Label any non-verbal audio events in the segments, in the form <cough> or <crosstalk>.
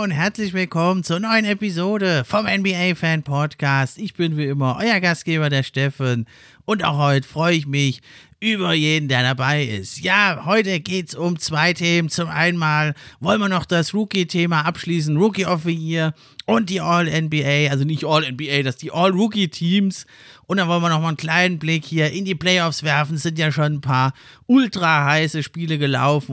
Und herzlich willkommen zur neuen Episode vom NBA Fan Podcast. Ich bin wie immer euer Gastgeber, der Steffen. Und auch heute freue ich mich über jeden, der dabei ist. Ja, heute geht's um zwei Themen. Zum einen wollen wir noch das Rookie-Thema abschließen, Rookie of the Year und die All-NBA, also nicht All-NBA, das die All-Rookie-Teams. Und dann wollen wir noch mal einen kleinen Blick hier in die Playoffs werfen. Es sind ja schon ein paar ultra heiße Spiele gelaufen.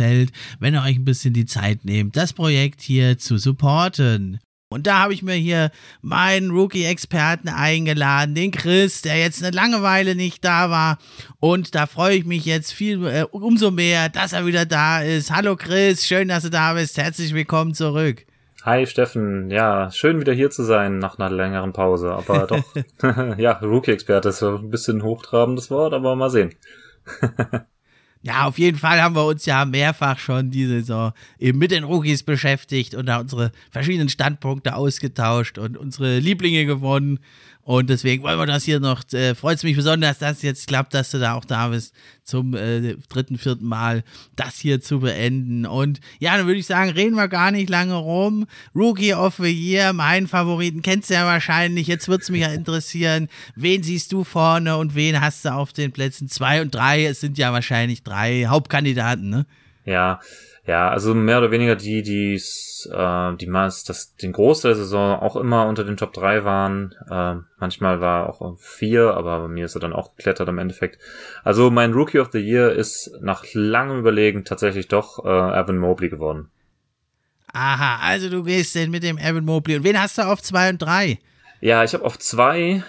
gefällt, wenn ihr euch ein bisschen die Zeit nehmt, das Projekt hier zu supporten. Und da habe ich mir hier meinen Rookie-Experten eingeladen, den Chris, der jetzt eine Langeweile nicht da war. Und da freue ich mich jetzt viel äh, umso mehr, dass er wieder da ist. Hallo Chris, schön, dass du da bist. Herzlich willkommen zurück. Hi Steffen, ja, schön wieder hier zu sein nach einer längeren Pause. Aber <laughs> doch, <laughs> ja, Rookie-Experte ist ein bisschen hochtrabendes Wort, aber mal sehen. <laughs> Ja, auf jeden Fall haben wir uns ja mehrfach schon diese Saison eben mit den Rookies beschäftigt und da unsere verschiedenen Standpunkte ausgetauscht und unsere Lieblinge gewonnen. Und deswegen wollen wir das hier noch, äh, freut es mich besonders, dass es jetzt klappt, dass du da auch da bist, zum äh, dritten, vierten Mal das hier zu beenden. Und ja, dann würde ich sagen, reden wir gar nicht lange rum. Rookie of the Year, meinen Favoriten, kennst du ja wahrscheinlich. Jetzt würde es mich ja <laughs> interessieren, wen siehst du vorne und wen hast du auf den Plätzen zwei und drei? Es sind ja wahrscheinlich drei Hauptkandidaten, ne? Ja, ja, also mehr oder weniger die, die äh, die meist das den Großteil der Saison auch immer unter den Top 3 waren. Äh, manchmal war auch vier, aber bei mir ist er dann auch geklettert im Endeffekt. Also mein Rookie of the Year ist nach langem Überlegen tatsächlich doch äh, Evan Mobley geworden. Aha, also du gehst denn mit dem Evan Mobley. Und wen hast du auf zwei und drei? Ja, ich habe auf zwei,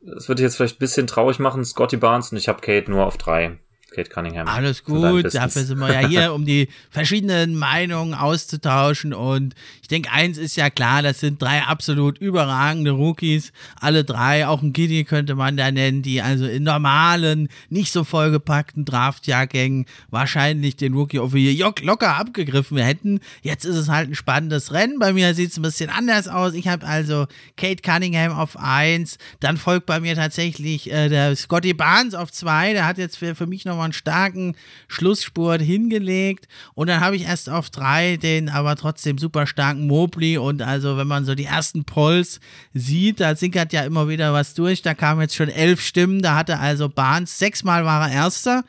das würde ich jetzt vielleicht ein bisschen traurig machen, Scotty Barnes und ich habe Kate nur auf drei. Kate Cunningham. Alles gut, dafür sind wir ja hier, <laughs> um die verschiedenen Meinungen auszutauschen. Und ich denke, eins ist ja klar, das sind drei absolut überragende Rookies. Alle drei, auch ein Giddy könnte man da nennen, die also in normalen, nicht so vollgepackten Draftjahrgängen wahrscheinlich den Rookie of the Year locker abgegriffen hätten. Jetzt ist es halt ein spannendes Rennen. Bei mir sieht es ein bisschen anders aus. Ich habe also Kate Cunningham auf eins. Dann folgt bei mir tatsächlich äh, der Scotty Barnes auf zwei. Der hat jetzt für, für mich noch nochmal einen starken Schlussspurt hingelegt. Und dann habe ich erst auf drei den aber trotzdem super starken Mobley. Und also, wenn man so die ersten Polls sieht, da sickert ja immer wieder was durch. Da kamen jetzt schon elf Stimmen. Da hatte also Barnes, sechsmal war er Erster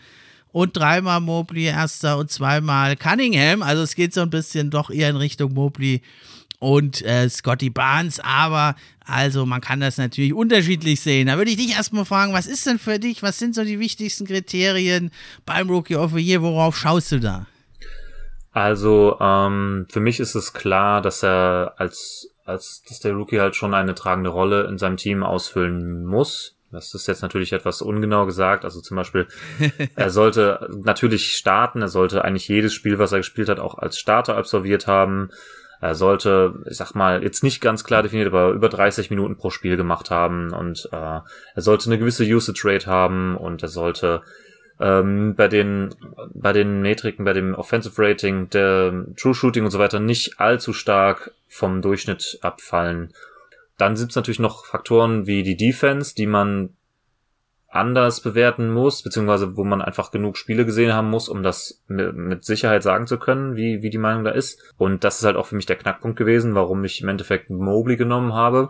und dreimal Mobley Erster und zweimal Cunningham. Also es geht so ein bisschen doch eher in Richtung Mobley und äh, Scotty Barnes, aber also man kann das natürlich unterschiedlich sehen. Da würde ich dich erstmal fragen, was ist denn für dich, was sind so die wichtigsten Kriterien beim Rookie of the Year, worauf schaust du da? Also ähm, für mich ist es klar, dass er als, als dass der Rookie halt schon eine tragende Rolle in seinem Team ausfüllen muss. Das ist jetzt natürlich etwas ungenau gesagt. Also zum Beispiel, <laughs> er sollte natürlich starten, er sollte eigentlich jedes Spiel, was er gespielt hat, auch als Starter absolviert haben. Er sollte, ich sag mal, jetzt nicht ganz klar definiert, aber über 30 Minuten pro Spiel gemacht haben und äh, er sollte eine gewisse Usage Rate haben und er sollte ähm, bei den bei den Metriken, bei dem Offensive Rating, der True Shooting und so weiter nicht allzu stark vom Durchschnitt abfallen. Dann sind es natürlich noch Faktoren wie die Defense, die man anders bewerten muss, beziehungsweise wo man einfach genug Spiele gesehen haben muss, um das mit Sicherheit sagen zu können, wie, wie die Meinung da ist. Und das ist halt auch für mich der Knackpunkt gewesen, warum ich im Endeffekt Mobley genommen habe.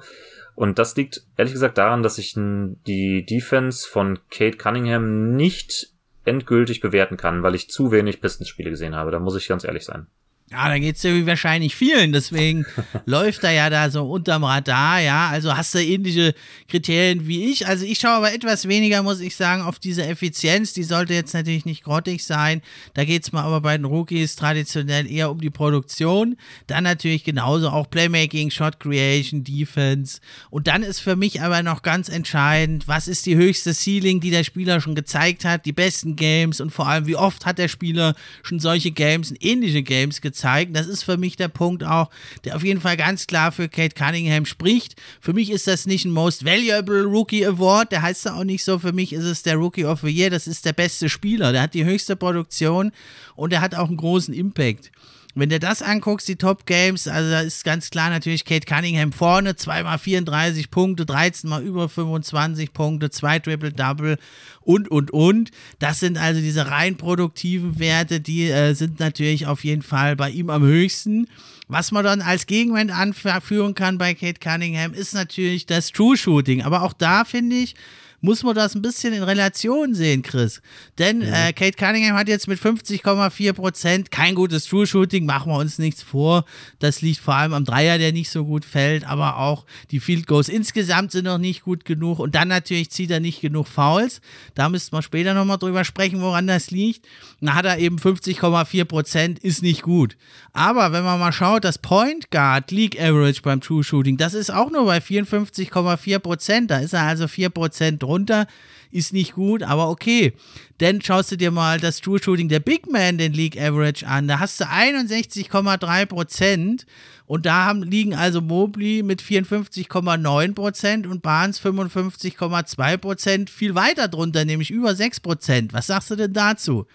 Und das liegt ehrlich gesagt daran, dass ich die Defense von Kate Cunningham nicht endgültig bewerten kann, weil ich zu wenig Pistons-Spiele gesehen habe. Da muss ich ganz ehrlich sein. Ja, da geht's ja wie wahrscheinlich vielen, deswegen <laughs> läuft er ja da so unterm Radar, ja. Also hast du ähnliche Kriterien wie ich. Also ich schaue aber etwas weniger, muss ich sagen, auf diese Effizienz. Die sollte jetzt natürlich nicht grottig sein. Da geht's mal aber bei den Rookies traditionell eher um die Produktion. Dann natürlich genauso auch Playmaking, Shot Creation, Defense. Und dann ist für mich aber noch ganz entscheidend, was ist die höchste Ceiling, die der Spieler schon gezeigt hat, die besten Games und vor allem, wie oft hat der Spieler schon solche Games und ähnliche Games gezeigt zeigen. Das ist für mich der Punkt auch, der auf jeden Fall ganz klar für Kate Cunningham spricht. Für mich ist das nicht ein Most Valuable Rookie Award, der heißt ja auch nicht so. Für mich ist es der Rookie of the Year, das ist der beste Spieler. Der hat die höchste Produktion und der hat auch einen großen Impact. Wenn du das anguckst, die Top Games, also da ist ganz klar natürlich Kate Cunningham vorne, zweimal 34 Punkte, 13 mal über 25 Punkte, zwei Triple-Double und, und, und. Das sind also diese rein produktiven Werte, die äh, sind natürlich auf jeden Fall bei ihm am höchsten. Was man dann als Gegenwend anführen kann bei Kate Cunningham, ist natürlich das True Shooting. Aber auch da finde ich, muss man das ein bisschen in Relation sehen, Chris. Denn ja. äh, Kate Cunningham hat jetzt mit 50,4 Prozent kein gutes True Shooting, machen wir uns nichts vor. Das liegt vor allem am Dreier, der nicht so gut fällt, aber auch die Field Goals insgesamt sind noch nicht gut genug und dann natürlich zieht er nicht genug Fouls. Da müssten wir später nochmal drüber sprechen, woran das liegt. Dann hat er eben 50,4 Prozent, ist nicht gut. Aber wenn man mal schaut, das Point Guard League Average beim True Shooting, das ist auch nur bei 54,4 Prozent. Da ist er also 4 Prozent drunter. Ist nicht gut, aber okay. Dann schaust du dir mal das True Shooting der Big Man, den League Average an. Da hast du 61,3 Prozent. Und da haben, liegen also Mobley mit 54,9 Prozent und Barnes 55,2 Prozent viel weiter drunter, nämlich über 6 Prozent. Was sagst du denn dazu?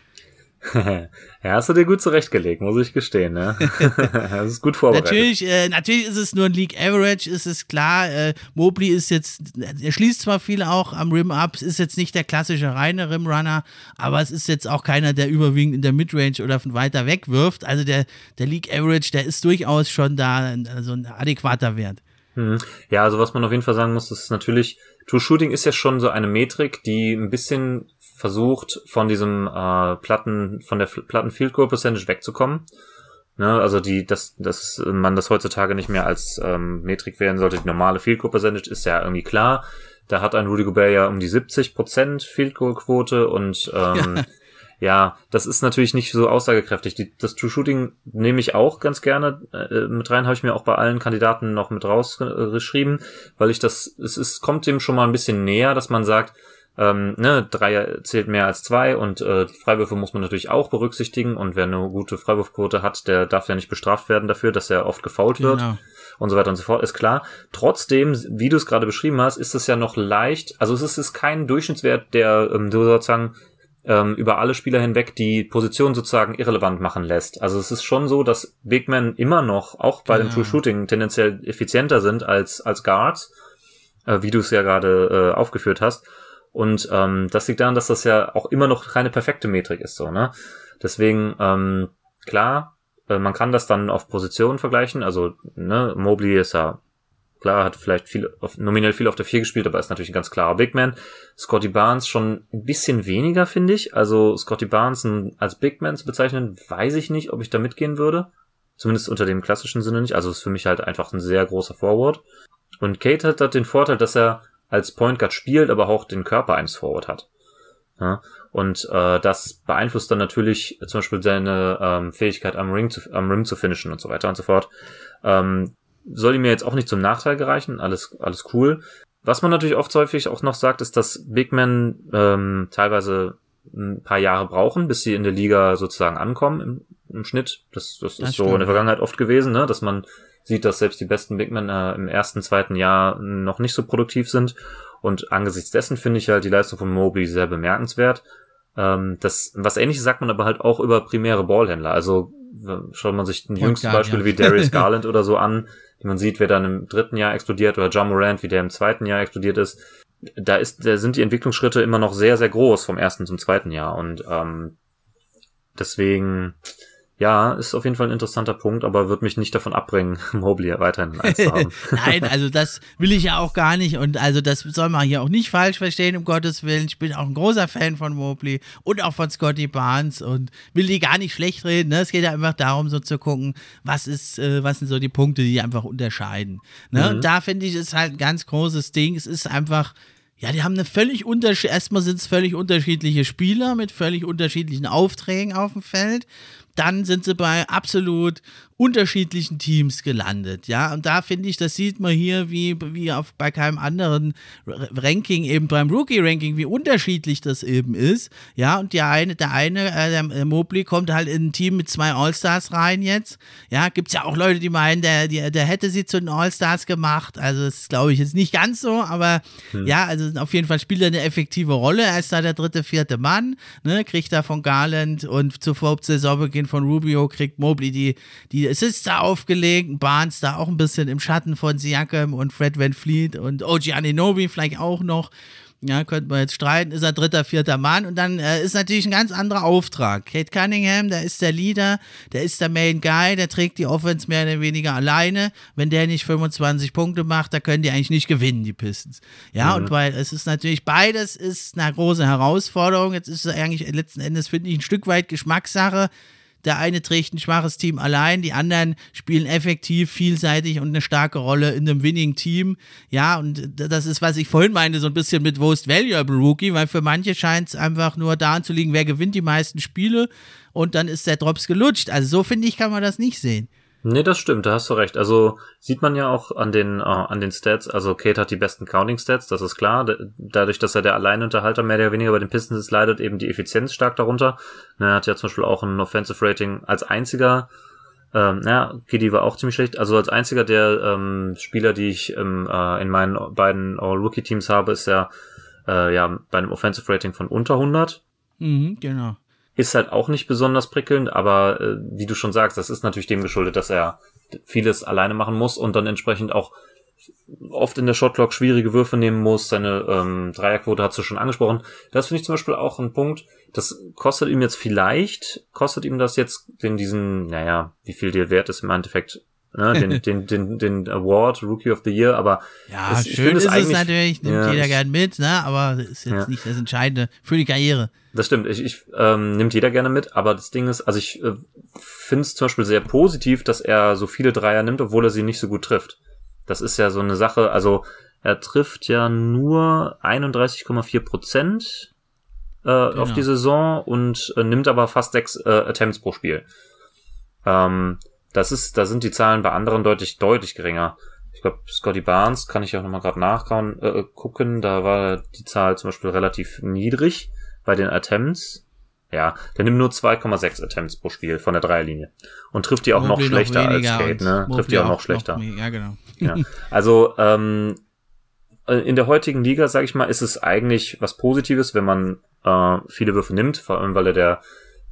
<laughs> ja, hast du dir gut zurechtgelegt, muss ich gestehen. Ne? <laughs> das ist gut vorbereitet. Natürlich, äh, natürlich ist es nur ein League Average, ist es klar. Äh, Mobley ist jetzt, er schließt zwar viel auch am Rim ab, ist jetzt nicht der klassische reine Rim-Runner, aber es ist jetzt auch keiner, der überwiegend in der Midrange oder von weiter weg wirft. Also der, der League Average, der ist durchaus schon da also ein adäquater Wert. Hm. Ja, also was man auf jeden Fall sagen muss, ist natürlich, True Shooting ist ja schon so eine Metrik, die ein bisschen versucht, von diesem äh, Platten, von der Platten Field Goal Percentage wegzukommen. Ne, also die, dass, dass man das heutzutage nicht mehr als ähm, Metrik wählen sollte. Die normale Field Goal Percentage ist ja irgendwie klar. Da hat ein Rudy Gobert ja um die 70% Field Goal Quote und ähm, ja. <laughs> ja. das ist natürlich nicht so aussagekräftig. Die, das True Shooting nehme ich auch ganz gerne äh, mit rein, habe ich mir auch bei allen Kandidaten noch mit rausgeschrieben, weil ich das, es ist, kommt dem schon mal ein bisschen näher, dass man sagt, ähm, ne, Dreier zählt mehr als zwei und äh, Freiwürfe muss man natürlich auch berücksichtigen und wer eine gute Freiwurfquote hat, der darf ja nicht bestraft werden dafür, dass er oft gefault wird genau. und so weiter und so fort, ist klar. Trotzdem, wie du es gerade beschrieben hast, ist es ja noch leicht, also es ist, ist kein Durchschnittswert, der ähm, du sozusagen ähm, über alle Spieler hinweg die Position sozusagen irrelevant machen lässt. Also es ist schon so, dass Big Men immer noch, auch bei genau. dem True Shooting, tendenziell effizienter sind als, als Guards, äh, wie du es ja gerade äh, aufgeführt hast. Und ähm, das liegt daran, dass das ja auch immer noch keine perfekte Metrik ist, so, ne? Deswegen, ähm, klar, äh, man kann das dann auf Positionen vergleichen. Also, ne, Mobley ist ja klar, hat vielleicht viel auf, nominell viel auf der 4 gespielt, aber ist natürlich ein ganz klarer Big Man. Scotty Barnes schon ein bisschen weniger, finde ich. Also Scotty Barnes als Big Man zu bezeichnen, weiß ich nicht, ob ich da mitgehen würde. Zumindest unter dem klassischen Sinne nicht. Also ist für mich halt einfach ein sehr großer Forward. Und Kate hat, hat den Vorteil, dass er als Point Guard spielt, aber auch den Körper eines Forward hat. Ja, und äh, das beeinflusst dann natürlich zum Beispiel seine ähm, Fähigkeit am Ring zu, am Rim zu finishen und so weiter und so fort. Ähm, soll ihm mir jetzt auch nicht zum Nachteil gereichen, alles, alles cool. Was man natürlich oft häufig auch noch sagt, ist, dass Big Men ähm, teilweise ein paar Jahre brauchen, bis sie in der Liga sozusagen ankommen im, im Schnitt. Das, das, das ist stimmt. so in der Vergangenheit oft gewesen, ne? dass man sieht, dass selbst die besten Big Men äh, im ersten, zweiten Jahr noch nicht so produktiv sind. Und angesichts dessen finde ich halt die Leistung von Mobley sehr bemerkenswert. Ähm, das, was ähnliches sagt man aber halt auch über primäre Ballhändler. Also schaut man sich ein jüngstes Beispiel ja. wie Darius <laughs> Garland oder so an, die man sieht, wer dann im dritten Jahr explodiert oder John Morant, wie der im zweiten Jahr explodiert ist. Da ist, da sind die Entwicklungsschritte immer noch sehr, sehr groß vom ersten zum zweiten Jahr. Und ähm, deswegen, Ja, ist auf jeden Fall ein interessanter Punkt, aber wird mich nicht davon abbringen, <laughs> Mobley weiterhin eins zu haben. <laughs> Nein, also das will ich ja auch gar nicht und also das soll man hier auch nicht falsch verstehen, um Gottes Willen. Ich bin auch ein großer Fan von Mobley und auch von Scotty Barnes und will die gar nicht schlecht reden. Ne? Es geht ja einfach darum, so zu gucken, was ist, äh, was sind so die Punkte, die einfach unterscheiden. Ne? Mhm. Und da finde ich, ist halt ein ganz großes Ding. Es ist einfach ja, die haben eine völlig unterschiedliche, erstmal sind es völlig unterschiedliche Spieler mit völlig unterschiedlichen Aufträgen auf dem Feld. Dann sind sie bei absolut unterschiedlichen Teams gelandet. Ja, und da finde ich, das sieht man hier wie, wie auf, bei keinem anderen Ranking, eben beim Rookie-Ranking, wie unterschiedlich das eben ist. Ja, und der eine, der eine, äh, der äh, Mobley kommt halt in ein Team mit zwei All-Stars rein jetzt. Ja, gibt es ja auch Leute, die meinen, der, der, der hätte sie zu den All-Stars gemacht. Also, das glaube ich jetzt nicht ganz so, aber hm. ja, also auf jeden Fall spielt er eine effektive Rolle. Er ist da der dritte, vierte Mann, ne, kriegt er von Garland und zuvor Saisonbeginn von Rubio kriegt Mobley die, die Assists da aufgelegt, Barnes da auch ein bisschen im Schatten von Siakam und Fred Van Fleet und OG Aninobi vielleicht auch noch. Ja, könnte man jetzt streiten, ist er dritter, vierter Mann und dann äh, ist natürlich ein ganz anderer Auftrag. Kate Cunningham, der ist der Leader, der ist der Main Guy, der trägt die Offense mehr oder weniger alleine. Wenn der nicht 25 Punkte macht, da können die eigentlich nicht gewinnen, die Pistons. Ja, mhm. und weil es ist natürlich beides ist eine große Herausforderung. Jetzt ist es eigentlich letzten Endes, finde ich, ein Stück weit Geschmackssache der eine trägt ein schwaches Team allein, die anderen spielen effektiv, vielseitig und eine starke Rolle in einem winning Team. Ja, und das ist, was ich vorhin meinte, so ein bisschen mit Most Valuable Rookie, weil für manche scheint es einfach nur daran zu liegen, wer gewinnt die meisten Spiele und dann ist der Drops gelutscht. Also so finde ich, kann man das nicht sehen. Nee, das stimmt, da hast du recht. Also sieht man ja auch an den, uh, an den Stats, also Kate hat die besten Counting-Stats, das ist klar. Dadurch, dass er der Alleinunterhalter mehr oder weniger bei den Pistons ist, leidet eben die Effizienz stark darunter. Er hat ja zum Beispiel auch ein Offensive Rating als einziger, ähm, ja, KD war auch ziemlich schlecht. Also als einziger der ähm, Spieler, die ich ähm, äh, in meinen beiden All-Rookie-Teams habe, ist er äh, ja bei einem Offensive Rating von unter 100. Mhm, genau. Ist halt auch nicht besonders prickelnd, aber äh, wie du schon sagst, das ist natürlich dem geschuldet, dass er vieles alleine machen muss und dann entsprechend auch oft in der Shotclock schwierige Würfe nehmen muss. Seine ähm, Dreierquote hast du schon angesprochen. Das finde ich zum Beispiel auch ein Punkt. Das kostet ihm jetzt vielleicht, kostet ihm das jetzt den diesen, naja, wie viel der wert ist im Endeffekt, ne, den, <laughs> den, den, den Award Rookie of the Year, aber ja, es, schön ist es natürlich, nimmt ja, jeder gern mit, ne, aber das ist jetzt ja. nicht das Entscheidende für die Karriere. Das stimmt, ich, ich ähm, nimmt jeder gerne mit, aber das Ding ist, also ich äh, finde es zum Beispiel sehr positiv, dass er so viele Dreier nimmt, obwohl er sie nicht so gut trifft. Das ist ja so eine Sache, also er trifft ja nur 31,4 Prozent äh, genau. auf die Saison und äh, nimmt aber fast sechs äh, Attempts pro Spiel. Ähm, das ist, da sind die Zahlen bei anderen deutlich, deutlich geringer. Ich glaube, Scotty Barnes kann ich auch nochmal gerade nachgucken. Äh, gucken. Da war die Zahl zum Beispiel relativ niedrig bei den Attempts. Ja, der nimmt nur 2,6 Attempts pro Spiel von der Dreierlinie und trifft die auch Mobley noch schlechter noch als Kate, ne? Trifft die auch noch schlechter. Noch, ja, genau. ja. Also ähm, äh, in der heutigen Liga, sage ich mal, ist es eigentlich was Positives, wenn man äh, viele Würfe nimmt, vor allem weil er der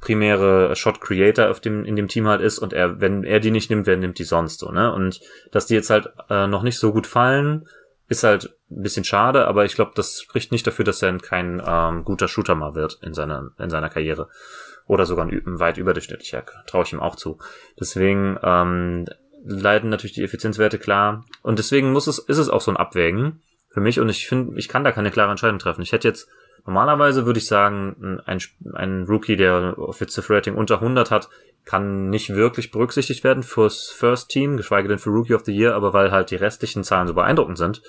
primäre Shot Creator auf dem, in dem Team halt ist und er, wenn er die nicht nimmt, wer nimmt die sonst so, ne? Und dass die jetzt halt äh, noch nicht so gut fallen, ist halt ein bisschen schade, aber ich glaube, das spricht nicht dafür, dass er kein ähm, guter Shooter mal wird in seiner, in seiner Karriere. Oder sogar ein, weit überdurchschnittlicher, traue ich ihm auch zu. Deswegen ähm, leiden natürlich die Effizienzwerte klar. Und deswegen muss es, ist es auch so ein Abwägen für mich. Und ich finde, ich kann da keine klare Entscheidung treffen. Ich hätte jetzt Normalerweise würde ich sagen, ein, ein Rookie, der Offensive Rating unter 100 hat, kann nicht wirklich berücksichtigt werden fürs First Team, geschweige denn für Rookie of the Year, aber weil halt die restlichen Zahlen so beeindruckend sind,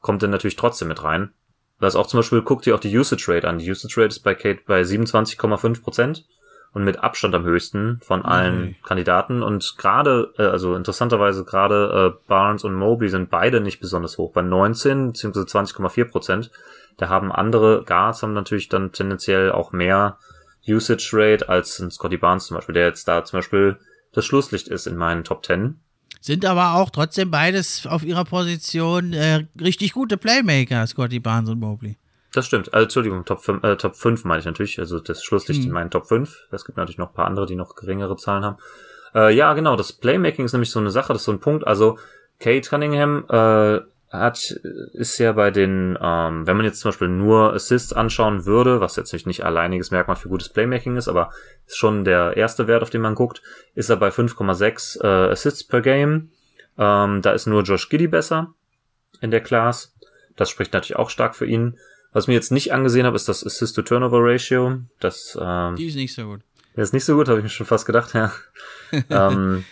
kommt er natürlich trotzdem mit rein. Was auch zum Beispiel, guckt ihr auch die Usage Rate an. Die Usage Rate ist bei Kate bei 27,5 Prozent und mit Abstand am höchsten von allen okay. Kandidaten. Und gerade, äh, also interessanterweise gerade äh, Barnes und Mobley sind beide nicht besonders hoch, bei 19 bzw. 20,4 Prozent. Da haben andere Guards haben natürlich dann tendenziell auch mehr Usage Rate als ein Scotty Barnes zum Beispiel, der jetzt da zum Beispiel das Schlusslicht ist in meinen Top 10. Sind aber auch trotzdem beides auf ihrer Position äh, richtig gute Playmaker, Scotty Barnes und Mobley. Das stimmt. Also, Entschuldigung, Top 5, äh, Top 5 meine ich natürlich. Also das Schlusslicht hm. in meinen Top 5. Es gibt natürlich noch ein paar andere, die noch geringere Zahlen haben. Äh, ja, genau, das Playmaking ist nämlich so eine Sache, das ist so ein Punkt. Also Kate Cunningham äh, hat, ist ja bei den, ähm, wenn man jetzt zum Beispiel nur Assists anschauen würde, was jetzt nicht alleiniges Merkmal für gutes Playmaking ist, aber ist schon der erste Wert, auf den man guckt, ist er bei 5,6 äh, Assists per Game. Ähm, da ist nur Josh Giddy besser in der Class. Das spricht natürlich auch stark für ihn. Was mir jetzt nicht angesehen habe, ist das Assist-to-Turnover-Ratio. Das, ähm, Die ist nicht so gut. Der ist nicht so gut, habe ich mir schon fast gedacht, ja. <laughs> ähm,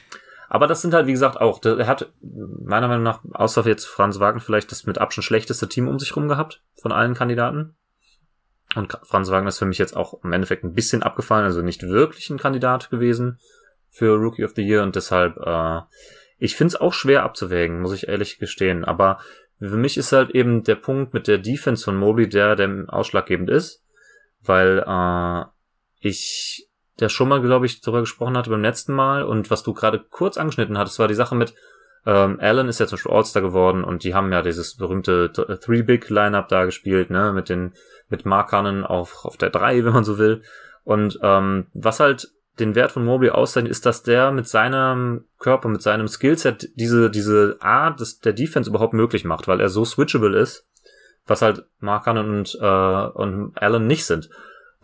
aber das sind halt, wie gesagt, auch, er hat meiner Meinung nach, außer jetzt Franz Wagner vielleicht das mit Abstand schlechteste Team um sich rum gehabt von allen Kandidaten. Und Franz Wagner ist für mich jetzt auch im Endeffekt ein bisschen abgefallen, also nicht wirklich ein Kandidat gewesen für Rookie of the Year und deshalb, äh, ich finde es auch schwer abzuwägen, muss ich ehrlich gestehen. Aber für mich ist halt eben der Punkt mit der Defense von Mobley der, der ausschlaggebend ist, weil äh, ich der schon mal, glaube ich, darüber gesprochen hatte beim letzten Mal und was du gerade kurz angeschnitten hattest, war die Sache mit ähm, Allen ist ja zum Beispiel All-Star geworden und die haben ja dieses berühmte Three-Big-Lineup da gespielt, ne, mit den, mit Markanen auf, auf der drei, <laughs> wenn man so will. Und ähm, was halt den Wert von Mobley auszeichnet, ist, dass der mit seinem Körper, mit seinem Skillset diese, diese Art des, der Defense überhaupt möglich macht, weil er so switchable ist, was halt Markanen und, äh, und Allen nicht sind.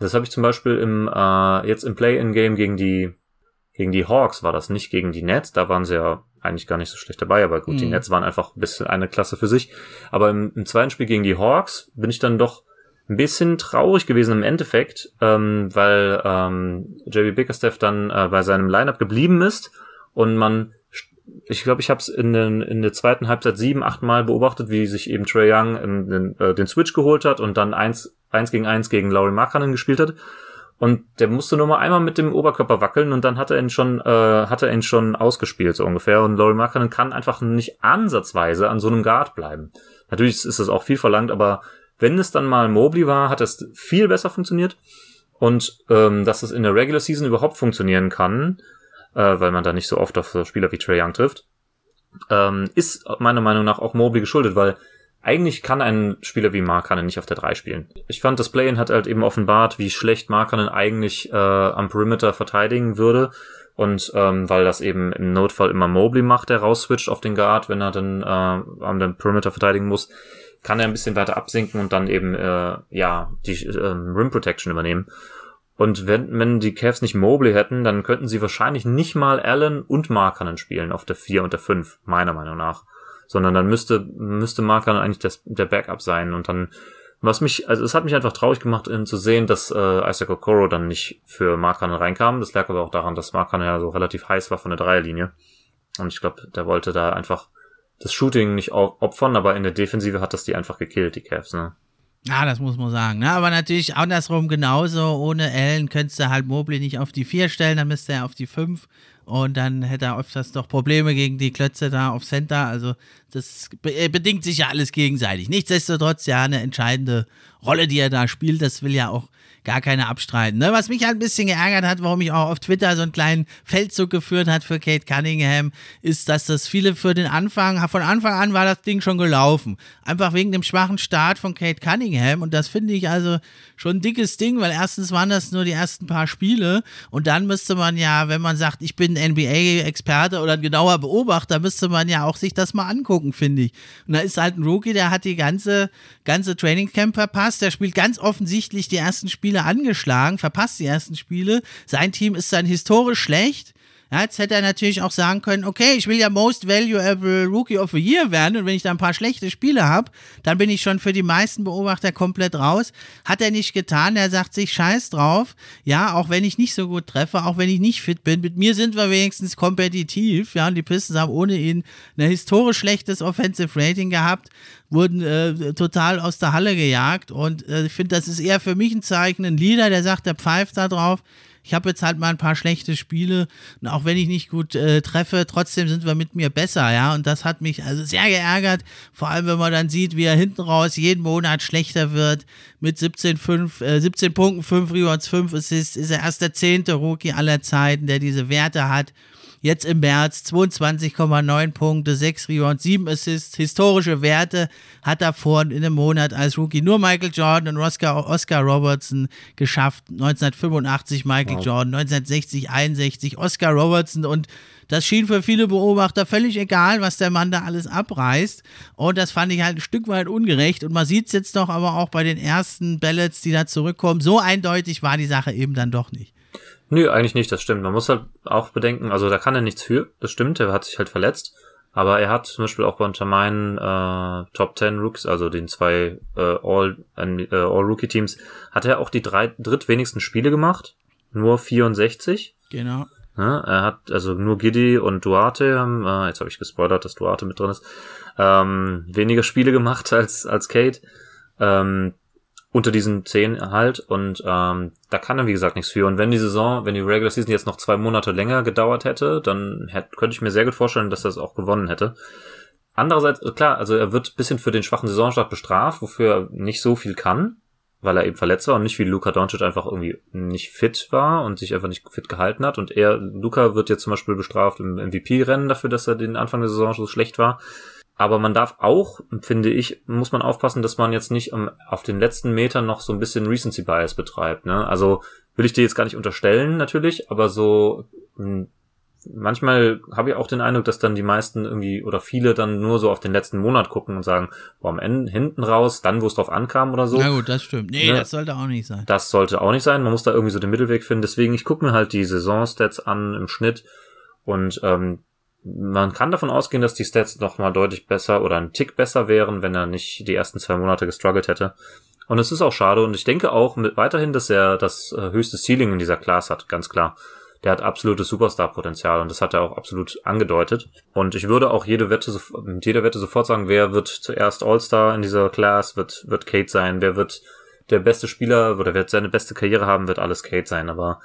Das habe ich zum Beispiel im äh, jetzt im Play-in-Game gegen die gegen die Hawks war das nicht gegen die Nets, da waren sie ja eigentlich gar nicht so schlecht dabei, aber gut, mhm. die Nets waren einfach ein bisschen eine Klasse für sich. Aber im, im zweiten Spiel gegen die Hawks bin ich dann doch ein bisschen traurig gewesen im Endeffekt, ähm, weil ähm, JB Bickerstaff dann äh, bei seinem Lineup geblieben ist und man ich glaube, ich habe es in, den, in der zweiten Halbzeit sieben, acht Mal beobachtet, wie sich eben Trey Young in, in, äh, den Switch geholt hat und dann eins, eins gegen eins gegen Laurie Markkanen gespielt hat. Und der musste nur mal einmal mit dem Oberkörper wackeln und dann hat er ihn schon, äh, hat er ihn schon ausgespielt, so ungefähr. Und Laurie Markkanen kann einfach nicht ansatzweise an so einem Guard bleiben. Natürlich ist das auch viel verlangt, aber wenn es dann mal Mobley war, hat es viel besser funktioniert. Und ähm, dass es in der Regular Season überhaupt funktionieren kann, äh, weil man da nicht so oft auf so Spieler wie Trey Young trifft, ähm, ist meiner Meinung nach auch Mobley geschuldet, weil eigentlich kann ein Spieler wie Markanen nicht auf der 3 spielen. Ich fand, das Play-In hat halt eben offenbart, wie schlecht Markanen eigentlich äh, am Perimeter verteidigen würde. Und ähm, weil das eben im Notfall immer Mobley macht, der rausswitcht auf den Guard, wenn er dann äh, am den Perimeter verteidigen muss, kann er ein bisschen weiter absinken und dann eben äh, ja die äh, Rim Protection übernehmen. Und wenn, wenn die Cavs nicht Mobley hätten, dann könnten sie wahrscheinlich nicht mal Allen und Markanen spielen auf der 4 und der 5, meiner Meinung nach. Sondern dann müsste, müsste Markanen eigentlich das, der Backup sein. Und dann, was mich, also es hat mich einfach traurig gemacht, in, zu sehen, dass äh, Isaac Okoro dann nicht für Markanen reinkam. Das lag aber auch daran, dass Markanen ja so relativ heiß war von der Dreierlinie. Und ich glaube, der wollte da einfach das Shooting nicht opfern, aber in der Defensive hat das die einfach gekillt, die Cavs, ne? Ja, das muss man sagen. Ne? Aber natürlich andersrum genauso. Ohne Allen könntest du halt Mobley nicht auf die 4 stellen, dann müsste er auf die 5. Und dann hätte er öfters doch Probleme gegen die Klötze da auf Center. Also das äh, bedingt sich ja alles gegenseitig. Nichtsdestotrotz ja eine entscheidende Rolle, die er da spielt. Das will ja auch gar keine abstreiten. Ne? Was mich halt ein bisschen geärgert hat, warum ich auch auf Twitter so einen kleinen Feldzug geführt hat für Kate Cunningham, ist, dass das viele für den Anfang, von Anfang an war das Ding schon gelaufen. Einfach wegen dem schwachen Start von Kate Cunningham. Und das finde ich also schon ein dickes Ding, weil erstens waren das nur die ersten paar Spiele und dann müsste man ja, wenn man sagt, ich bin NBA-Experte oder ein genauer Beobachter, müsste man ja auch sich das mal angucken, finde ich. Und da ist halt ein Rookie, der hat die ganze, ganze Training Camp verpasst. Der spielt ganz offensichtlich die ersten Spiele angeschlagen, verpasst die ersten Spiele. Sein Team ist dann historisch schlecht. Ja, jetzt hätte er natürlich auch sagen können, okay, ich will ja Most Valuable Rookie of the Year werden und wenn ich da ein paar schlechte Spiele habe, dann bin ich schon für die meisten Beobachter komplett raus. Hat er nicht getan, er sagt sich scheiß drauf. Ja, auch wenn ich nicht so gut treffe, auch wenn ich nicht fit bin, mit mir sind wir wenigstens kompetitiv. Ja, und die Pistons haben ohne ihn ein historisch schlechtes Offensive Rating gehabt, wurden äh, total aus der Halle gejagt und äh, ich finde, das ist eher für mich ein Zeichen, ein Leader, der sagt, der pfeift da drauf ich habe jetzt halt mal ein paar schlechte Spiele und auch wenn ich nicht gut äh, treffe, trotzdem sind wir mit mir besser, ja. Und das hat mich also sehr geärgert, vor allem wenn man dann sieht, wie er hinten raus jeden Monat schlechter wird mit 17, 5, äh, 17 Punkten, 5 Rebounds, 5 Assists, ist er erst der zehnte Rookie aller Zeiten, der diese Werte hat. Jetzt im März 22,9 Punkte, 6 Rebounds, 7 Assists, historische Werte hat davor in einem Monat als Rookie nur Michael Jordan und Oscar, Oscar Robertson geschafft. 1985 Michael wow. Jordan, 1960, 61 Oscar Robertson und das schien für viele Beobachter völlig egal, was der Mann da alles abreißt. Und das fand ich halt ein Stück weit ungerecht. Und man sieht es jetzt doch aber auch bei den ersten Ballots, die da zurückkommen. So eindeutig war die Sache eben dann doch nicht. Nö, eigentlich nicht, das stimmt. Man muss halt auch bedenken, also da kann er nichts für, das stimmt, er hat sich halt verletzt. Aber er hat zum Beispiel auch unter meinen äh, Top 10 Rooks, also den zwei äh, All, äh, All Rookie Teams, hat er auch die drei drittwenigsten Spiele gemacht. Nur 64. Genau. Ja, er hat also nur Giddy und Duarte haben, äh, jetzt habe ich gespoilert, dass Duarte mit drin ist, ähm, weniger Spiele gemacht <laughs> als als Kate. Ähm, unter diesen zehn halt und ähm, da kann er wie gesagt nichts für und wenn die Saison, wenn die Regular Season jetzt noch zwei Monate länger gedauert hätte, dann hätte, könnte ich mir sehr gut vorstellen, dass er es auch gewonnen hätte. Andererseits, klar, also er wird bisschen für den schwachen Saisonstart bestraft, wofür er nicht so viel kann, weil er eben verletzt war und nicht wie Luca Doncic einfach irgendwie nicht fit war und sich einfach nicht fit gehalten hat. Und er, Luca wird jetzt zum Beispiel bestraft im MVP-Rennen dafür, dass er den Anfang der Saison so schlecht war. Aber man darf auch, finde ich, muss man aufpassen, dass man jetzt nicht auf den letzten Metern noch so ein bisschen Recency Bias betreibt. Ne? Also will ich dir jetzt gar nicht unterstellen, natürlich, aber so hm, manchmal habe ich auch den Eindruck, dass dann die meisten irgendwie oder viele dann nur so auf den letzten Monat gucken und sagen, boah, am Ende hinten raus, dann wo es drauf ankam oder so. Na gut, das stimmt. Nee, ne? das sollte auch nicht sein. Das sollte auch nicht sein. Man muss da irgendwie so den Mittelweg finden. Deswegen, ich gucke mir halt die Saisonstats an im Schnitt und ähm, man kann davon ausgehen, dass die Stats noch mal deutlich besser oder ein Tick besser wären, wenn er nicht die ersten zwei Monate gestruggelt hätte. Und es ist auch schade und ich denke auch mit weiterhin, dass er das äh, höchste Ceiling in dieser Class hat, ganz klar der hat absolutes Superstar-Potenzial und das hat er auch absolut angedeutet. Und ich würde auch jede Wette, mit jeder Wette sofort sagen, wer wird zuerst All-Star in dieser Class, wird, wird Kate sein, wer wird der beste Spieler oder wer seine beste Karriere haben, wird alles Kate sein, aber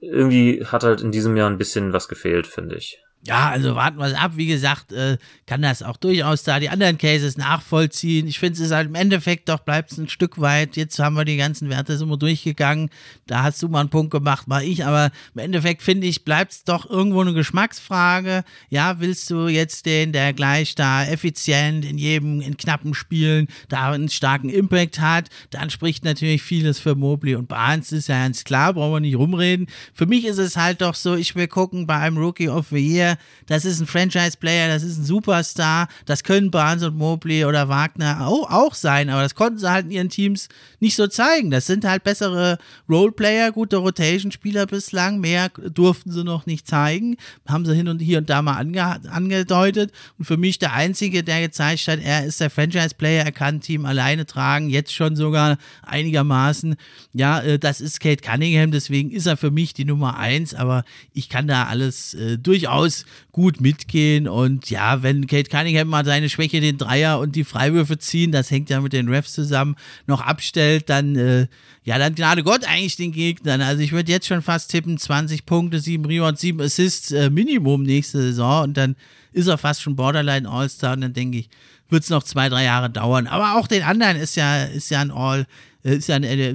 irgendwie hat halt in diesem Jahr ein bisschen was gefehlt, finde ich. Ja, also warten wir es ab. Wie gesagt, äh, kann das auch durchaus da die anderen Cases nachvollziehen. Ich finde es halt im Endeffekt doch bleibt es ein Stück weit. Jetzt haben wir die ganzen Werte wir durchgegangen. Da hast du mal einen Punkt gemacht, mal ich. Aber im Endeffekt finde ich, bleibt es doch irgendwo eine Geschmacksfrage. Ja, willst du jetzt den, der gleich da effizient in jedem, in knappen Spielen da einen starken Impact hat, dann spricht natürlich vieles für Mobley und Barnes, ist ja ganz klar, brauchen wir nicht rumreden. Für mich ist es halt doch so, ich will gucken bei einem Rookie of the Year, das ist ein Franchise-Player, das ist ein Superstar, das können Barnes und Mobley oder Wagner auch, auch sein, aber das konnten sie halt in ihren Teams nicht so zeigen. Das sind halt bessere Roleplayer, gute Rotation-Spieler bislang, mehr durften sie noch nicht zeigen, haben sie hin und hier und da mal ange angedeutet. Und für mich der Einzige, der gezeigt hat, er ist der Franchise-Player, er kann ein Team alleine tragen, jetzt schon sogar einigermaßen, ja, äh, das ist Kate Cunningham, deswegen ist er für mich die Nummer eins, aber ich kann da alles äh, durchaus gut mitgehen. Und ja, wenn Kate Cunningham mal seine Schwäche, den Dreier und die Freiwürfe ziehen, das hängt ja mit den Refs zusammen, noch abstellt, dann, äh, ja, dann gnade Gott eigentlich den Gegnern. Also ich würde jetzt schon fast tippen, 20 Punkte, 7 Rebounds, 7 Assists äh, Minimum nächste Saison. Und dann ist er fast schon Borderline All-Star. Und dann denke ich, wird es noch zwei, drei Jahre dauern. Aber auch den anderen ist ja, ist ja ein All, äh, ist ja ein, äh,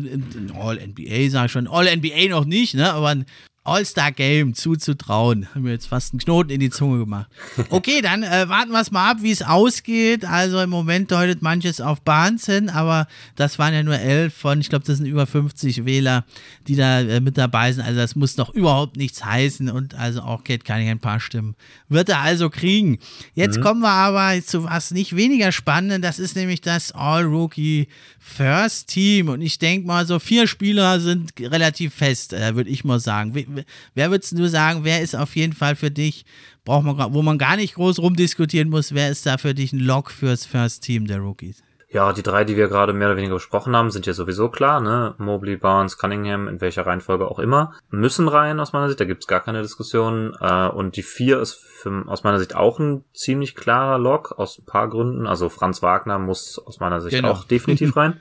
All-NBA, sag ich schon. All-NBA noch nicht, ne? Aber ein All-Star-Game zuzutrauen. Haben wir jetzt fast einen Knoten in die Zunge gemacht. Okay, dann äh, warten wir es mal ab, wie es ausgeht. Also im Moment deutet manches auf Barnes hin, aber das waren ja nur elf von, ich glaube, das sind über 50 Wähler, die da äh, mit dabei sind. Also das muss noch überhaupt nichts heißen und also auch Kate kann ich ein paar Stimmen. Wird er also kriegen. Jetzt mhm. kommen wir aber zu was nicht weniger spannend. Das ist nämlich das All-Rookie First Team. Und ich denke mal, so vier Spieler sind relativ fest, äh, würde ich mal sagen wer würdest du sagen, wer ist auf jeden Fall für dich, braucht man, wo man gar nicht groß rumdiskutieren muss, wer ist da für dich ein Lock fürs First Team der Rookies? Ja, die drei, die wir gerade mehr oder weniger besprochen haben, sind ja sowieso klar, ne? Mobley, Barnes, Cunningham, in welcher Reihenfolge auch immer, müssen rein aus meiner Sicht, da gibt's gar keine Diskussion. Äh, und die vier ist für, aus meiner Sicht auch ein ziemlich klarer Lock, aus ein paar Gründen. Also Franz Wagner muss aus meiner Sicht genau. auch definitiv <laughs> rein.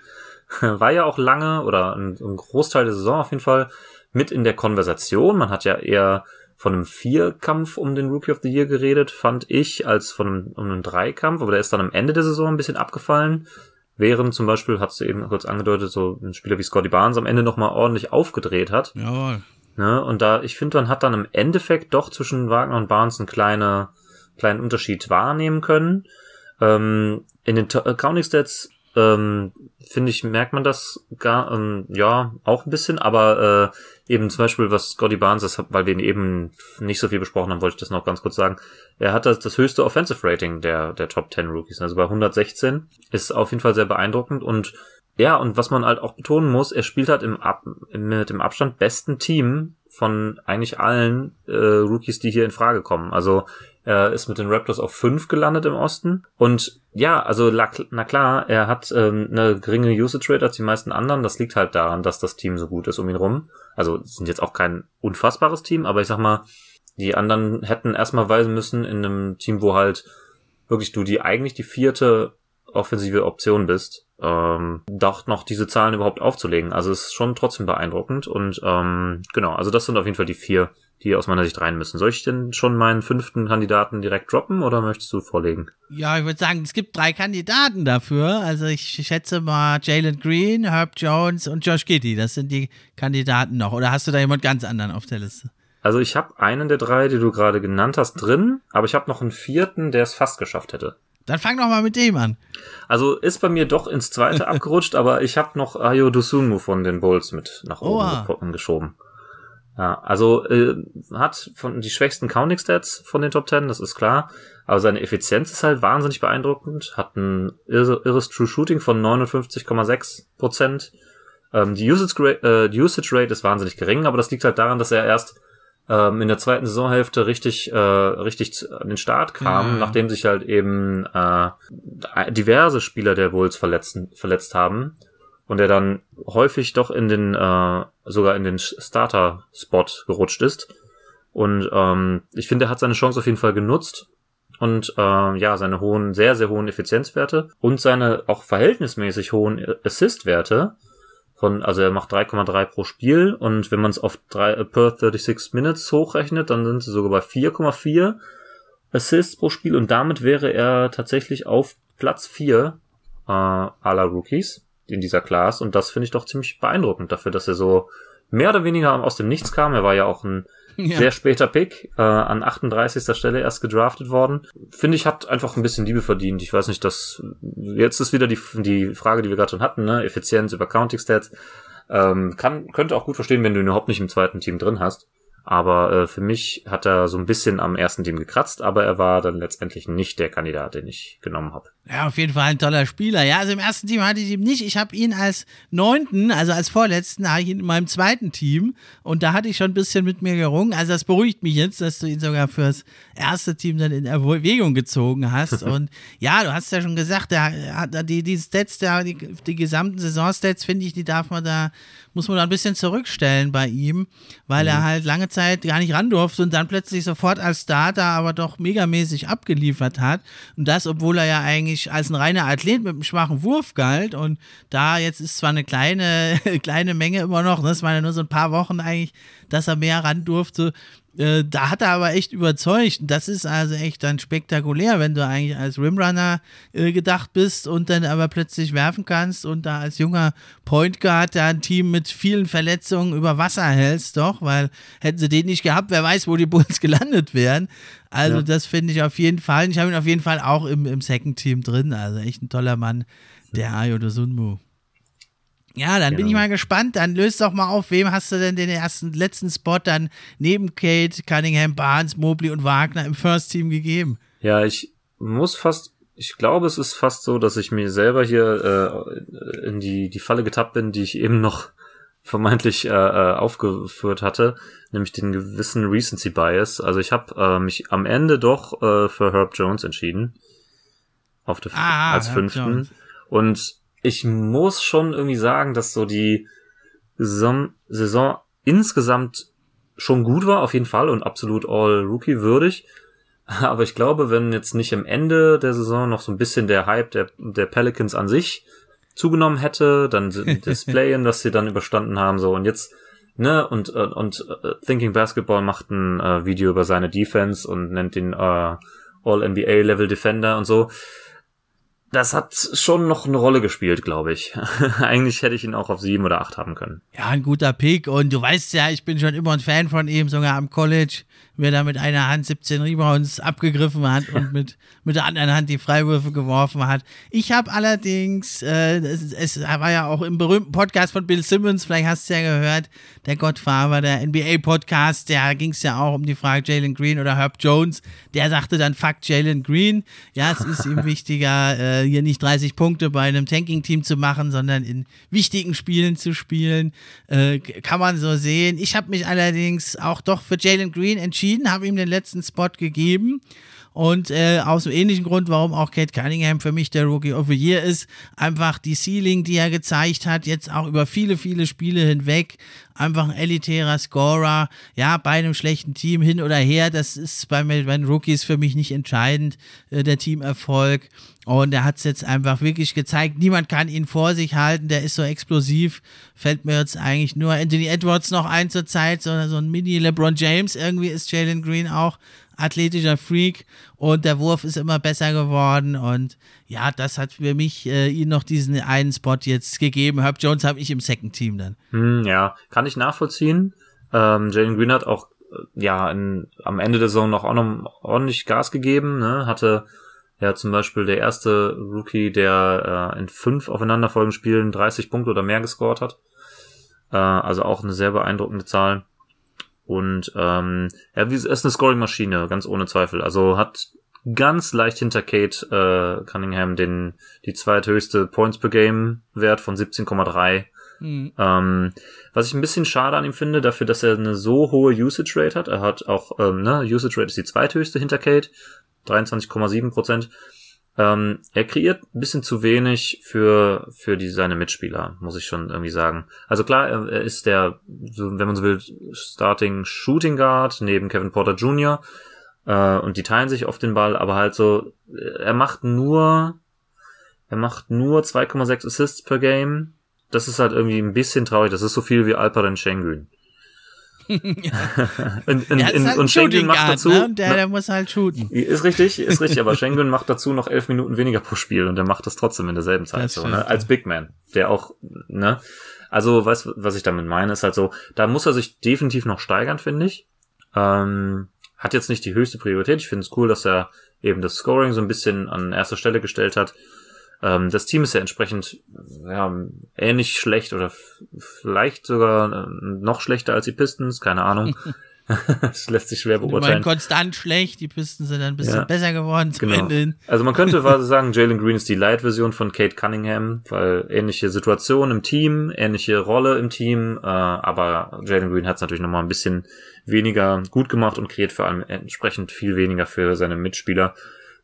War ja auch lange oder ein, ein Großteil der Saison auf jeden Fall mit in der Konversation. Man hat ja eher von einem Vierkampf um den Rookie of the Year geredet, fand ich, als von einem, um einen Dreikampf, aber der ist dann am Ende der Saison ein bisschen abgefallen. Während zum Beispiel, hast du eben kurz angedeutet, so ein Spieler wie Scotty Barnes am Ende nochmal ordentlich aufgedreht hat. Jawohl. Ne? Und da, ich finde, man hat dann im Endeffekt doch zwischen Wagner und Barnes einen kleine, kleinen Unterschied wahrnehmen können. Ähm, in den Counting Stats ähm, finde ich, merkt man das gar, ähm, ja, auch ein bisschen, aber äh, eben zum Beispiel, was Scotty Barnes ist, weil wir ihn eben nicht so viel besprochen haben, wollte ich das noch ganz kurz sagen. Er hat das, das höchste Offensive Rating der, der Top 10 Rookies, also bei 116. Ist auf jeden Fall sehr beeindruckend und ja, und was man halt auch betonen muss, er spielt halt im Ab mit dem Abstand besten Team von eigentlich allen äh, Rookies, die hier in Frage kommen. Also er ist mit den Raptors auf 5 gelandet im Osten. Und ja, also na klar, er hat ähm, eine geringe Usage Rate als die meisten anderen. Das liegt halt daran, dass das Team so gut ist um ihn rum. Also sind jetzt auch kein unfassbares Team, aber ich sag mal, die anderen hätten erstmal weisen müssen in einem Team, wo halt wirklich du die eigentlich die vierte offensive Option bist, ähm, doch noch diese Zahlen überhaupt aufzulegen. Also es ist schon trotzdem beeindruckend und ähm, genau, also das sind auf jeden Fall die vier, die aus meiner Sicht rein müssen. Soll ich denn schon meinen fünften Kandidaten direkt droppen oder möchtest du vorlegen? Ja, ich würde sagen, es gibt drei Kandidaten dafür. Also ich schätze mal Jalen Green, Herb Jones und Josh Giddy. Das sind die Kandidaten noch. Oder hast du da jemand ganz anderen auf der Liste? Also ich habe einen der drei, die du gerade genannt hast, drin, aber ich habe noch einen vierten, der es fast geschafft hätte. Dann fang doch mal mit dem an. Also ist bei mir doch ins zweite <laughs> abgerutscht, aber ich habe noch Ayo Dosunmu von den Bulls mit nach oben Oha. geschoben. Ja, also äh, hat von die schwächsten Counting Stats von den Top 10, das ist klar, aber seine Effizienz ist halt wahnsinnig beeindruckend, hat ein irres True Shooting von 59,6 Prozent. Ähm, die, Usage, äh, die Usage Rate ist wahnsinnig gering, aber das liegt halt daran, dass er erst ähm, in der zweiten Saisonhälfte richtig, äh, richtig an den Start kam, mhm. nachdem sich halt eben äh, diverse Spieler der Bulls verletzen, verletzt haben und er dann häufig doch in den, äh, sogar in den Starter-Spot gerutscht ist. Und ähm, ich finde, er hat seine Chance auf jeden Fall genutzt. Und äh, ja, seine hohen, sehr, sehr hohen Effizienzwerte und seine auch verhältnismäßig hohen Assist-Werte von, also er macht 3,3 pro Spiel. Und wenn man es auf 3, äh, per 36 Minutes hochrechnet, dann sind sie sogar bei 4,4 Assists pro Spiel. Und damit wäre er tatsächlich auf Platz 4 äh, aller Rookies in dieser Class und das finde ich doch ziemlich beeindruckend dafür, dass er so mehr oder weniger aus dem Nichts kam. Er war ja auch ein ja. Sehr später Pick, äh, an 38. Stelle erst gedraftet worden. Finde ich, hat einfach ein bisschen Liebe verdient. Ich weiß nicht, dass jetzt ist wieder die, die Frage, die wir gerade schon hatten, ne? Effizienz über Counting Stats. Ähm, kann, könnte auch gut verstehen, wenn du ihn überhaupt nicht im zweiten Team drin hast. Aber äh, für mich hat er so ein bisschen am ersten Team gekratzt, aber er war dann letztendlich nicht der Kandidat, den ich genommen habe. Ja, auf jeden Fall ein toller Spieler. Ja, also im ersten Team hatte ich ihn nicht. Ich habe ihn als neunten, also als vorletzten, habe ich ihn in meinem zweiten Team. Und da hatte ich schon ein bisschen mit mir gerungen. Also das beruhigt mich jetzt, dass du ihn sogar fürs erste Team dann in Erwägung gezogen hast. <laughs> Und ja, du hast ja schon gesagt, der die, die Stats, der, die, die gesamten Saisonstats, finde ich, die darf man da, muss man da ein bisschen zurückstellen bei ihm, weil mhm. er halt lange Zeit gar nicht ran durfte und dann plötzlich sofort als Starter aber doch megamäßig abgeliefert hat. Und das, obwohl er ja eigentlich als ein reiner Athlet mit einem schwachen Wurf galt. Und da jetzt ist zwar eine kleine, <laughs> kleine Menge immer noch, das ne, waren ja nur so ein paar Wochen eigentlich, dass er mehr ran durfte. Äh, da hat er aber echt überzeugt. Das ist also echt dann spektakulär, wenn du eigentlich als Rimrunner äh, gedacht bist und dann aber plötzlich werfen kannst und da als junger Point Guard da ein Team mit vielen Verletzungen über Wasser hältst, doch, weil hätten sie den nicht gehabt, wer weiß, wo die Bulls <laughs> gelandet wären. Also ja. das finde ich auf jeden Fall. Ich habe ihn auf jeden Fall auch im, im Second Team drin. Also echt ein toller Mann, der Ayo Sunmu. Ja, dann ja. bin ich mal gespannt. Dann löst doch mal auf, wem hast du denn den ersten, letzten Spot dann neben Kate, Cunningham, Barnes, Mobley und Wagner im First Team gegeben? Ja, ich muss fast, ich glaube, es ist fast so, dass ich mir selber hier äh, in die, die Falle getappt bin, die ich eben noch <laughs> vermeintlich äh, äh, aufgeführt hatte, nämlich den gewissen Recency Bias. Also ich habe äh, mich am Ende doch äh, für Herb Jones entschieden. Auf der, ah, als Herb fünften. Jones. Und ich muss schon irgendwie sagen, dass so die Saison, Saison insgesamt schon gut war, auf jeden Fall, und absolut All-Rookie würdig. <laughs> Aber ich glaube, wenn jetzt nicht am Ende der Saison noch so ein bisschen der Hype der, der Pelicans an sich zugenommen hätte, dann Displayen, <laughs> dass sie dann überstanden haben, so und jetzt, ne, und, äh, und uh, Thinking Basketball macht ein uh, Video über seine Defense und nennt ihn uh, All-NBA-Level Defender und so. Das hat schon noch eine Rolle gespielt, glaube ich. <laughs> Eigentlich hätte ich ihn auch auf sieben oder acht haben können. Ja, ein guter Pick. Und du weißt ja, ich bin schon immer ein Fan von ihm, sogar am College, wer da mit einer Hand 17 Rebounds abgegriffen hat und <laughs> mit, mit der anderen Hand die Freiwürfe geworfen hat. Ich habe allerdings, äh, es, es war ja auch im berühmten Podcast von Bill Simmons, vielleicht hast du ja gehört, der Gottfahrer, der NBA-Podcast, da ging es ja auch um die Frage Jalen Green oder Herb Jones. Der sagte dann, fuck Jalen Green. Ja, es ist ihm <laughs> wichtiger, äh, hier nicht 30 Punkte bei einem Tanking-Team zu machen, sondern in wichtigen Spielen zu spielen. Äh, kann man so sehen. Ich habe mich allerdings auch doch für Jalen Green entschieden, habe ihm den letzten Spot gegeben. Und äh, aus dem ähnlichen Grund, warum auch Kate Cunningham für mich der Rookie of the Year ist, einfach die Ceiling, die er gezeigt hat, jetzt auch über viele, viele Spiele hinweg, einfach ein elitärer Scorer, ja, bei einem schlechten Team hin oder her, das ist bei, bei den Rookies für mich nicht entscheidend, äh, der Teamerfolg. Und er hat es jetzt einfach wirklich gezeigt. Niemand kann ihn vor sich halten. Der ist so explosiv. Fällt mir jetzt eigentlich nur Anthony Edwards noch ein zur Zeit, sondern so ein Mini LeBron James. Irgendwie ist Jalen Green auch athletischer Freak und der Wurf ist immer besser geworden und ja, das hat für mich äh, ihn noch diesen einen Spot jetzt gegeben. Herb Jones habe ich im Second Team dann. Hm, ja, kann ich nachvollziehen. Ähm, Jalen Green hat auch äh, ja in, am Ende der Saison noch ordentlich Gas gegeben, ne? hatte ja zum Beispiel der erste Rookie, der äh, in fünf aufeinanderfolgenden Spielen 30 Punkte oder mehr gescored hat. Äh, also auch eine sehr beeindruckende Zahl. Und ähm, er ist eine Scoring-Maschine, ganz ohne Zweifel. Also hat ganz leicht hinter Kate äh, Cunningham den die zweithöchste Points per Game Wert von 17,3. Mhm. Ähm, was ich ein bisschen schade an ihm finde, dafür, dass er eine so hohe Usage Rate hat. Er hat auch, ähm, ne, Usage Rate ist die zweithöchste hinter Kate, 23,7 Prozent. Ähm, er kreiert ein bisschen zu wenig für, für die, seine Mitspieler, muss ich schon irgendwie sagen. Also klar, er, er ist der, wenn man so will, Starting Shooting Guard neben Kevin Porter Jr. Äh, und die teilen sich auf den Ball, aber halt so, er macht nur, er macht nur 2,6 Assists per Game. Das ist halt irgendwie ein bisschen traurig. Das ist so viel wie Alperen Schengen. Und, <laughs> und, ja, <laughs> halt und Schengen macht dazu. Ne? Der, der muss halt shooten. Ist richtig, ist richtig, aber <laughs> Schengen macht dazu noch elf Minuten weniger pro Spiel und der macht das trotzdem in derselben Zeit so, ne? Als Big Man. Der auch, ne? Also, weißt was ich damit meine, ist halt so, da muss er sich definitiv noch steigern, finde ich. Ähm, hat jetzt nicht die höchste Priorität. Ich finde es cool, dass er eben das Scoring so ein bisschen an erster Stelle gestellt hat. Ähm, das Team ist ja entsprechend ja, ähnlich schlecht oder vielleicht sogar äh, noch schlechter als die Pistons, keine Ahnung. <laughs> das lässt sich schwer beurteilen. Konstant schlecht, die Pistons sind ein bisschen ja, besser geworden zum genau. Ende. Also man könnte <laughs> quasi sagen, Jalen Green ist die Light-Version von Kate Cunningham, weil ähnliche Situation im Team, ähnliche Rolle im Team, äh, aber Jalen Green hat es natürlich nochmal ein bisschen weniger gut gemacht und kreiert vor allem entsprechend viel weniger für seine Mitspieler.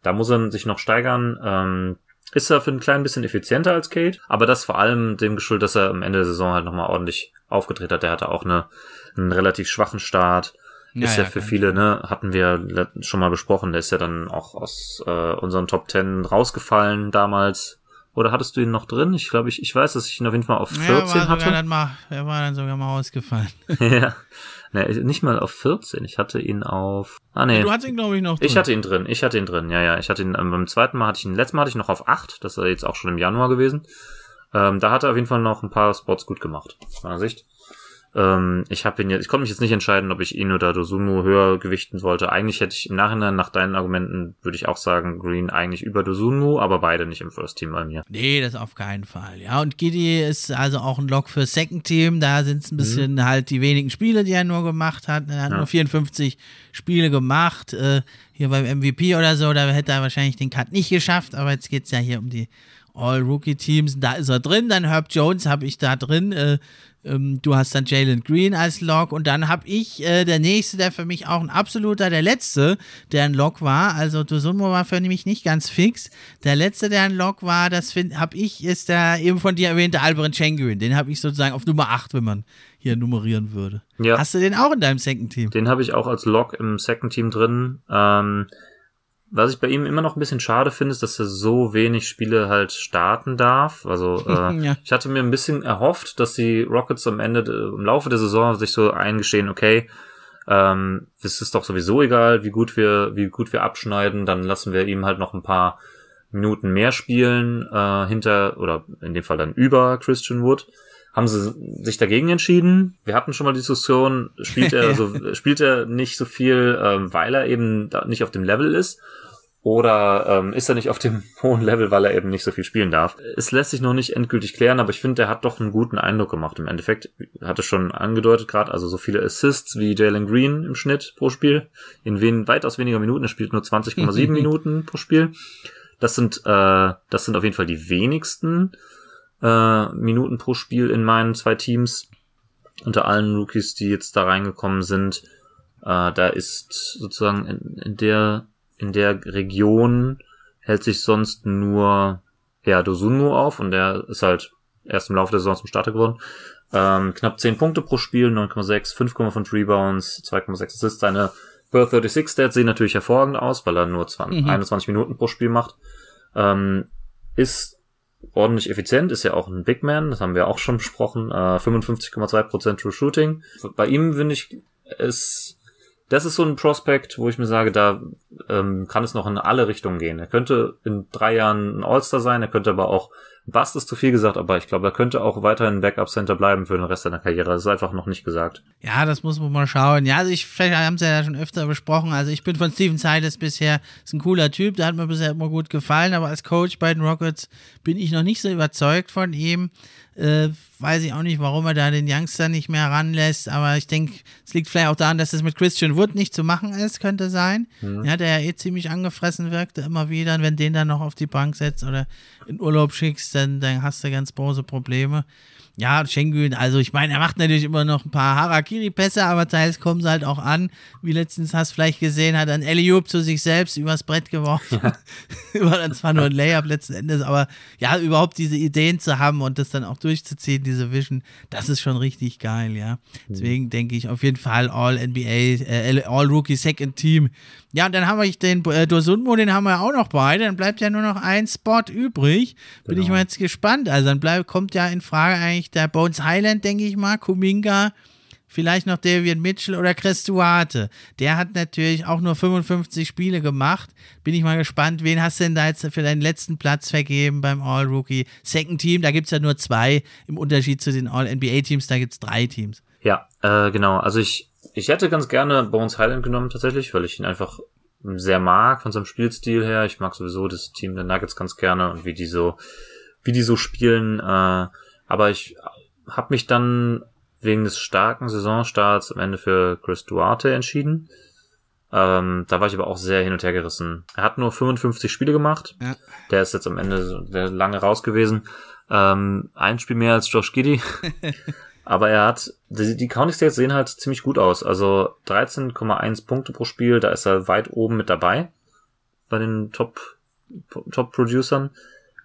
Da muss er sich noch steigern. Ähm, ist er für ein klein bisschen effizienter als Kate, aber das vor allem dem geschuldet, dass er am Ende der Saison halt nochmal ordentlich aufgedreht hat. Der hatte auch eine, einen relativ schwachen Start. Ja, ist ja, ja für viele, ne, hatten wir schon mal besprochen, der ist ja dann auch aus äh, unseren Top Ten rausgefallen damals. Oder hattest du ihn noch drin? Ich glaube, ich, ich weiß, dass ich ihn auf jeden Fall auf 14 ja, war hatte. Dann mal, er war dann sogar mal ausgefallen. <laughs> ja. Ne, nicht mal auf 14. Ich hatte ihn auf. Ah, nee. Du hattest ihn, glaube ich, noch drin. Ich hatte ihn drin. Ich hatte ihn drin. Ja, ja. Ich hatte ihn ähm, beim zweiten Mal hatte ich ihn, letztes Mal hatte ich noch auf 8. Das war jetzt auch schon im Januar gewesen. Ähm, da hat er auf jeden Fall noch ein paar Spots gut gemacht, aus meiner Sicht. Ähm, ich habe ihn jetzt, ich konnte mich jetzt nicht entscheiden, ob ich ihn oder Dosumu höher gewichten wollte. Eigentlich hätte ich im Nachhinein nach deinen Argumenten würde ich auch sagen Green eigentlich über Dosumu, aber beide nicht im First Team bei mir. Nee, das auf keinen Fall. Ja, und Giddy ist also auch ein Lock für Second Team. Da sind es ein bisschen mhm. halt die wenigen Spiele, die er nur gemacht hat. Er hat ja. nur 54 Spiele gemacht. Äh, hier beim MVP oder so, da hätte er wahrscheinlich den Cut nicht geschafft, aber jetzt geht es ja hier um die All-Rookie-Teams. Da ist er drin. Dann Herb Jones habe ich da drin. Äh, ähm, du hast dann Jalen Green als Lock und dann habe ich äh, der nächste, der für mich auch ein absoluter, der letzte, der ein Lock war. Also Dosunmo war für mich nicht ganz fix. Der letzte, der ein Lock war, das habe ich, ist der eben von dir erwähnte Albert Schengen. Den habe ich sozusagen auf Nummer 8, wenn man hier nummerieren würde. Ja. Hast du den auch in deinem Second Team? Den habe ich auch als Lock im Second Team drin. Ähm, was ich bei ihm immer noch ein bisschen schade finde, ist, dass er so wenig Spiele halt starten darf. Also <laughs> äh, ja. ich hatte mir ein bisschen erhofft, dass die Rockets am Ende, im Laufe der Saison sich so eingestehen, okay, ähm, es ist doch sowieso egal, wie gut wir, wie gut wir abschneiden, dann lassen wir ihm halt noch ein paar Minuten mehr spielen äh, hinter oder in dem Fall dann über Christian Wood. Haben sie sich dagegen entschieden? Wir hatten schon mal die Diskussion, spielt er, <laughs> so, spielt er nicht so viel, ähm, weil er eben nicht auf dem Level ist? Oder ähm, ist er nicht auf dem <laughs> hohen Level, weil er eben nicht so viel spielen darf? Es lässt sich noch nicht endgültig klären, aber ich finde, er hat doch einen guten Eindruck gemacht. Im Endeffekt hat es schon angedeutet gerade, also so viele Assists wie Jalen Green im Schnitt pro Spiel. In wen, weitaus weniger Minuten. Er spielt nur <laughs> 20,7 Minuten pro Spiel. Das sind, äh, das sind auf jeden Fall die wenigsten äh, Minuten pro Spiel in meinen zwei Teams. Unter allen Rookies, die jetzt da reingekommen sind. Äh, da ist sozusagen in, in der in der Region hält sich sonst nur ja, Dosunmu auf und der ist halt erst im Laufe der Saison zum Starter geworden. Ähm, knapp 10 Punkte pro Spiel, 9,6, 5,5 Rebounds, 2,6 Assists. Seine Birth 36 Stats sehen natürlich hervorragend aus, weil er nur 20, mhm. 21 Minuten pro Spiel macht. Ähm, ist ordentlich effizient, ist ja auch ein Big Man, das haben wir auch schon besprochen. Äh, 55,2% True Shooting. Bei ihm finde ich, ist das ist so ein Prospect, wo ich mir sage, da ähm, kann es noch in alle Richtungen gehen. Er könnte in drei Jahren ein All-Star sein, er könnte aber auch, Bast ist zu viel gesagt, aber ich glaube, er könnte auch weiterhin Backup-Center bleiben für den Rest seiner Karriere. Das ist einfach noch nicht gesagt. Ja, das muss man mal schauen. Ja, also ich, wir haben es ja schon öfter besprochen. Also ich bin von Steven Silas bisher, ist ein cooler Typ, der hat mir bisher immer gut gefallen, aber als Coach bei den Rockets bin ich noch nicht so überzeugt von ihm. Äh, weiß ich auch nicht, warum er da den Youngster nicht mehr ranlässt, aber ich denke, es liegt vielleicht auch daran, dass es mit Christian Wood nicht zu machen ist, könnte sein. Mhm. Ja, der ja eh ziemlich angefressen wirkte, immer wieder. Wenn den dann noch auf die Bank setzt oder in Urlaub schickst, dann, dann hast du ganz große Probleme. Ja, Schengen, also ich meine, er macht natürlich immer noch ein paar Harakiri-Pässe, aber teils kommen sie halt auch an. Wie letztens hast du vielleicht gesehen, hat dann Eliub zu sich selbst übers Brett geworfen. Ja. <laughs> War dann zwar nur ein Layup letzten Endes, aber ja, überhaupt diese Ideen zu haben und das dann auch durchzuziehen, diese Vision, das ist schon richtig geil, ja. Mhm. Deswegen denke ich auf jeden Fall All-NBA, äh, All-Rookie Second Team. Ja, und dann haben wir den äh, Dosunmo, den haben wir auch noch beide. Dann bleibt ja nur noch ein Spot übrig. Bin genau. ich mal jetzt gespannt. Also dann bleib, kommt ja in Frage eigentlich der Bones Highland, denke ich mal, Kuminga, vielleicht noch Davian Mitchell oder Chris Duarte. Der hat natürlich auch nur 55 Spiele gemacht. Bin ich mal gespannt, wen hast du denn da jetzt für deinen letzten Platz vergeben beim All-Rookie Second Team? Da gibt es ja nur zwei im Unterschied zu den All-NBA-Teams, da gibt es drei Teams. Ja, äh, genau. Also ich ich hätte ganz gerne Bones Highland genommen tatsächlich, weil ich ihn einfach sehr mag von seinem Spielstil her. Ich mag sowieso das Team der Nuggets ganz gerne und wie die so, wie die so spielen. Äh, aber ich habe mich dann wegen des starken Saisonstarts am Ende für Chris Duarte entschieden. Ähm, da war ich aber auch sehr hin und her gerissen. Er hat nur 55 Spiele gemacht. Ja. Der ist jetzt am Ende sehr lange raus gewesen. Ähm, ein Spiel mehr als Josh Giddy. <laughs> Aber er hat, die, die County States sehen halt ziemlich gut aus. Also 13,1 Punkte pro Spiel, da ist er weit oben mit dabei. Bei den Top, Top Producern.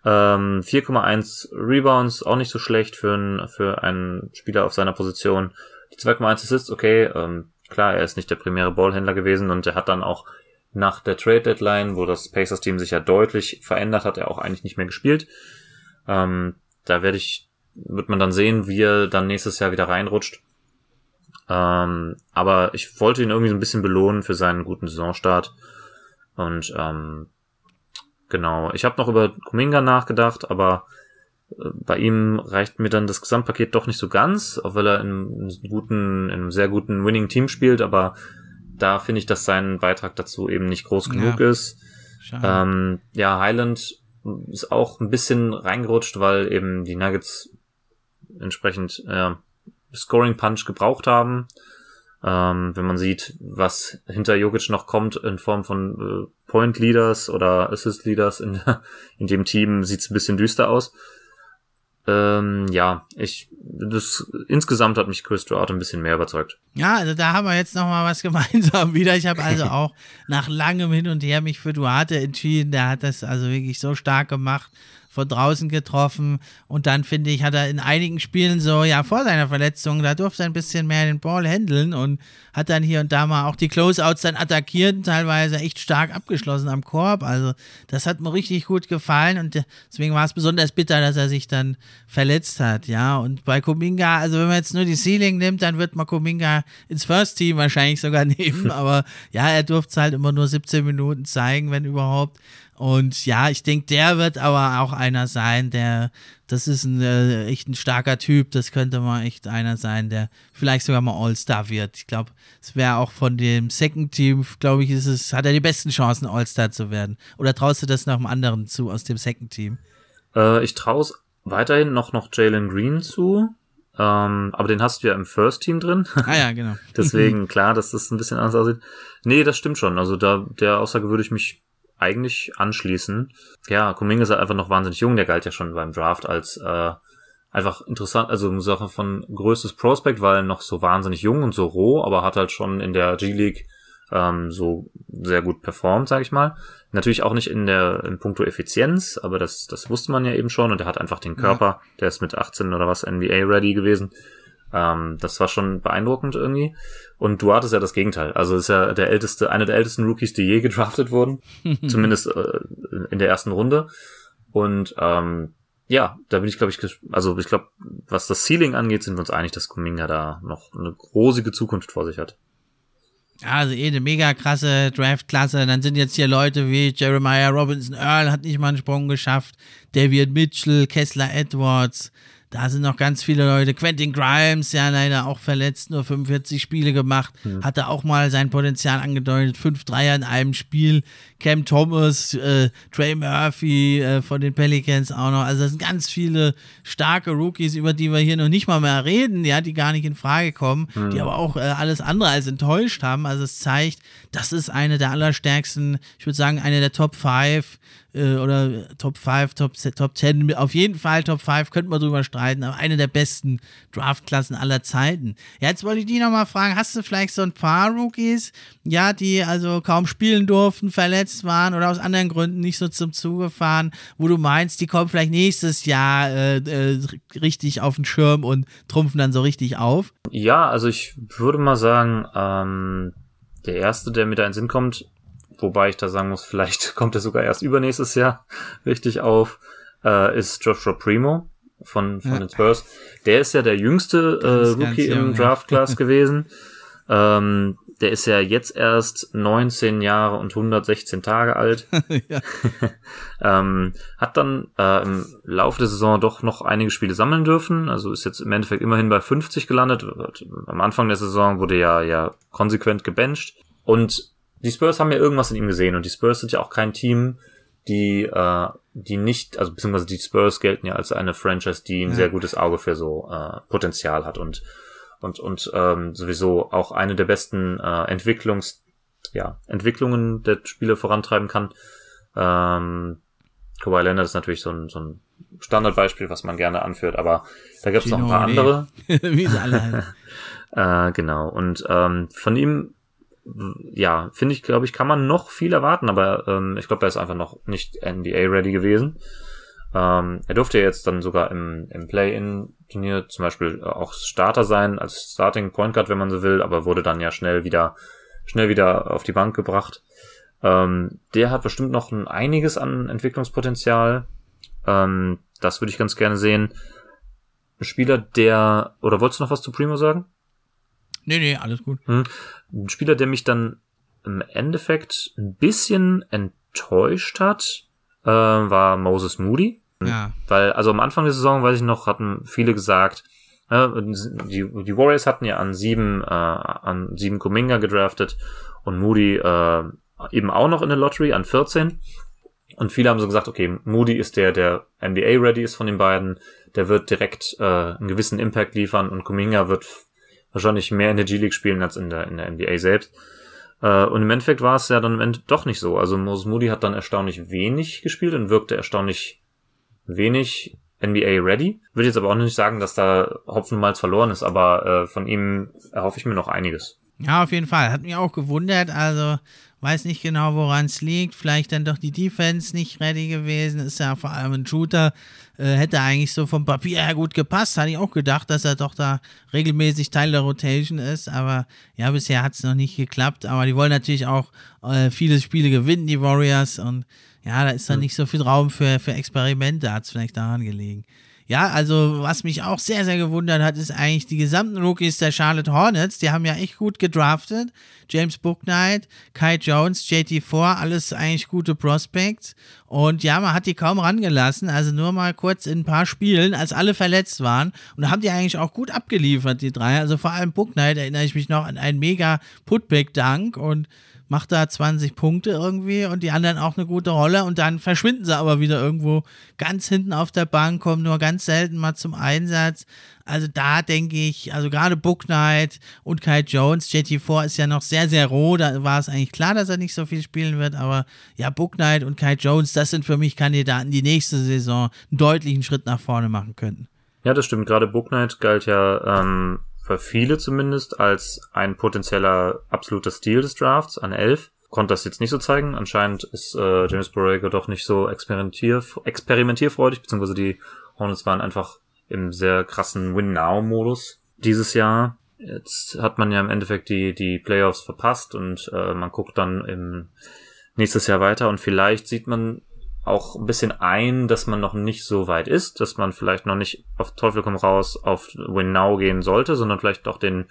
Ähm, 4,1 Rebounds, auch nicht so schlecht für, ein, für einen Spieler auf seiner Position. Die 2,1 Assists, okay, ähm, klar, er ist nicht der primäre Ballhändler gewesen und er hat dann auch nach der Trade Deadline, wo das Pacers Team sich ja deutlich verändert hat, er auch eigentlich nicht mehr gespielt. Ähm, da werde ich wird man dann sehen, wie er dann nächstes Jahr wieder reinrutscht. Ähm, aber ich wollte ihn irgendwie so ein bisschen belohnen für seinen guten Saisonstart. Und ähm, genau, ich habe noch über Kuminga nachgedacht, aber äh, bei ihm reicht mir dann das Gesamtpaket doch nicht so ganz, auch weil er in, einem guten, in einem sehr guten Winning-Team spielt, aber da finde ich, dass sein Beitrag dazu eben nicht groß genug ja. ist. Ähm, ja, Highland ist auch ein bisschen reingerutscht, weil eben die Nuggets entsprechend äh, Scoring Punch gebraucht haben. Ähm, wenn man sieht, was hinter Jokic noch kommt in Form von äh, Point Leaders oder Assist Leaders in, <laughs> in dem Team, sieht's ein bisschen düster aus. Ähm, ja, ich, das, insgesamt hat mich Chris Duarte ein bisschen mehr überzeugt. Ja, also da haben wir jetzt nochmal was <laughs> gemeinsam wieder. Ich habe also <laughs> auch nach langem Hin und Her mich für Duarte entschieden. Der hat das also wirklich so stark gemacht von draußen getroffen. Und dann finde ich, hat er in einigen Spielen so, ja, vor seiner Verletzung, da durfte er ein bisschen mehr den Ball handeln und hat dann hier und da mal auch die Closeouts dann attackiert, teilweise echt stark abgeschlossen am Korb. Also das hat mir richtig gut gefallen und deswegen war es besonders bitter, dass er sich dann verletzt hat, ja. Und bei Kuminga, also wenn man jetzt nur die Ceiling nimmt, dann wird man Kuminga ins First Team wahrscheinlich sogar <laughs> nehmen, aber ja, er durfte es halt immer nur 17 Minuten zeigen, wenn überhaupt. Und ja, ich denke, der wird aber auch einer sein, der, das ist ein äh, echt ein starker Typ. Das könnte mal echt einer sein, der vielleicht sogar mal All-Star wird. Ich glaube, es wäre auch von dem Second Team, glaube ich, ist es, hat er die besten Chancen, All-Star zu werden. Oder traust du das noch einem anderen zu aus dem Second Team? Äh, ich traue es weiterhin noch, noch Jalen Green zu. Ähm, aber den hast du ja im First Team drin. Ah ja, <laughs> genau. Deswegen klar, dass das ein bisschen anders aussieht. Nee, das stimmt schon. Also da der Aussage würde ich mich eigentlich anschließen. Ja, Kuminga ist halt einfach noch wahnsinnig jung. Der galt ja schon beim Draft als äh, einfach interessant, also eine Sache von größtes Prospect, weil noch so wahnsinnig jung und so roh, aber hat halt schon in der G-League ähm, so sehr gut performt, sage ich mal. Natürlich auch nicht in der in puncto Effizienz, aber das, das wusste man ja eben schon und er hat einfach den Körper, ja. der ist mit 18 oder was NBA ready gewesen. Ähm, das war schon beeindruckend irgendwie. Und du hattest ja das Gegenteil. Also ist ja der älteste, einer der ältesten Rookies, die je gedraftet wurden. <laughs> zumindest äh, in der ersten Runde. Und ähm, ja, da bin ich, glaube ich, also ich glaube, was das Ceiling angeht, sind wir uns einig, dass Kuminga da noch eine rosige Zukunft vor sich hat. Also eh eine mega krasse Draftklasse. Dann sind jetzt hier Leute wie Jeremiah Robinson Earl hat nicht mal einen Sprung geschafft. David Mitchell, Kessler Edwards, da sind noch ganz viele Leute. Quentin Grimes, ja, leider auch verletzt, nur 45 Spiele gemacht. Mhm. Hatte auch mal sein Potenzial angedeutet. Fünf Dreier in einem Spiel. Cam Thomas, äh, Trey Murphy äh, von den Pelicans auch noch. Also, das sind ganz viele starke Rookies, über die wir hier noch nicht mal mehr reden, ja, die gar nicht in Frage kommen, mhm. die aber auch äh, alles andere als enttäuscht haben. Also, es zeigt, das ist eine der allerstärksten, ich würde sagen, eine der Top 5 äh, oder Top 5, Top, Top 10, auf jeden Fall Top 5, könnte man drüber streiten, aber eine der besten Draftklassen aller Zeiten. Ja, jetzt wollte ich die nochmal fragen, hast du vielleicht so ein paar Rookies, ja, die also kaum spielen durften, verletzt waren oder aus anderen Gründen nicht so zum Zuge fahren, wo du meinst, die kommen vielleicht nächstes Jahr äh, äh, richtig auf den Schirm und trumpfen dann so richtig auf? Ja, also ich würde mal sagen, ähm, der erste, der mir da in den Sinn kommt, wobei ich da sagen muss, vielleicht <laughs> kommt er sogar erst übernächstes Jahr richtig auf, äh, ist Joshua Primo von, von ja. den Spurs. Der ist ja der jüngste äh, Rookie jung, im Draft Class <laughs> gewesen. Ähm, der ist ja jetzt erst 19 Jahre und 116 Tage alt. <laughs> ähm, hat dann äh, im Laufe der Saison doch noch einige Spiele sammeln dürfen. Also ist jetzt im Endeffekt immerhin bei 50 gelandet. Am Anfang der Saison wurde ja ja konsequent gebencht. Und die Spurs haben ja irgendwas in ihm gesehen und die Spurs sind ja auch kein Team, die, äh, die nicht, also beziehungsweise die Spurs gelten ja als eine Franchise, die ein ja. sehr gutes Auge für so äh, Potenzial hat und und und ähm, sowieso auch eine der besten äh, Entwicklungs ja Entwicklungen der Spiele vorantreiben kann. Ähm, Kawhi Leonard ist natürlich so ein, so ein Standardbeispiel, was man gerne anführt, aber da gibt es noch ein paar andere. <laughs> Wie sie alle <laughs> äh, genau. Und ähm, von ihm ja, finde ich, glaube ich, kann man noch viel erwarten, aber ähm, ich glaube, er ist einfach noch nicht NBA-ready gewesen. Ähm, er durfte jetzt dann sogar im, im Play-In-Turnier zum Beispiel auch Starter sein, als Starting Point Guard, wenn man so will, aber wurde dann ja schnell wieder, schnell wieder auf die Bank gebracht. Ähm, der hat bestimmt noch ein einiges an Entwicklungspotenzial. Ähm, das würde ich ganz gerne sehen. Ein Spieler, der, oder wolltest du noch was zu Primo sagen? Nee, nee, alles gut. Hm. Ein Spieler, der mich dann im Endeffekt ein bisschen enttäuscht hat, äh, war Moses Moody. Ja. Weil, also am Anfang der Saison, weiß ich noch, hatten viele gesagt, äh, die, die Warriors hatten ja an sieben, äh, an sieben Kuminga gedraftet und Moody äh, eben auch noch in der Lottery an 14. Und viele haben so gesagt, okay, Moody ist der, der NBA-ready ist von den beiden, der wird direkt äh, einen gewissen Impact liefern und Kuminga wird wahrscheinlich mehr in der G-League spielen als in der, in der NBA selbst. Äh, und im Endeffekt war es ja dann im Ende doch nicht so. Also Moses Moody hat dann erstaunlich wenig gespielt und wirkte erstaunlich wenig NBA ready. Würde jetzt aber auch nicht sagen, dass da Hopfen mal verloren ist, aber äh, von ihm erhoffe ich mir noch einiges. Ja, auf jeden Fall. Hat mich auch gewundert. Also weiß nicht genau, woran es liegt. Vielleicht dann doch die Defense nicht ready gewesen. Ist ja vor allem ein Shooter. Äh, hätte eigentlich so vom Papier her gut gepasst. Hatte ich auch gedacht, dass er doch da regelmäßig Teil der Rotation ist. Aber ja, bisher hat es noch nicht geklappt. Aber die wollen natürlich auch äh, viele Spiele gewinnen, die Warriors. Und ja, da ist dann nicht so viel Raum für, für Experimente. Hat es vielleicht daran gelegen. Ja, also was mich auch sehr, sehr gewundert hat, ist eigentlich die gesamten Rookies der Charlotte Hornets. Die haben ja echt gut gedraftet. James Booknight, Kai Jones, JT4, alles eigentlich gute Prospects. Und ja, man hat die kaum rangelassen. Also nur mal kurz in ein paar Spielen, als alle verletzt waren. Und da haben die eigentlich auch gut abgeliefert, die drei. Also vor allem Booknight erinnere ich mich noch an einen mega Putback-Dank und macht da 20 Punkte irgendwie und die anderen auch eine gute Rolle und dann verschwinden sie aber wieder irgendwo ganz hinten auf der Bank, kommen nur ganz selten mal zum Einsatz. Also da denke ich, also gerade Book Knight und Kai Jones, JT4 ist ja noch sehr, sehr roh, da war es eigentlich klar, dass er nicht so viel spielen wird, aber ja, Book Knight und Kai Jones, das sind für mich Kandidaten, die nächste Saison einen deutlichen Schritt nach vorne machen könnten. Ja, das stimmt. Gerade Book Knight galt ja ähm, für viele zumindest als ein potenzieller absoluter Stil des Drafts an 11. Konnte das jetzt nicht so zeigen. Anscheinend ist äh, James Borrego doch nicht so experimentier experimentierfreudig, beziehungsweise die Hornets waren einfach im sehr krassen Win-Now-Modus dieses Jahr. Jetzt hat man ja im Endeffekt die, die Playoffs verpasst und äh, man guckt dann im nächstes Jahr weiter und vielleicht sieht man auch ein bisschen ein, dass man noch nicht so weit ist, dass man vielleicht noch nicht auf Teufel komm raus auf Win Now gehen sollte, sondern vielleicht auch den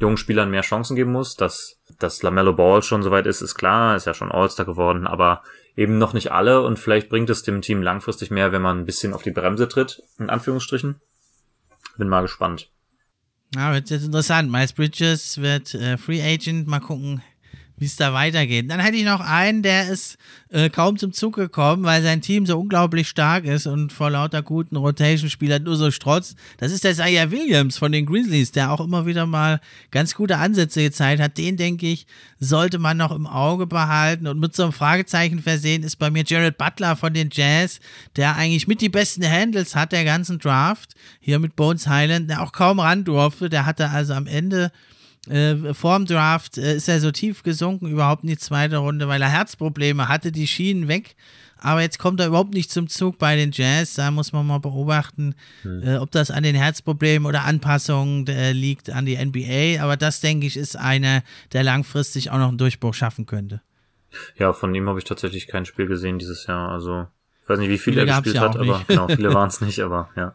jungen Spielern mehr Chancen geben muss. Dass, dass LaMelo Ball schon so weit ist, ist klar, ist ja schon All-Star geworden, aber eben noch nicht alle und vielleicht bringt es dem Team langfristig mehr, wenn man ein bisschen auf die Bremse tritt, in Anführungsstrichen. Bin mal gespannt. Ja, wird jetzt interessant. Miles Bridges wird äh, Free Agent. Mal gucken, wie es da weitergeht. Dann hätte ich noch einen, der ist äh, kaum zum Zug gekommen, weil sein Team so unglaublich stark ist und vor lauter guten Rotation-Spielern nur so strotzt. Das ist der Isaiah Williams von den Grizzlies, der auch immer wieder mal ganz gute Ansätze gezeigt hat. Den, denke ich, sollte man noch im Auge behalten. Und mit so einem Fragezeichen versehen ist bei mir Jared Butler von den Jazz, der eigentlich mit die besten Handles hat der ganzen Draft. Hier mit Bones Highland, der auch kaum ran durfte. Der hatte also am Ende äh, vorm Draft äh, ist er so tief gesunken, überhaupt in die zweite Runde, weil er Herzprobleme hatte, die Schienen weg. Aber jetzt kommt er überhaupt nicht zum Zug bei den Jazz. Da muss man mal beobachten, hm. äh, ob das an den Herzproblemen oder Anpassungen äh, liegt an die NBA. Aber das, denke ich, ist einer, der langfristig auch noch einen Durchbruch schaffen könnte. Ja, von ihm habe ich tatsächlich kein Spiel gesehen dieses Jahr. Also, ich weiß nicht, wie viele, viele er gespielt ja hat, aber genau, viele <laughs> waren es nicht, aber ja.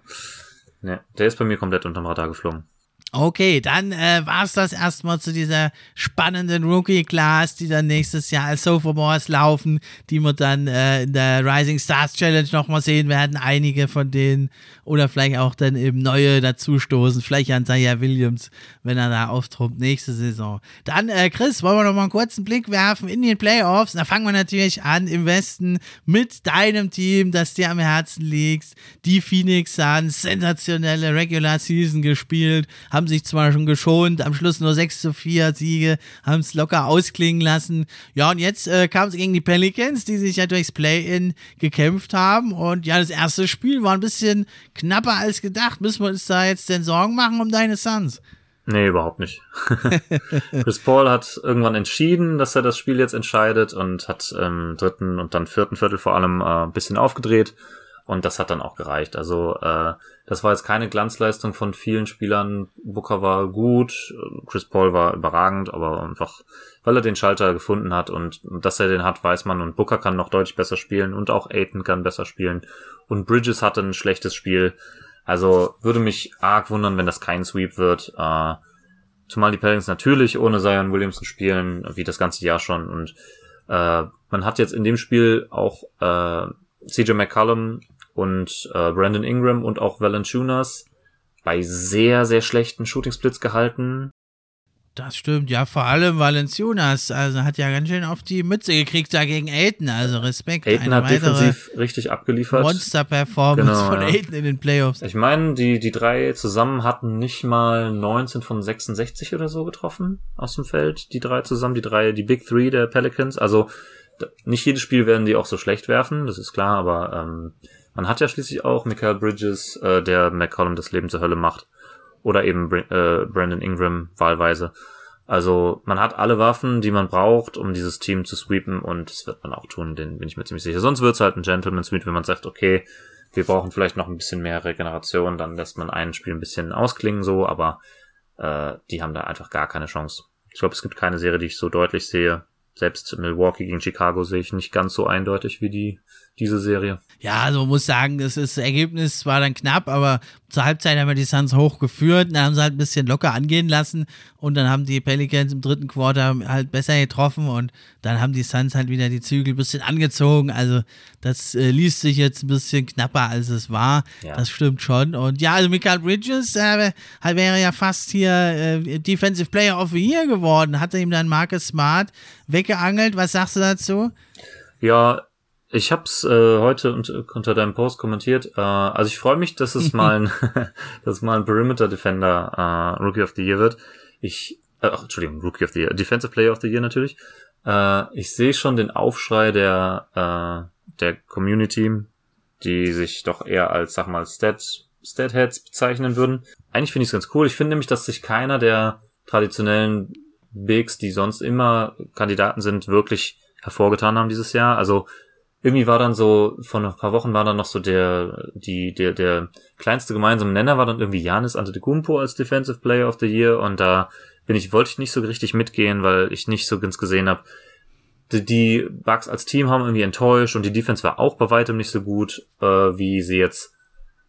Nee, der ist bei mir komplett unterm Radar geflogen. Okay, dann äh, war es das erstmal zu dieser spannenden Rookie-Class, die dann nächstes Jahr als Sophomores laufen, die wir dann äh, in der Rising Stars Challenge nochmal sehen werden. Einige von denen oder vielleicht auch dann eben neue dazustoßen. Vielleicht an Zaya Williams, wenn er da auftrumpft nächste Saison. Dann, äh, Chris, wollen wir nochmal einen kurzen Blick werfen in den Playoffs. Da fangen wir natürlich an im Westen mit deinem Team, das dir am Herzen liegt. Die Phoenix Suns, sensationelle Regular Season gespielt haben sich zwar schon geschont, am Schluss nur 6 zu 4 Siege, haben es locker ausklingen lassen. Ja, und jetzt äh, kam es gegen die Pelicans, die sich ja durchs Play-In gekämpft haben. Und ja, das erste Spiel war ein bisschen knapper als gedacht. Müssen wir uns da jetzt denn Sorgen machen um deine Suns? Nee, überhaupt nicht. <laughs> Chris Paul hat irgendwann entschieden, dass er das Spiel jetzt entscheidet und hat im dritten und dann vierten Viertel vor allem äh, ein bisschen aufgedreht und das hat dann auch gereicht. Also äh, das war jetzt keine Glanzleistung von vielen Spielern. Booker war gut, Chris Paul war überragend, aber einfach, weil er den Schalter gefunden hat und, dass er den hat, weiß man. Und Booker kann noch deutlich besser spielen und auch Aiton kann besser spielen. Und Bridges hatte ein schlechtes Spiel. Also würde mich arg wundern, wenn das kein Sweep wird. Äh, zumal die Pelicans natürlich ohne Zion Williamson spielen, wie das ganze Jahr schon. Und äh, man hat jetzt in dem Spiel auch äh, CJ McCollum und äh, Brandon Ingram und auch Valanciunas bei sehr, sehr schlechten Shooting Splits gehalten. Das stimmt, ja, vor allem Valenciunas, also hat ja ganz schön auf die Mütze gekriegt da gegen Aiden, also Respekt. Aiden hat defensiv richtig abgeliefert. Monster-Performance genau, von ja. Aiden in den Playoffs. Ich meine, die, die drei zusammen hatten nicht mal 19 von 66 oder so getroffen aus dem Feld, die drei zusammen, die drei, die Big Three der Pelicans, also nicht jedes Spiel werden die auch so schlecht werfen, das ist klar, aber ähm, man hat ja schließlich auch Michael Bridges, äh, der McCollum das Leben zur Hölle macht. Oder eben äh, Brandon Ingram wahlweise. Also man hat alle Waffen, die man braucht, um dieses Team zu sweepen und das wird man auch tun, den bin ich mir ziemlich sicher. Sonst wird's halt ein Gentleman Sweep, wenn man sagt, okay, wir brauchen vielleicht noch ein bisschen mehr Regeneration, dann lässt man ein Spiel ein bisschen ausklingen so, aber äh, die haben da einfach gar keine Chance. Ich glaube, es gibt keine Serie, die ich so deutlich sehe. Selbst Milwaukee gegen Chicago sehe ich nicht ganz so eindeutig wie die diese Serie. Ja, also muss sagen, das, ist, Ergebnis war dann knapp, aber zur Halbzeit haben wir die Suns hochgeführt, dann haben sie halt ein bisschen locker angehen lassen und dann haben die Pelicans im dritten Quarter halt besser getroffen und dann haben die Suns halt wieder die Zügel ein bisschen angezogen. Also das äh, liest sich jetzt ein bisschen knapper, als es war. Ja. Das stimmt schon. Und ja, also Michael Bridges äh, halt wäre ja fast hier äh, Defensive Player of the Year geworden. Hatte ihm dann Marcus Smart weggeangelt. Was sagst du dazu? Ja, ich hab's äh, heute unter, unter deinem Post kommentiert. Äh, also ich freue mich, dass es <laughs> mal ein, <laughs> dass mal ein Perimeter Defender äh, Rookie of the Year wird. Ich, äh, ach, Entschuldigung, Rookie of the Year, Defensive Player of the Year natürlich. Äh, ich sehe schon den Aufschrei der äh, der Community, die sich doch eher als, sag mal, Stat Statheads bezeichnen würden. Eigentlich finde ich es ganz cool. Ich finde nämlich, dass sich keiner der traditionellen Bigs, die sonst immer Kandidaten sind, wirklich hervorgetan haben dieses Jahr. Also irgendwie war dann so, vor ein paar Wochen war dann noch so der, die, der, der kleinste gemeinsame Nenner war dann irgendwie Janis Antetokounmpo als Defensive Player of the Year und da bin ich, wollte ich nicht so richtig mitgehen, weil ich nicht so ganz gesehen habe. Die, Bugs als Team haben irgendwie enttäuscht und die Defense war auch bei weitem nicht so gut, äh, wie sie jetzt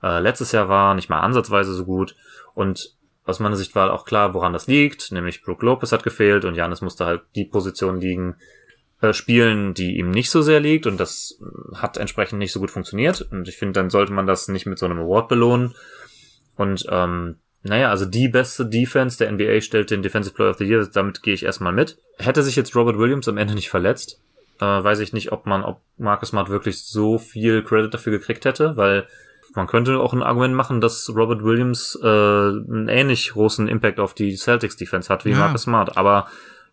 äh, letztes Jahr war, nicht mal ansatzweise so gut. Und aus meiner Sicht war auch klar, woran das liegt, nämlich Brook Lopez hat gefehlt und Janis musste halt die Position liegen, äh, spielen, die ihm nicht so sehr liegt und das äh, hat entsprechend nicht so gut funktioniert. Und ich finde, dann sollte man das nicht mit so einem Award belohnen. Und ähm, naja, also die beste Defense der NBA stellt den Defensive Player of the Year, damit gehe ich erstmal mit. Hätte sich jetzt Robert Williams am Ende nicht verletzt, äh, weiß ich nicht, ob man, ob Marcus Smart wirklich so viel Credit dafür gekriegt hätte, weil man könnte auch ein Argument machen, dass Robert Williams äh, einen ähnlich großen Impact auf die Celtics Defense hat wie ja. Marcus Smart. Aber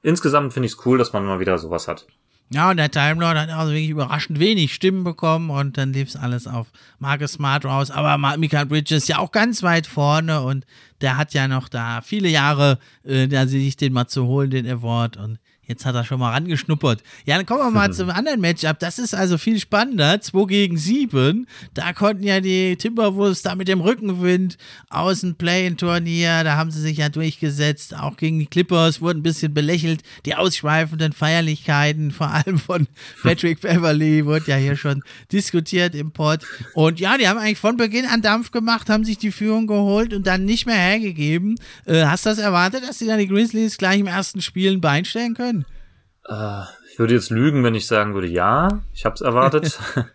insgesamt finde ich es cool, dass man mal wieder sowas hat. Ja, und der Time Lord hat also wirklich überraschend wenig Stimmen bekommen und dann lief es alles auf Marcus Smart raus. Aber Michael Bridges ja auch ganz weit vorne und der hat ja noch da viele Jahre, äh, da sich den mal zu holen, den Award. Und Jetzt hat er schon mal rangeschnuppert. Ja, dann kommen wir mal zum anderen Matchup. Das ist also viel spannender. 2 gegen 7. Da konnten ja die Timberwolves da mit dem Rückenwind aus dem Play-In-Turnier, da haben sie sich ja durchgesetzt. Auch gegen die Clippers wurden ein bisschen belächelt. Die ausschweifenden Feierlichkeiten, vor allem von <laughs> Patrick Beverly, wurde ja hier schon diskutiert im Pod. Und ja, die haben eigentlich von Beginn an Dampf gemacht, haben sich die Führung geholt und dann nicht mehr hergegeben. Äh, hast du das erwartet, dass sie dann die Grizzlies gleich im ersten Spiel ein Bein stellen können? Äh, ich würde jetzt lügen, wenn ich sagen würde, ja, ich habe es erwartet. <laughs>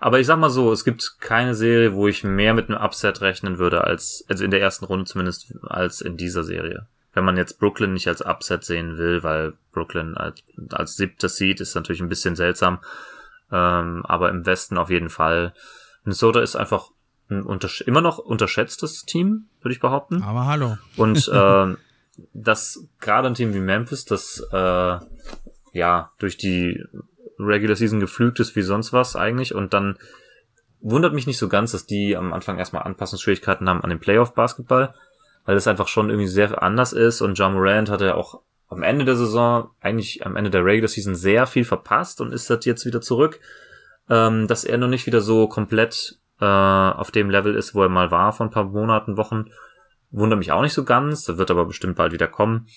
Aber ich sag mal so, es gibt keine Serie, wo ich mehr mit einem Upset rechnen würde als, also in der ersten Runde zumindest, als in dieser Serie. Wenn man jetzt Brooklyn nicht als Upset sehen will, weil Brooklyn als, als siebtes Seed ist natürlich ein bisschen seltsam. Ähm, aber im Westen auf jeden Fall. Minnesota ist einfach ein immer noch unterschätztes Team, würde ich behaupten. Aber hallo. Und <laughs> äh, dass gerade ein Team wie Memphis, das äh, ja durch die Regular Season geflügt ist wie sonst was eigentlich. Und dann wundert mich nicht so ganz, dass die am Anfang erstmal Anpassungsschwierigkeiten haben an den Playoff-Basketball, weil das einfach schon irgendwie sehr anders ist. Und John Morant hatte auch am Ende der Saison, eigentlich am Ende der Regular Season sehr viel verpasst und ist das jetzt wieder zurück, ähm, dass er noch nicht wieder so komplett äh, auf dem Level ist, wo er mal war vor ein paar Monaten, Wochen Wundert mich auch nicht so ganz, wird aber bestimmt bald wieder kommen.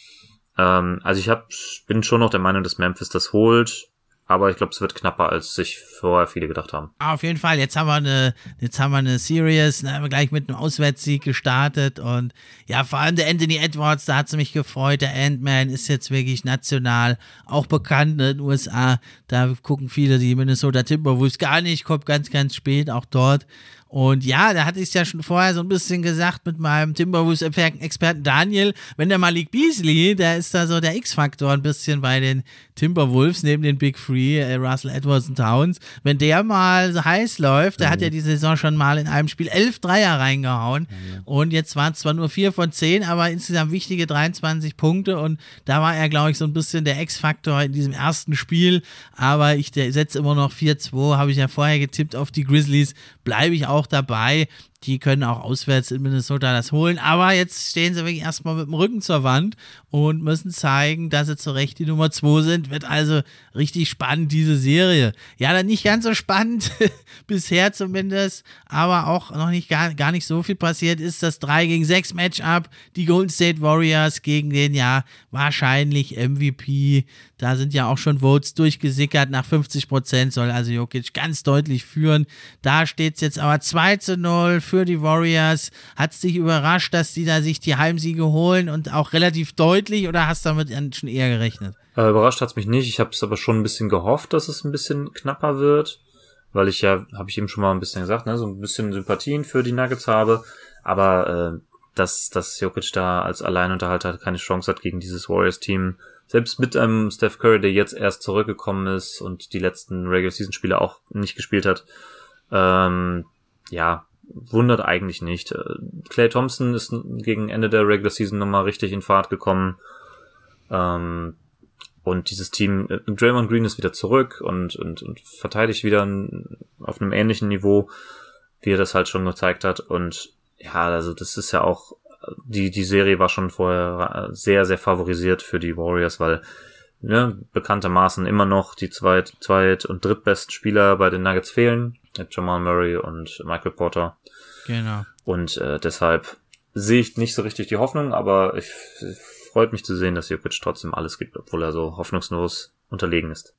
Ähm, also ich hab, bin schon noch der Meinung, dass Memphis das holt. Aber ich glaube, es wird knapper, als sich vorher viele gedacht haben. Auf jeden Fall. Jetzt haben wir eine, jetzt haben wir eine Series, wir gleich mit einem Auswärtssieg gestartet. Und ja, vor allem der Anthony Edwards, da hat es mich gefreut. Der Ant-Man ist jetzt wirklich national auch bekannt in den USA. Da gucken viele die Minnesota Timberwolves gar nicht, kommt ganz, ganz spät auch dort. Und ja, da hatte ich es ja schon vorher so ein bisschen gesagt mit meinem Timberwolves-Experten Daniel, wenn der Malik Beasley, der ist da so der X-Faktor ein bisschen bei den Timberwolves neben den Big Three, äh, Russell Edwards und Towns, wenn der mal so heiß läuft, der mhm. hat ja die Saison schon mal in einem Spiel elf Dreier reingehauen mhm. und jetzt waren es zwar nur vier von zehn, aber insgesamt wichtige 23 Punkte und da war er, glaube ich, so ein bisschen der X-Faktor in diesem ersten Spiel, aber ich setze immer noch 4-2, habe ich ja vorher getippt auf die Grizzlies, bleibe ich auch auch dabei. Die können auch auswärts in Minnesota das holen. Aber jetzt stehen sie wirklich erstmal mit dem Rücken zur Wand und müssen zeigen, dass sie zu Recht die Nummer 2 sind. Wird also richtig spannend, diese Serie. Ja, dann nicht ganz so spannend, <laughs> bisher zumindest, aber auch noch nicht gar, gar nicht so viel passiert, ist das 3 gegen 6 Matchup. Die Golden State Warriors gegen den ja wahrscheinlich MVP. Da sind ja auch schon Votes durchgesickert. Nach 50 Prozent soll also Jokic ganz deutlich führen. Da steht es jetzt aber 2 zu 0 für die Warriors. Hat es dich überrascht, dass die da sich die Heimsiege holen und auch relativ deutlich oder hast du damit schon eher gerechnet? Äh, überrascht hat's mich nicht. Ich habe es aber schon ein bisschen gehofft, dass es ein bisschen knapper wird, weil ich ja, habe ich eben schon mal ein bisschen gesagt, ne, so ein bisschen Sympathien für die Nuggets habe. Aber äh, dass, dass Jokic da als Alleinunterhalter keine Chance hat gegen dieses Warriors-Team, selbst mit einem Steph Curry, der jetzt erst zurückgekommen ist und die letzten Regular-Season-Spiele auch nicht gespielt hat, ähm, ja, wundert eigentlich nicht. Clay äh, Thompson ist gegen Ende der Regular Season nochmal richtig in Fahrt gekommen. Ähm, und dieses Team, äh, Draymond Green ist wieder zurück und, und, und verteidigt wieder auf einem ähnlichen Niveau, wie er das halt schon gezeigt hat. Und ja, also das ist ja auch, die, die Serie war schon vorher sehr, sehr favorisiert für die Warriors, weil ne, bekanntermaßen immer noch die zweit-, zweit und drittbesten Spieler bei den Nuggets fehlen. Jamal Murray und Michael Porter. Genau. Und äh, deshalb sehe ich nicht so richtig die Hoffnung, aber ich, ich freut mich zu sehen, dass Jokic trotzdem alles gibt, obwohl er so hoffnungslos unterlegen ist.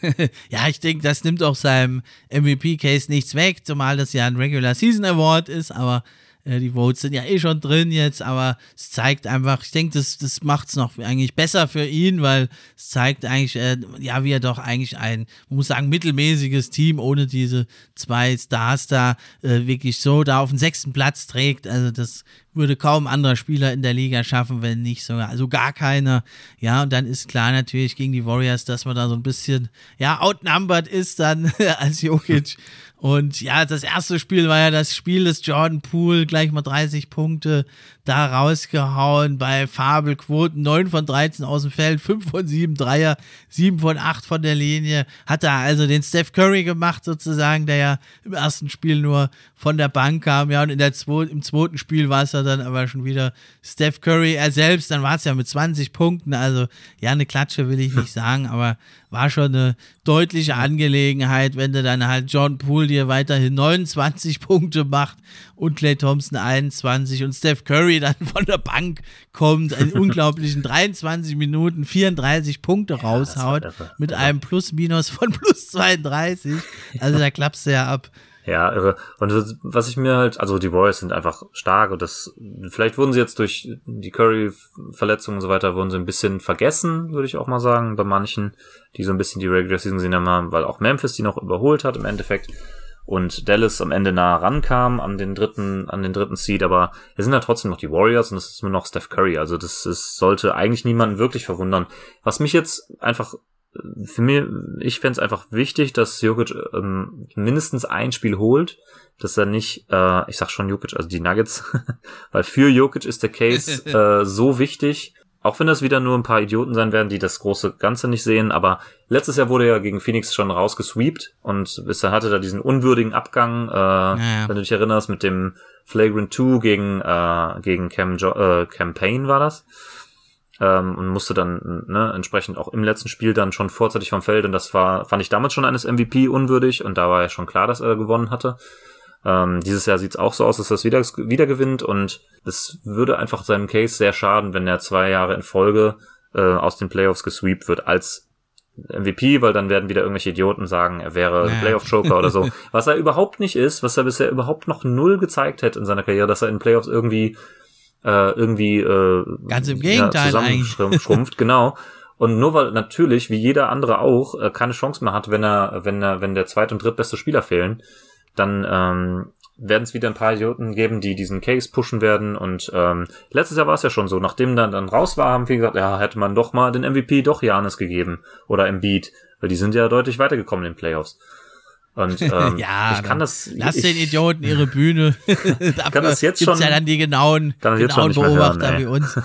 <laughs> ja, ich denke, das nimmt auch seinem MVP-Case nichts weg, zumal das ja ein Regular Season Award ist, aber äh, die Votes sind ja eh schon drin jetzt, aber es zeigt einfach, ich denke, das, das macht es noch eigentlich besser für ihn, weil es zeigt eigentlich, äh, ja, wie er doch eigentlich ein, man muss sagen, mittelmäßiges Team ohne diese zwei Stars da äh, wirklich so da auf den sechsten Platz trägt. Also das würde kaum anderer Spieler in der Liga schaffen, wenn nicht sogar, also gar keiner. Ja, und dann ist klar natürlich gegen die Warriors, dass man da so ein bisschen, ja, outnumbered ist dann <laughs> als Jokic. Und ja, das erste Spiel war ja das Spiel des Jordan Poole, gleich mal 30 Punkte da rausgehauen bei Fabelquoten. 9 von 13 aus dem Feld, 5 von 7 Dreier, 7 von 8 von der Linie. Hat da also den Steph Curry gemacht sozusagen, der ja im ersten Spiel nur von der Bank kam. Ja, und in der zwo im zweiten Spiel war es ja dann aber schon wieder Steph Curry er selbst. Dann war es ja mit 20 Punkten. Also ja, eine Klatsche will ich nicht <laughs> sagen, aber war schon eine deutliche Angelegenheit, wenn du dann halt John Poole dir weiterhin 29 <laughs> Punkte macht und Clay Thompson 21 und Steph Curry dann <laughs> von der Bank kommt, in <laughs> unglaublichen 23 Minuten 34 Punkte ja, raushaut mit einem Plus-Minus von plus 32. Also da klappst du ja ab. Ja, irre. Und was ich mir halt, also die Warriors sind einfach stark und das, vielleicht wurden sie jetzt durch die Curry-Verletzung und so weiter, wurden sie ein bisschen vergessen, würde ich auch mal sagen, bei manchen, die so ein bisschen die Regular Season gesehen haben, weil auch Memphis die noch überholt hat im Endeffekt und Dallas am Ende nah rankam an den dritten, an den dritten Seed, aber es sind halt trotzdem noch die Warriors und es ist immer noch Steph Curry. Also das, das sollte eigentlich niemanden wirklich verwundern. Was mich jetzt einfach für mich, ich fände es einfach wichtig, dass Jokic ähm, mindestens ein Spiel holt, dass er nicht, äh, ich sag schon Jokic, also die Nuggets, <laughs> weil für Jokic ist der Case <laughs> äh, so wichtig, auch wenn das wieder nur ein paar Idioten sein werden, die das große Ganze nicht sehen, aber letztes Jahr wurde er ja gegen Phoenix schon rausgesweept und bisher hatte da diesen unwürdigen Abgang, äh, ja. wenn du dich erinnerst, mit dem Flagrant 2 gegen, äh, gegen Cam, jo äh, Campaign war das. Ähm, und musste dann ne, entsprechend auch im letzten Spiel dann schon vorzeitig vom Feld und das war, fand ich damals schon eines MVP unwürdig und da war ja schon klar, dass er gewonnen hatte. Ähm, dieses Jahr sieht es auch so aus, dass er es wieder, wieder gewinnt und es würde einfach seinem Case sehr schaden, wenn er zwei Jahre in Folge äh, aus den Playoffs gesweept wird als MVP, weil dann werden wieder irgendwelche Idioten sagen, er wäre naja. Playoff-Joker oder so. <laughs> Was er überhaupt nicht ist, was er bisher überhaupt noch null gezeigt hat in seiner Karriere, dass er in Playoffs irgendwie äh, irgendwie äh, ganz im Gegenteil ja, zusammenschrumpft, genau. Und nur weil natürlich, wie jeder andere auch, äh, keine Chance mehr hat, wenn er, wenn er, wenn der zweit- und drittbeste Spieler fehlen, dann ähm, werden es wieder ein paar Idioten geben, die diesen Case pushen werden. Und ähm, letztes Jahr war es ja schon so, nachdem dann dann raus war, haben viele gesagt, ja, hätte man doch mal den MVP doch Janis gegeben oder Embiid, weil die sind ja deutlich weitergekommen in den Playoffs. Und <laughs> ähm, ja, ich kann das. Lass ich, den Idioten ihre Bühne. <laughs> <laughs> Dafür kann das jetzt schon, ja dann die genauen, genauen Beobachter hören, wie uns.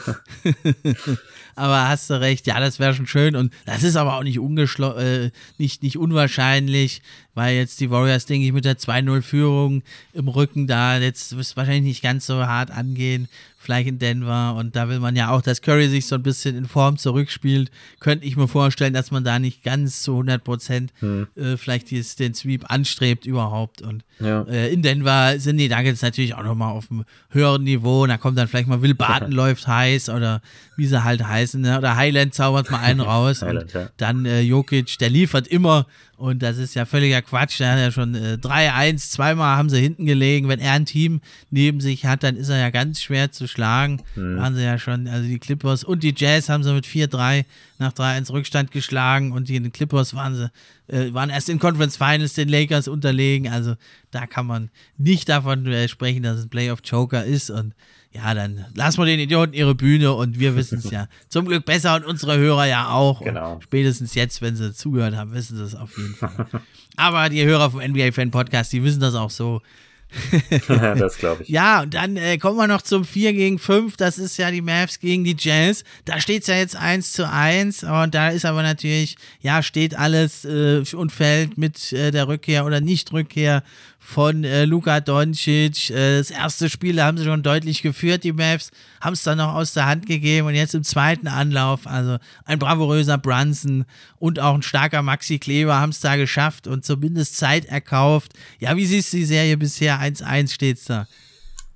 aber hast du recht, ja, das wäre schon schön und das ist aber auch nicht, äh, nicht, nicht unwahrscheinlich. Weil jetzt die Warriors, denke ich, mit der 2-0-Führung im Rücken da jetzt wird es wahrscheinlich nicht ganz so hart angehen vielleicht in Denver. Und da will man ja auch, dass Curry sich so ein bisschen in Form zurückspielt. Könnte ich mir vorstellen, dass man da nicht ganz zu 100 Prozent hm. äh, vielleicht dieses, den Sweep anstrebt überhaupt. Und ja. äh, in Denver sind die Nuggets natürlich auch nochmal auf einem höheren Niveau. Und da kommt dann vielleicht mal Will Barton <laughs> läuft heiß oder wie sie halt heißen. Ne? Oder Highland zaubert mal einen <laughs> raus. Highland, und ja. dann äh, Jokic, der liefert immer. Und das ist ja völliger Quatsch. Der hat ja schon äh, 3-1, zweimal haben sie hinten gelegen. Wenn er ein Team neben sich hat, dann ist er ja ganz schwer zu schlagen. Mhm. Waren sie ja schon, also die Clippers und die Jazz haben sie mit 4-3 nach 3-1 Rückstand geschlagen und die Clippers waren sie, äh, waren erst in Conference Finals den Lakers unterlegen. Also da kann man nicht davon äh, sprechen, dass es ein Playoff Joker ist. Und ja, dann lassen wir den Idioten ihre Bühne und wir wissen es <laughs> ja zum Glück besser und unsere Hörer ja auch. Genau. Und spätestens jetzt, wenn sie zugehört haben, wissen sie es auf jeden Fall. <laughs> Aber die Hörer vom NBA Fan Podcast, die wissen das auch so. <laughs> das glaube ich. Ja, und dann äh, kommen wir noch zum 4 gegen 5. Das ist ja die Mavs gegen die Jazz. Da steht es ja jetzt 1 zu 1. Und da ist aber natürlich, ja, steht alles äh, und fällt mit äh, der Rückkehr oder Nicht-Rückkehr von äh, Luka Doncic. Äh, das erste Spiel haben sie schon deutlich geführt, die Mavs, haben es dann noch aus der Hand gegeben und jetzt im zweiten Anlauf, also ein bravouröser Brunson und auch ein starker Maxi Kleber haben es da geschafft und zumindest Zeit erkauft. Ja, wie siehst du die Serie bisher? 1-1 steht's da.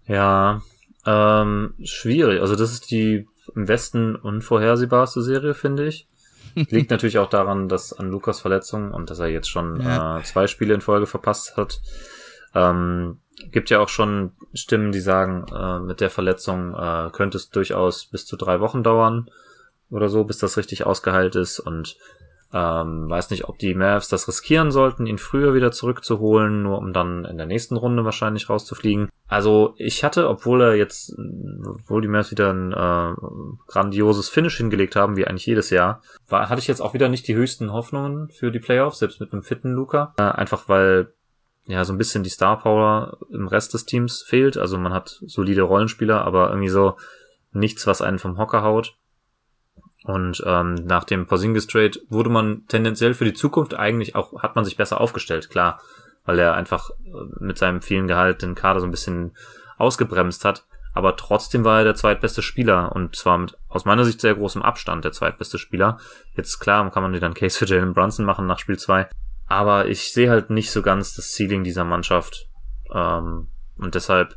Ja, ähm, schwierig. Also das ist die im Westen unvorhersehbarste Serie, finde ich. Liegt natürlich auch daran, dass an Lukas Verletzung und dass er jetzt schon ja. äh, zwei Spiele in Folge verpasst hat. Ähm, gibt ja auch schon Stimmen, die sagen, äh, mit der Verletzung äh, könnte es durchaus bis zu drei Wochen dauern oder so, bis das richtig ausgeheilt ist und ähm, weiß nicht, ob die Mavs das riskieren sollten, ihn früher wieder zurückzuholen, nur um dann in der nächsten Runde wahrscheinlich rauszufliegen. Also ich hatte, obwohl er jetzt, obwohl die Mavs wieder ein äh, grandioses Finish hingelegt haben, wie eigentlich jedes Jahr, war, hatte ich jetzt auch wieder nicht die höchsten Hoffnungen für die Playoffs, selbst mit einem fitten Luca. Äh, einfach weil ja so ein bisschen die Star Power im Rest des Teams fehlt. Also man hat solide Rollenspieler, aber irgendwie so nichts, was einen vom Hocker haut. Und ähm, nach dem Porzingis Trade wurde man tendenziell für die Zukunft eigentlich auch, hat man sich besser aufgestellt, klar, weil er einfach äh, mit seinem vielen Gehalt den Kader so ein bisschen ausgebremst hat. Aber trotzdem war er der zweitbeste Spieler und zwar mit aus meiner Sicht sehr großem Abstand der zweitbeste Spieler. Jetzt klar, kann man wieder einen Case für Jalen Brunson machen nach Spiel 2. Aber ich sehe halt nicht so ganz das Ceiling dieser Mannschaft. Ähm, und deshalb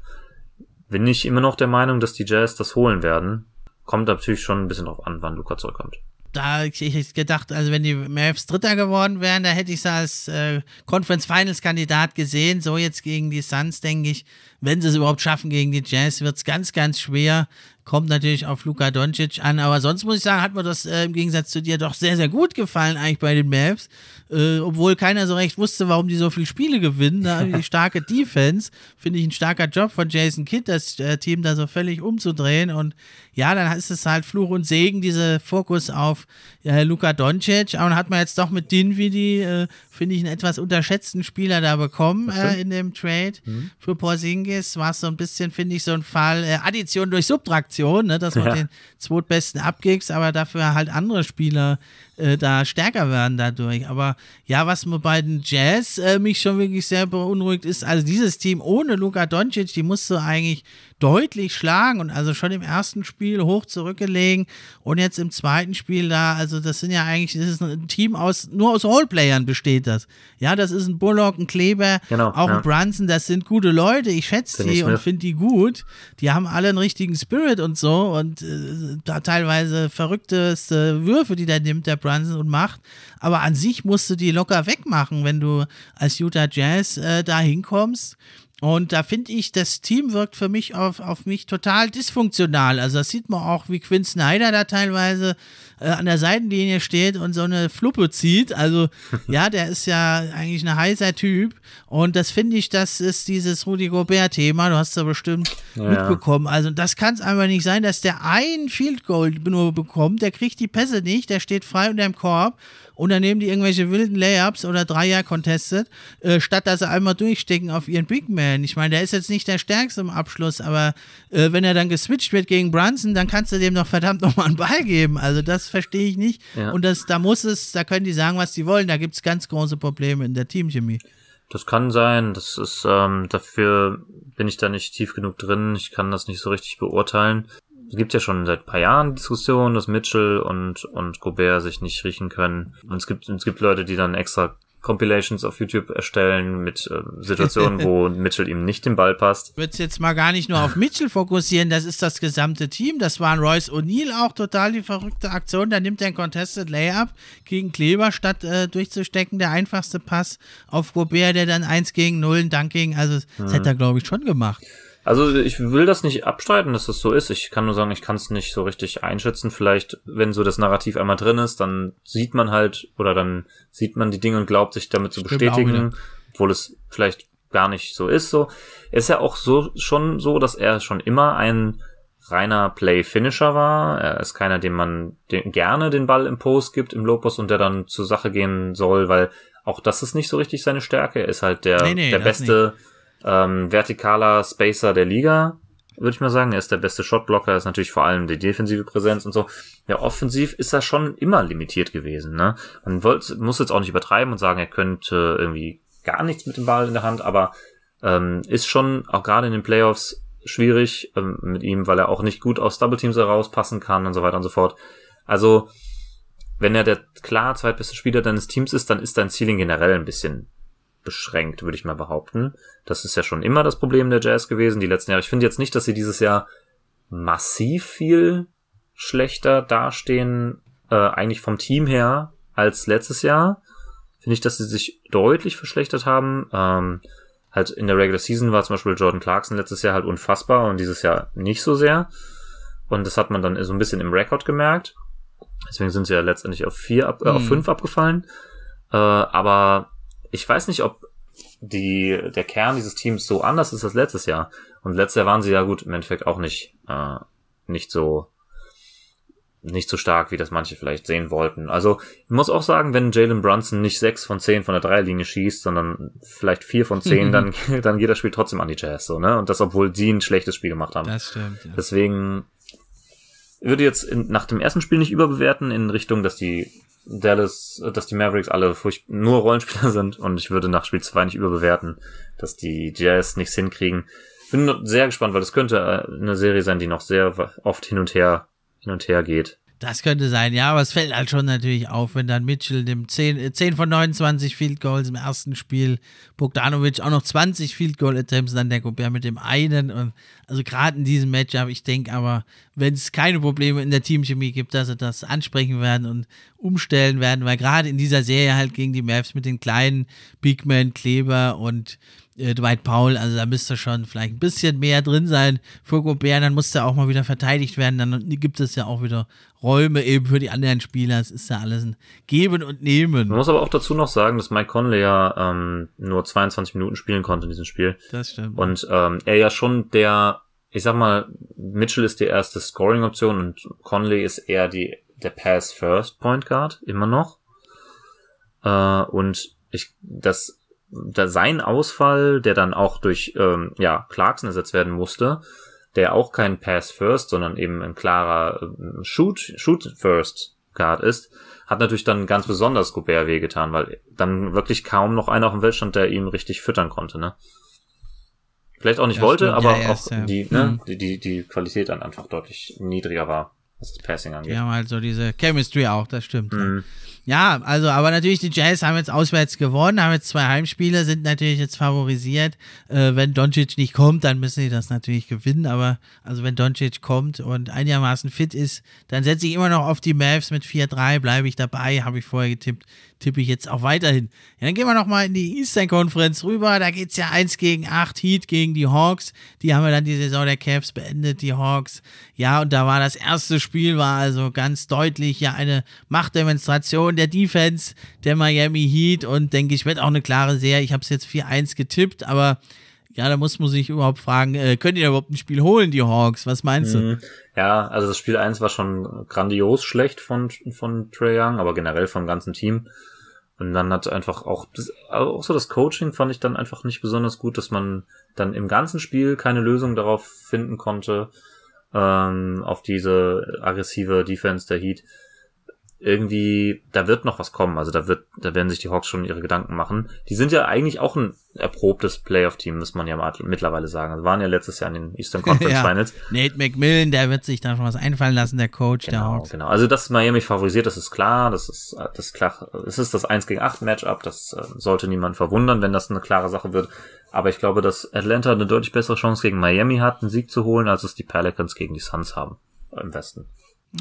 bin ich immer noch der Meinung, dass die Jazz das holen werden. Kommt natürlich schon ein bisschen drauf an, wann Luca zurückkommt. Da ich, ich gedacht, also wenn die Mavs Dritter geworden wären, da hätte ich sie als äh, Conference Finals Kandidat gesehen. So jetzt gegen die Suns, denke ich, wenn sie es überhaupt schaffen gegen die Jazz, wird es ganz, ganz schwer. Kommt natürlich auf Luka Doncic an, aber sonst muss ich sagen, hat mir das äh, im Gegensatz zu dir doch sehr, sehr gut gefallen eigentlich bei den Mavs. Äh, obwohl keiner so recht wusste, warum die so viele Spiele gewinnen. Da die starke <laughs> Defense, finde ich ein starker Job von Jason Kidd, das äh, Team da so völlig umzudrehen. Und ja, dann ist es halt Fluch und Segen, dieser Fokus auf äh, Luka Doncic. Aber dann hat man jetzt doch mit Dinwiddie, äh, finde ich, einen etwas unterschätzten Spieler da bekommen äh, in dem Trade. Mhm. Für Porzingis war es so ein bisschen, finde ich, so ein Fall äh, Addition durch Subtraktion, ne, dass man ja. den zweitbesten abgibst, aber dafür halt andere Spieler äh, da stärker werden dadurch. Aber ja, was mir bei den Jazz äh, mich schon wirklich sehr beunruhigt ist, also dieses Team ohne Luka Doncic, die musst du eigentlich deutlich schlagen und also schon im ersten Spiel hoch zurückgelegen und jetzt im zweiten Spiel da, also das sind ja eigentlich, das ist ein Team aus, nur aus Roleplayern besteht das. Ja, das ist ein Bullock, ein Kleber, genau, auch ja. ein Brunson, das sind gute Leute, ich schätze die und finde die gut. Die haben alle einen richtigen Spirit und so und äh, da teilweise verrückteste Würfe, die der nimmt, der Brunson und macht. Aber an sich musst du die locker wegmachen, wenn du als Utah Jazz äh, da hinkommst. Und da finde ich, das Team wirkt für mich auf, auf mich total dysfunktional. Also das sieht man auch, wie Quinn Snyder da teilweise äh, an der Seitenlinie steht und so eine Fluppe zieht. Also <laughs> ja, der ist ja eigentlich ein heißer Typ. Und das finde ich, das ist dieses Rudy Gobert-Thema. Du hast ja bestimmt ja. mitbekommen. Also das kann es einfach nicht sein, dass der ein Field Goal nur bekommt. Der kriegt die Pässe nicht, der steht frei unter dem Korb und dann nehmen die irgendwelche wilden Layups oder Dreier contested, äh, statt dass sie einmal durchstecken auf ihren Big Man. Ich meine, der ist jetzt nicht der Stärkste im Abschluss, aber äh, wenn er dann geswitcht wird gegen Brunson, dann kannst du dem doch verdammt nochmal einen Ball geben. Also das verstehe ich nicht. Ja. Und das, da muss es, da können die sagen, was sie wollen. Da gibt es ganz große Probleme in der Teamchemie. Das kann sein. Das ist, ähm, dafür bin ich da nicht tief genug drin. Ich kann das nicht so richtig beurteilen es gibt ja schon seit ein paar Jahren Diskussionen, dass Mitchell und, und Gobert sich nicht riechen können. Und es gibt, es gibt Leute, die dann extra Compilations auf YouTube erstellen mit äh, Situationen, wo <laughs> Mitchell ihm nicht den Ball passt. Ich würde jetzt mal gar nicht nur auf <laughs> Mitchell fokussieren, das ist das gesamte Team. Das waren Royce O'Neill auch total die verrückte Aktion. Da nimmt er ein Contested Layup gegen Kleber, statt äh, durchzustecken. Der einfachste Pass auf Gobert, der dann 1 gegen 0, ein Dank gegen. Also, das mhm. hätte er, glaube ich, schon gemacht. Also ich will das nicht abstreiten, dass das so ist. Ich kann nur sagen, ich kann es nicht so richtig einschätzen. Vielleicht, wenn so das Narrativ einmal drin ist, dann sieht man halt oder dann sieht man die Dinge und glaubt sich damit zu bestätigen, obwohl es vielleicht gar nicht so ist. So ist ja auch so schon so, dass er schon immer ein reiner Play-Finisher war. Er ist keiner, dem man den, gerne den Ball im Post gibt, im Lopus und der dann zur Sache gehen soll, weil auch das ist nicht so richtig seine Stärke. Er ist halt der, nee, nee, der beste nicht ähm, vertikaler Spacer der Liga, würde ich mal sagen. Er ist der beste Shotblocker, ist natürlich vor allem die defensive Präsenz und so. Ja, offensiv ist er schon immer limitiert gewesen. Ne? Man wollte, muss jetzt auch nicht übertreiben und sagen, er könnte irgendwie gar nichts mit dem Ball in der Hand, aber ähm, ist schon auch gerade in den Playoffs schwierig ähm, mit ihm, weil er auch nicht gut aus Double Teams herauspassen kann und so weiter und so fort. Also, wenn er der klar zweitbeste Spieler deines Teams ist, dann ist dein Ceiling generell ein bisschen beschränkt, würde ich mal behaupten. Das ist ja schon immer das Problem der Jazz gewesen, die letzten Jahre. Ich finde jetzt nicht, dass sie dieses Jahr massiv viel schlechter dastehen, äh, eigentlich vom Team her, als letztes Jahr. Finde ich, dass sie sich deutlich verschlechtert haben. Ähm, halt in der Regular Season war zum Beispiel Jordan Clarkson letztes Jahr halt unfassbar und dieses Jahr nicht so sehr. Und das hat man dann so ein bisschen im Rekord gemerkt. Deswegen sind sie ja letztendlich auf vier, ab, äh, auf mhm. fünf abgefallen. Äh, aber ich weiß nicht, ob die, der Kern dieses Teams so anders ist als letztes Jahr. Und letztes Jahr waren sie ja gut, im Endeffekt auch nicht, äh, nicht so, nicht so stark, wie das manche vielleicht sehen wollten. Also, ich muss auch sagen, wenn Jalen Brunson nicht sechs von zehn von der Dreierlinie schießt, sondern vielleicht vier von zehn, dann, <laughs> dann geht das Spiel trotzdem an die Jazz, so, ne? Und das, obwohl sie ein schlechtes Spiel gemacht haben. Das stimmt, ja. Deswegen würde jetzt in, nach dem ersten Spiel nicht überbewerten in Richtung, dass die Dallas, dass die Mavericks alle furcht nur Rollenspieler <laughs> sind und ich würde nach Spiel 2 nicht überbewerten, dass die Jazz nichts hinkriegen. Bin sehr gespannt, weil das könnte äh, eine Serie sein, die noch sehr oft hin und her, hin und her geht. Das könnte sein, ja, aber es fällt halt schon natürlich auf, wenn dann Mitchell dem 10, 10 äh, von 29 Field Goals im ersten Spiel, Bogdanovic auch noch 20 Field Goal Attempts, dann der Gobert mit dem einen. Und also gerade in diesem Matchup, ich denke aber, wenn es keine Probleme in der Teamchemie gibt, dass sie das ansprechen werden und umstellen werden, weil gerade in dieser Serie halt gegen die Mavs mit den kleinen Big Man Kleber und äh, Dwight Powell, also da müsste schon vielleicht ein bisschen mehr drin sein für Gobert, dann muss er auch mal wieder verteidigt werden, dann gibt es ja auch wieder Räume eben für die anderen Spieler, es ist ja alles ein Geben und Nehmen. Man muss aber auch dazu noch sagen, dass Mike Conley ja ähm, nur 22 Minuten spielen konnte in diesem Spiel. Das stimmt. Und ähm, er ja schon der, ich sag mal, Mitchell ist die erste Scoring-Option und Conley ist eher die der Pass-First-Point Guard, immer noch. Äh, und ich, das da sein Ausfall, der dann auch durch ähm, ja, Clarkson ersetzt werden musste, der auch kein Pass First, sondern eben ein klarer äh, Shoot, Shoot First Guard ist, hat natürlich dann ganz besonders Gobert wehgetan, weil dann wirklich kaum noch einer auf dem Feld stand, der ihm richtig füttern konnte, ne? Vielleicht auch nicht ja, wollte, aber ja, auch ja. die, ne, mhm. die, die, die Qualität dann einfach deutlich niedriger war, was das Passing angeht. Ja, mal so diese Chemistry auch, das stimmt. Mhm. Ja, also, aber natürlich, die Jazz haben jetzt auswärts gewonnen, haben jetzt zwei Heimspiele, sind natürlich jetzt favorisiert. Äh, wenn Doncic nicht kommt, dann müssen sie das natürlich gewinnen. Aber, also, wenn Doncic kommt und einigermaßen fit ist, dann setze ich immer noch auf die Mavs mit 4-3, bleibe ich dabei, habe ich vorher getippt tippe ich jetzt auch weiterhin. Ja, dann gehen wir nochmal in die Eastern Conference rüber. Da geht es ja 1 gegen 8 Heat gegen die Hawks. Die haben wir dann die Saison der Cavs beendet, die Hawks. Ja, und da war das erste Spiel, war also ganz deutlich ja eine Machtdemonstration der Defense der Miami Heat und denke ich, wird auch eine klare Serie. Ich habe es jetzt 4-1 getippt, aber ja, da muss man sich überhaupt fragen, äh, könnt ihr überhaupt ein Spiel holen, die Hawks? Was meinst du? Mhm. Ja, also das Spiel 1 war schon grandios schlecht von, von Trey Young, aber generell vom ganzen Team. Und dann hat einfach auch, das, auch so das Coaching fand ich dann einfach nicht besonders gut, dass man dann im ganzen Spiel keine Lösung darauf finden konnte, ähm, auf diese aggressive Defense der Heat irgendwie, da wird noch was kommen. Also da wird, da werden sich die Hawks schon ihre Gedanken machen. Die sind ja eigentlich auch ein erprobtes Playoff-Team, muss man ja mittlerweile sagen. Also waren ja letztes Jahr in den Eastern <laughs> Conference ja. Finals. Nate McMillan, der wird sich da schon was einfallen lassen, der Coach genau, der Hawks. Genau, also dass Miami favorisiert, das ist klar. Das ist, das ist klar. Es ist das 1 gegen 8 Matchup. Das äh, sollte niemand verwundern, wenn das eine klare Sache wird. Aber ich glaube, dass Atlanta eine deutlich bessere Chance gegen Miami hat, einen Sieg zu holen, als es die Pelicans gegen die Suns haben im Westen.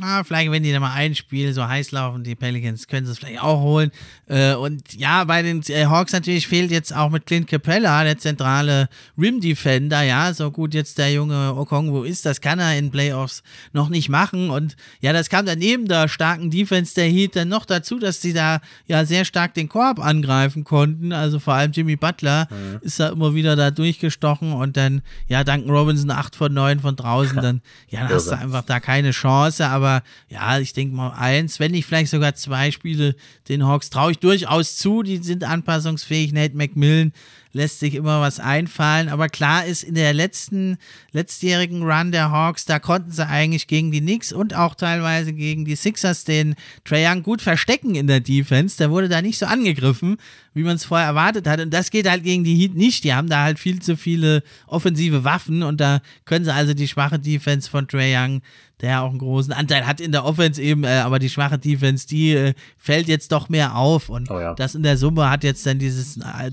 Ah, vielleicht, wenn die da mal ein Spiel so heiß laufen, die Pelicans können sie es vielleicht auch holen. Äh, und ja, bei den äh, Hawks natürlich fehlt jetzt auch mit Clint Capella, der zentrale Rim-Defender, ja, so gut jetzt der junge Okongwu ist, das kann er in Playoffs noch nicht machen. Und ja, das kam dann neben der starken Defense der Heat dann noch dazu, dass sie da ja sehr stark den Korb angreifen konnten. Also vor allem Jimmy Butler mhm. ist da immer wieder da durchgestochen und dann, ja, Duncan Robinson 8 von 9 von draußen, <laughs> dann, ja, dann hast du einfach da keine Chance, aber ja, ich denke mal eins, wenn nicht vielleicht sogar zwei Spiele den Hawks traue ich durchaus zu, die sind anpassungsfähig. Nate McMillan lässt sich immer was einfallen. Aber klar ist, in der letzten, letztjährigen Run der Hawks, da konnten sie eigentlich gegen die Knicks und auch teilweise gegen die Sixers den Trae Young gut verstecken in der Defense. Der wurde da nicht so angegriffen, wie man es vorher erwartet hat. Und das geht halt gegen die Heat nicht. Die haben da halt viel zu viele offensive Waffen und da können sie also die schwache Defense von Trae Young der auch einen großen Anteil hat in der Offense eben, äh, aber die schwache Defense, die äh, fällt jetzt doch mehr auf und oh ja. das in der Summe hat jetzt dann dieses äh,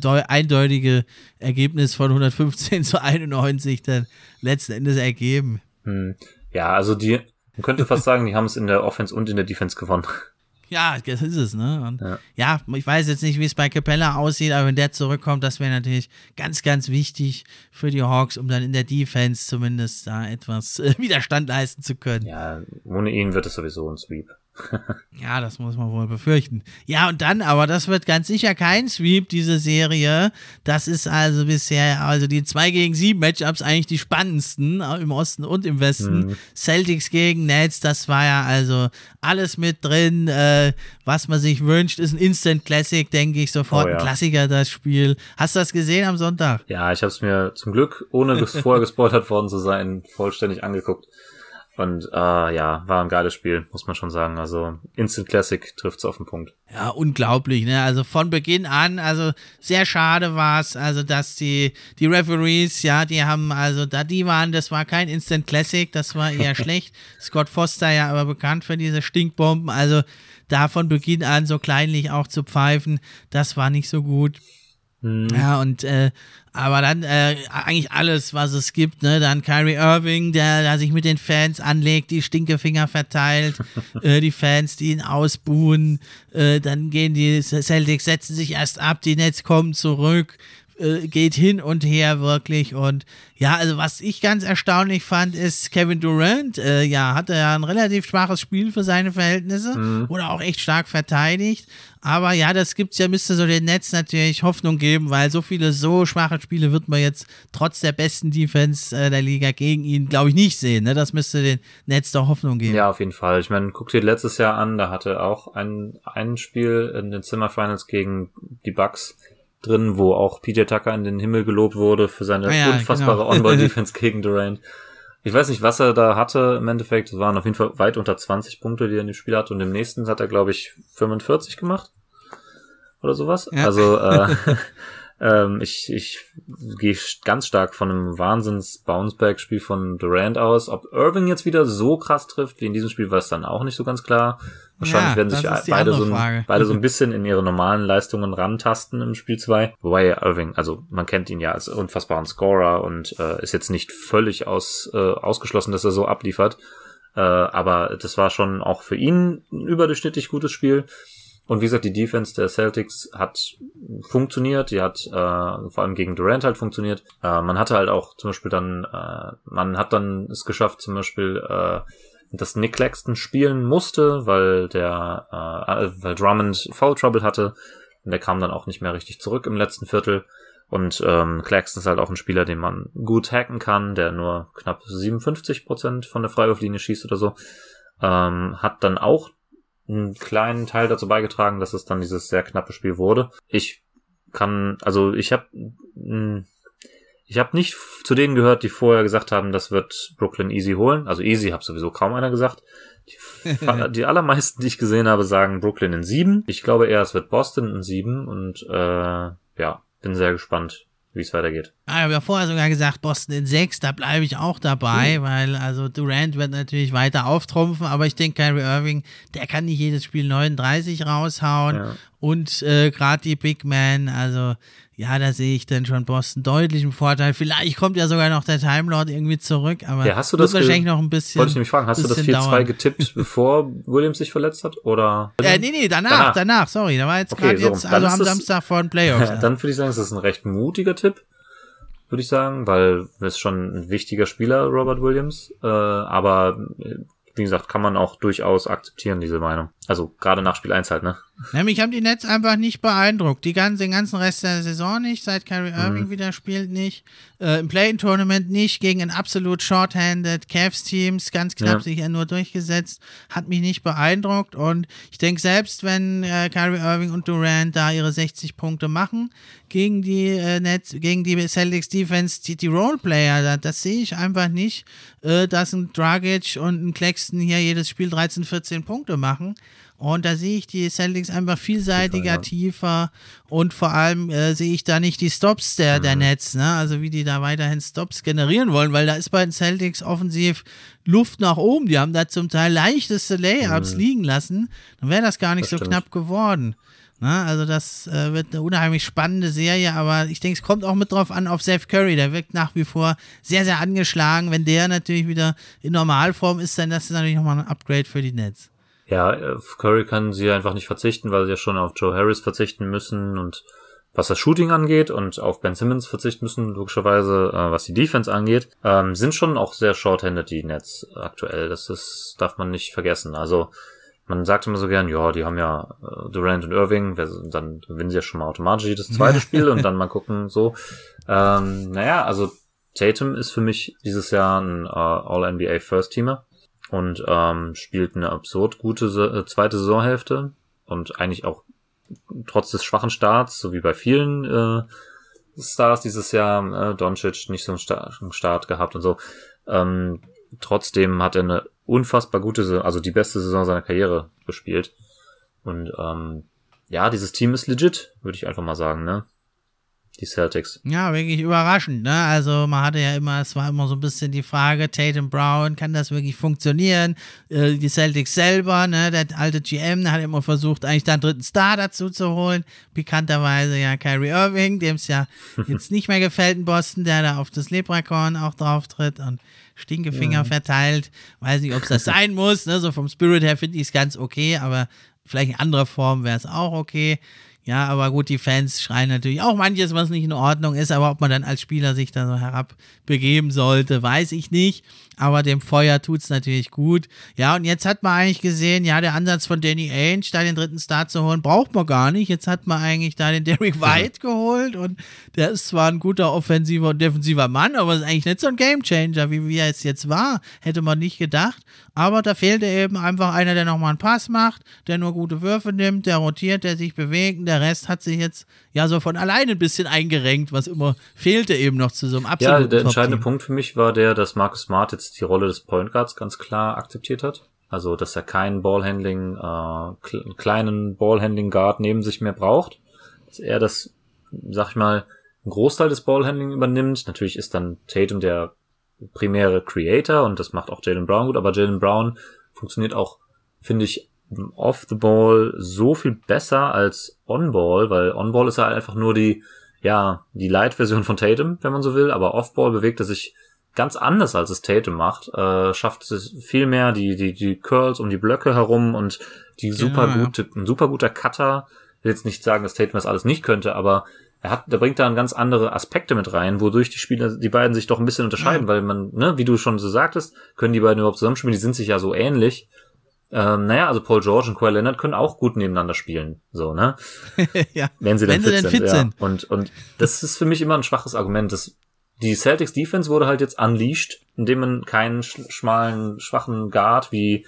eindeutige Ergebnis von 115 <laughs> zu 91 dann letzten Endes ergeben. Hm. Ja, also die, man könnte fast sagen, die haben es in der Offense und in der Defense gewonnen. Ja, das ist es, ne? Ja. ja. ich weiß jetzt nicht, wie es bei Capella aussieht, aber wenn der zurückkommt, das wäre natürlich ganz, ganz wichtig für die Hawks, um dann in der Defense zumindest da etwas äh, Widerstand leisten zu können. Ja, ohne ihn wird es sowieso ein Sweep. Ja, das muss man wohl befürchten. Ja, und dann, aber das wird ganz sicher kein Sweep, diese Serie. Das ist also bisher, also die 2 gegen 7 Matchups eigentlich die spannendsten äh, im Osten und im Westen. Mhm. Celtics gegen Nets, das war ja also alles mit drin, äh, was man sich wünscht, ist ein Instant Classic, denke ich, sofort oh, ja. ein Klassiker, das Spiel. Hast du das gesehen am Sonntag? Ja, ich habe es mir zum Glück, ohne vorher gespoilert worden zu sein, vollständig angeguckt. Und äh, ja, war ein geiles Spiel, muss man schon sagen. Also Instant Classic trifft's auf den Punkt. Ja, unglaublich, ne? Also von Beginn an, also sehr schade war's, also dass die die Referees, ja, die haben also da die waren, das war kein Instant Classic, das war eher <laughs> schlecht. Scott Foster ja aber bekannt für diese Stinkbomben, also da von Beginn an so kleinlich auch zu pfeifen, das war nicht so gut. Mhm. Ja, und äh, aber dann äh, eigentlich alles, was es gibt, ne? Dann Kyrie Irving, der, der sich mit den Fans anlegt, die Stinkefinger verteilt, <laughs> äh, die Fans, die ihn ausbuhen, äh, dann gehen die Celtics, setzen sich erst ab, die Nets kommen zurück, äh, geht hin und her wirklich. Und ja, also was ich ganz erstaunlich fand, ist Kevin Durant, äh, ja, hatte ja ein relativ schwaches Spiel für seine Verhältnisse, mhm. oder auch echt stark verteidigt. Aber ja, das gibt's ja, müsste so den Netz natürlich Hoffnung geben, weil so viele so schwache Spiele wird man jetzt trotz der besten Defense äh, der Liga gegen ihn, glaube ich, nicht sehen. Ne? Das müsste den Netz doch Hoffnung geben. Ja, auf jeden Fall. Ich meine, guck dir letztes Jahr an, da hatte auch ein, ein Spiel in den Zimmerfinals gegen die Bucks drin, wo auch PJ Tucker in den Himmel gelobt wurde für seine ah ja, unfassbare genau. On-Ball-Defense <laughs> gegen Durant. Ich weiß nicht, was er da hatte im Endeffekt. Es waren auf jeden Fall weit unter 20 Punkte, die er in dem Spiel hatte. Und im nächsten hat er, glaube ich, 45 gemacht. Oder sowas. Ja. Also äh, <laughs> ähm, ich, ich gehe ganz stark von einem Wahnsinns-Bounceback-Spiel von Durant aus. Ob Irving jetzt wieder so krass trifft wie in diesem Spiel, war es dann auch nicht so ganz klar. Wahrscheinlich ja, werden sich beide so, ein, beide so ein bisschen in ihre normalen Leistungen rantasten im Spiel 2. Wobei Irving, also man kennt ihn ja als unfassbaren Scorer und äh, ist jetzt nicht völlig aus, äh, ausgeschlossen, dass er so abliefert. Äh, aber das war schon auch für ihn ein überdurchschnittlich gutes Spiel. Und wie gesagt, die Defense der Celtics hat funktioniert, die hat äh, vor allem gegen Durant halt funktioniert. Äh, man hatte halt auch zum Beispiel dann, äh, man hat dann es geschafft, zum Beispiel, äh, dass Nick Claxton spielen musste, weil der, äh, weil Drummond Foul Trouble hatte. Und der kam dann auch nicht mehr richtig zurück im letzten Viertel. Und ähm, Claxton ist halt auch ein Spieler, den man gut hacken kann, der nur knapp 57% von der Freiwurflinie schießt oder so. Ähm, hat dann auch einen kleinen Teil dazu beigetragen, dass es dann dieses sehr knappe Spiel wurde. Ich kann, also ich habe ich habe nicht zu denen gehört, die vorher gesagt haben, das wird Brooklyn easy holen. Also easy habe sowieso kaum einer gesagt. Die, <laughs> die, allermeisten, die ich gesehen habe, sagen Brooklyn in sieben. Ich glaube eher, es wird Boston in sieben und äh, ja, bin sehr gespannt, wie es weitergeht. Ah, ich habe ja vorher sogar gesagt, Boston in sechs, da bleibe ich auch dabei, mhm. weil also Durant wird natürlich weiter auftrumpfen, aber ich denke, Kyrie Irving, der kann nicht jedes Spiel 39 raushauen ja. und äh, gerade die Big Man, also ja, da sehe ich dann schon Boston deutlich im Vorteil. Vielleicht kommt ja sogar noch der Time Lord irgendwie zurück, aber ja, hast du das wahrscheinlich noch ein bisschen. Wollte ich nämlich fragen, hast du das 4-2 getippt, <laughs> bevor Williams sich verletzt hat? Oder? Äh, nee, nee, danach, danach, danach sorry. Da war jetzt okay, gerade so, jetzt, also am das, Samstag vor den Playoffs. <laughs> Ja, dann würde ich sagen, es ist ein recht mutiger Tipp, würde ich sagen, weil es schon ein wichtiger Spieler, Robert Williams. Äh, aber wie gesagt, kann man auch durchaus akzeptieren, diese Meinung. Also gerade nach Spiel 1 halt, ne? Ja, mich haben die Nets einfach nicht beeindruckt. Die ganzen, den ganzen Rest der Saison nicht, seit Kyrie Irving mhm. wieder spielt nicht. Äh, Im Play-In-Tournament nicht, gegen ein absolut short-handed Cavs-Teams, ganz knapp ja. sich ja nur durchgesetzt. Hat mich nicht beeindruckt und ich denke, selbst wenn äh, Kyrie Irving und Durant da ihre 60 Punkte machen gegen die äh, Nets, gegen die Celtics Defense, die, die Roleplayer, das, das sehe ich einfach nicht, äh, dass ein Dragic und ein Claxton hier jedes Spiel 13, 14 Punkte machen. Und da sehe ich die Celtics einfach vielseitiger, tiefer, tiefer und vor allem äh, sehe ich da nicht die Stops der, mhm. der Nets, ne? Also wie die da weiterhin Stops generieren wollen, weil da ist bei den Celtics offensiv Luft nach oben. Die haben da zum Teil leichteste Layups mhm. liegen lassen. Dann wäre das gar nicht das so stimmt. knapp geworden. Ne? Also das äh, wird eine unheimlich spannende Serie, aber ich denke, es kommt auch mit drauf an auf Seth Curry. Der wirkt nach wie vor sehr, sehr angeschlagen. Wenn der natürlich wieder in Normalform ist, dann das ist natürlich nochmal ein Upgrade für die Nets. Ja, auf Curry kann sie einfach nicht verzichten, weil sie ja schon auf Joe Harris verzichten müssen und was das Shooting angeht und auf Ben Simmons verzichten müssen, logischerweise, äh, was die Defense angeht, ähm, sind schon auch sehr short-handed die Nets aktuell. Das ist, darf man nicht vergessen. Also, man sagt immer so gern, ja, die haben ja äh, Durant und Irving, dann gewinnen sie ja schon mal automatisch das <laughs> zweite Spiel und dann mal gucken, so. Ähm, naja, also Tatum ist für mich dieses Jahr ein äh, All-NBA First-Teamer und ähm, spielt eine absurd gute äh, zweite Saisonhälfte und eigentlich auch trotz des schwachen Starts, so wie bei vielen äh, Stars dieses Jahr, äh, Doncic nicht so einen starken Start gehabt und so. Ähm, trotzdem hat er eine unfassbar gute, also die beste Saison seiner Karriere gespielt. Und ähm, ja, dieses Team ist legit, würde ich einfach mal sagen, ne? Die Celtics. Ja, wirklich überraschend, ne? Also man hatte ja immer, es war immer so ein bisschen die Frage, Tatum Brown, kann das wirklich funktionieren? Äh, die Celtics selber, ne? Der alte GM, der hat immer versucht, eigentlich da einen dritten Star dazu zu holen. Pikanterweise ja Kyrie Irving, dem es ja <laughs> jetzt nicht mehr gefällt in Boston, der da auf das Leprechaun auch drauf tritt und Stinkefinger ja. verteilt. Weiß nicht, ob es das sein muss, ne? So vom Spirit her finde ich es ganz okay, aber vielleicht in anderer Form wäre es auch okay. Ja, aber gut, die Fans schreien natürlich auch manches, was nicht in Ordnung ist, aber ob man dann als Spieler sich da so herabbegeben sollte, weiß ich nicht aber dem Feuer tut es natürlich gut. Ja, und jetzt hat man eigentlich gesehen, ja, der Ansatz von Danny Ainge, da den dritten Start zu holen, braucht man gar nicht. Jetzt hat man eigentlich da den Derek White geholt und der ist zwar ein guter offensiver und defensiver Mann, aber ist eigentlich nicht so ein Gamechanger, wie, wie er es jetzt war. Hätte man nicht gedacht. Aber da fehlte eben einfach einer, der nochmal einen Pass macht, der nur gute Würfe nimmt, der rotiert, der sich bewegt. Und der Rest hat sich jetzt ja so von alleine ein bisschen eingerenkt, was immer fehlte eben noch zu so einem absoluten Ja, der entscheidende Punkt für mich war der, dass Marcus Smart jetzt die Rolle des Point Guards ganz klar akzeptiert hat. Also, dass er keinen Ballhandling, äh, kleinen Ballhandling Guard neben sich mehr braucht. Dass er das, sag ich mal, einen Großteil des Ballhandling übernimmt. Natürlich ist dann Tatum der primäre Creator und das macht auch Jalen Brown gut, aber Jalen Brown funktioniert auch, finde ich, off the ball so viel besser als on ball, weil on ball ist er einfach nur die, ja, die Light-Version von Tatum, wenn man so will, aber off ball bewegt er sich ganz anders als es Tatum macht, äh, schafft es viel mehr die, die, die Curls um die Blöcke herum und die super ja, gute, ja. ein super guter Cutter. Ich will jetzt nicht sagen, dass Tatum das alles nicht könnte, aber er hat, der bringt da ganz andere Aspekte mit rein, wodurch die Spieler, die beiden sich doch ein bisschen unterscheiden, ja. weil man, ne, wie du schon so sagtest, können die beiden überhaupt zusammenspielen, die sind sich ja so ähnlich. ähm, naja, also Paul George und Kawhi Leonard können auch gut nebeneinander spielen, so, ne? <laughs> ja. Wenn sie denn, Wenn fit, sie denn sind, fit sind. Ja. Und, und das ist für mich immer ein schwaches Argument. Das, die Celtics Defense wurde halt jetzt unleashed, indem man keinen schmalen, schwachen Guard wie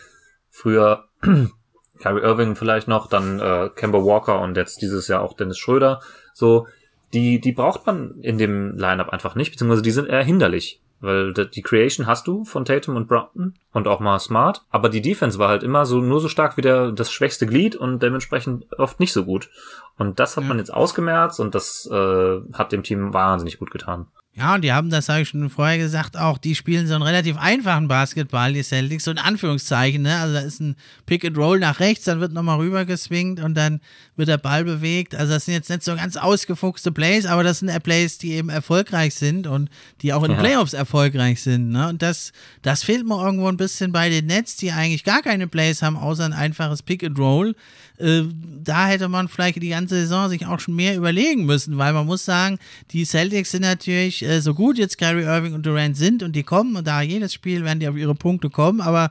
früher <clears throat> Kyrie Irving vielleicht noch, dann äh, Kemba Walker und jetzt dieses Jahr auch Dennis Schröder, so, die, die braucht man in dem Lineup einfach nicht, beziehungsweise die sind eher hinderlich. Weil die Creation hast du von Tatum und Brown und auch mal Smart, aber die Defense war halt immer so nur so stark wie der das schwächste Glied und dementsprechend oft nicht so gut. Und das hat ja. man jetzt ausgemerzt und das äh, hat dem Team wahnsinnig gut getan. Ja, und die haben, das habe ich schon vorher gesagt, auch die spielen so einen relativ einfachen Basketball, die Celtics, so in Anführungszeichen, ne? Also da ist ein Pick and Roll nach rechts, dann wird nochmal rüber geswingt und dann wird der Ball bewegt. Also das sind jetzt nicht so ganz ausgefuchste Plays, aber das sind Plays, die eben erfolgreich sind und die auch in ja. Playoffs erfolgreich sind, ne? Und das, das fehlt mir irgendwo ein bisschen bei den Nets, die eigentlich gar keine Plays haben, außer ein einfaches Pick and Roll. Äh, da hätte man vielleicht die ganze Saison sich auch schon mehr überlegen müssen, weil man muss sagen, die Celtics sind natürlich äh, so gut jetzt Kyrie Irving und Durant sind und die kommen und da jedes Spiel werden die auf ihre Punkte kommen, aber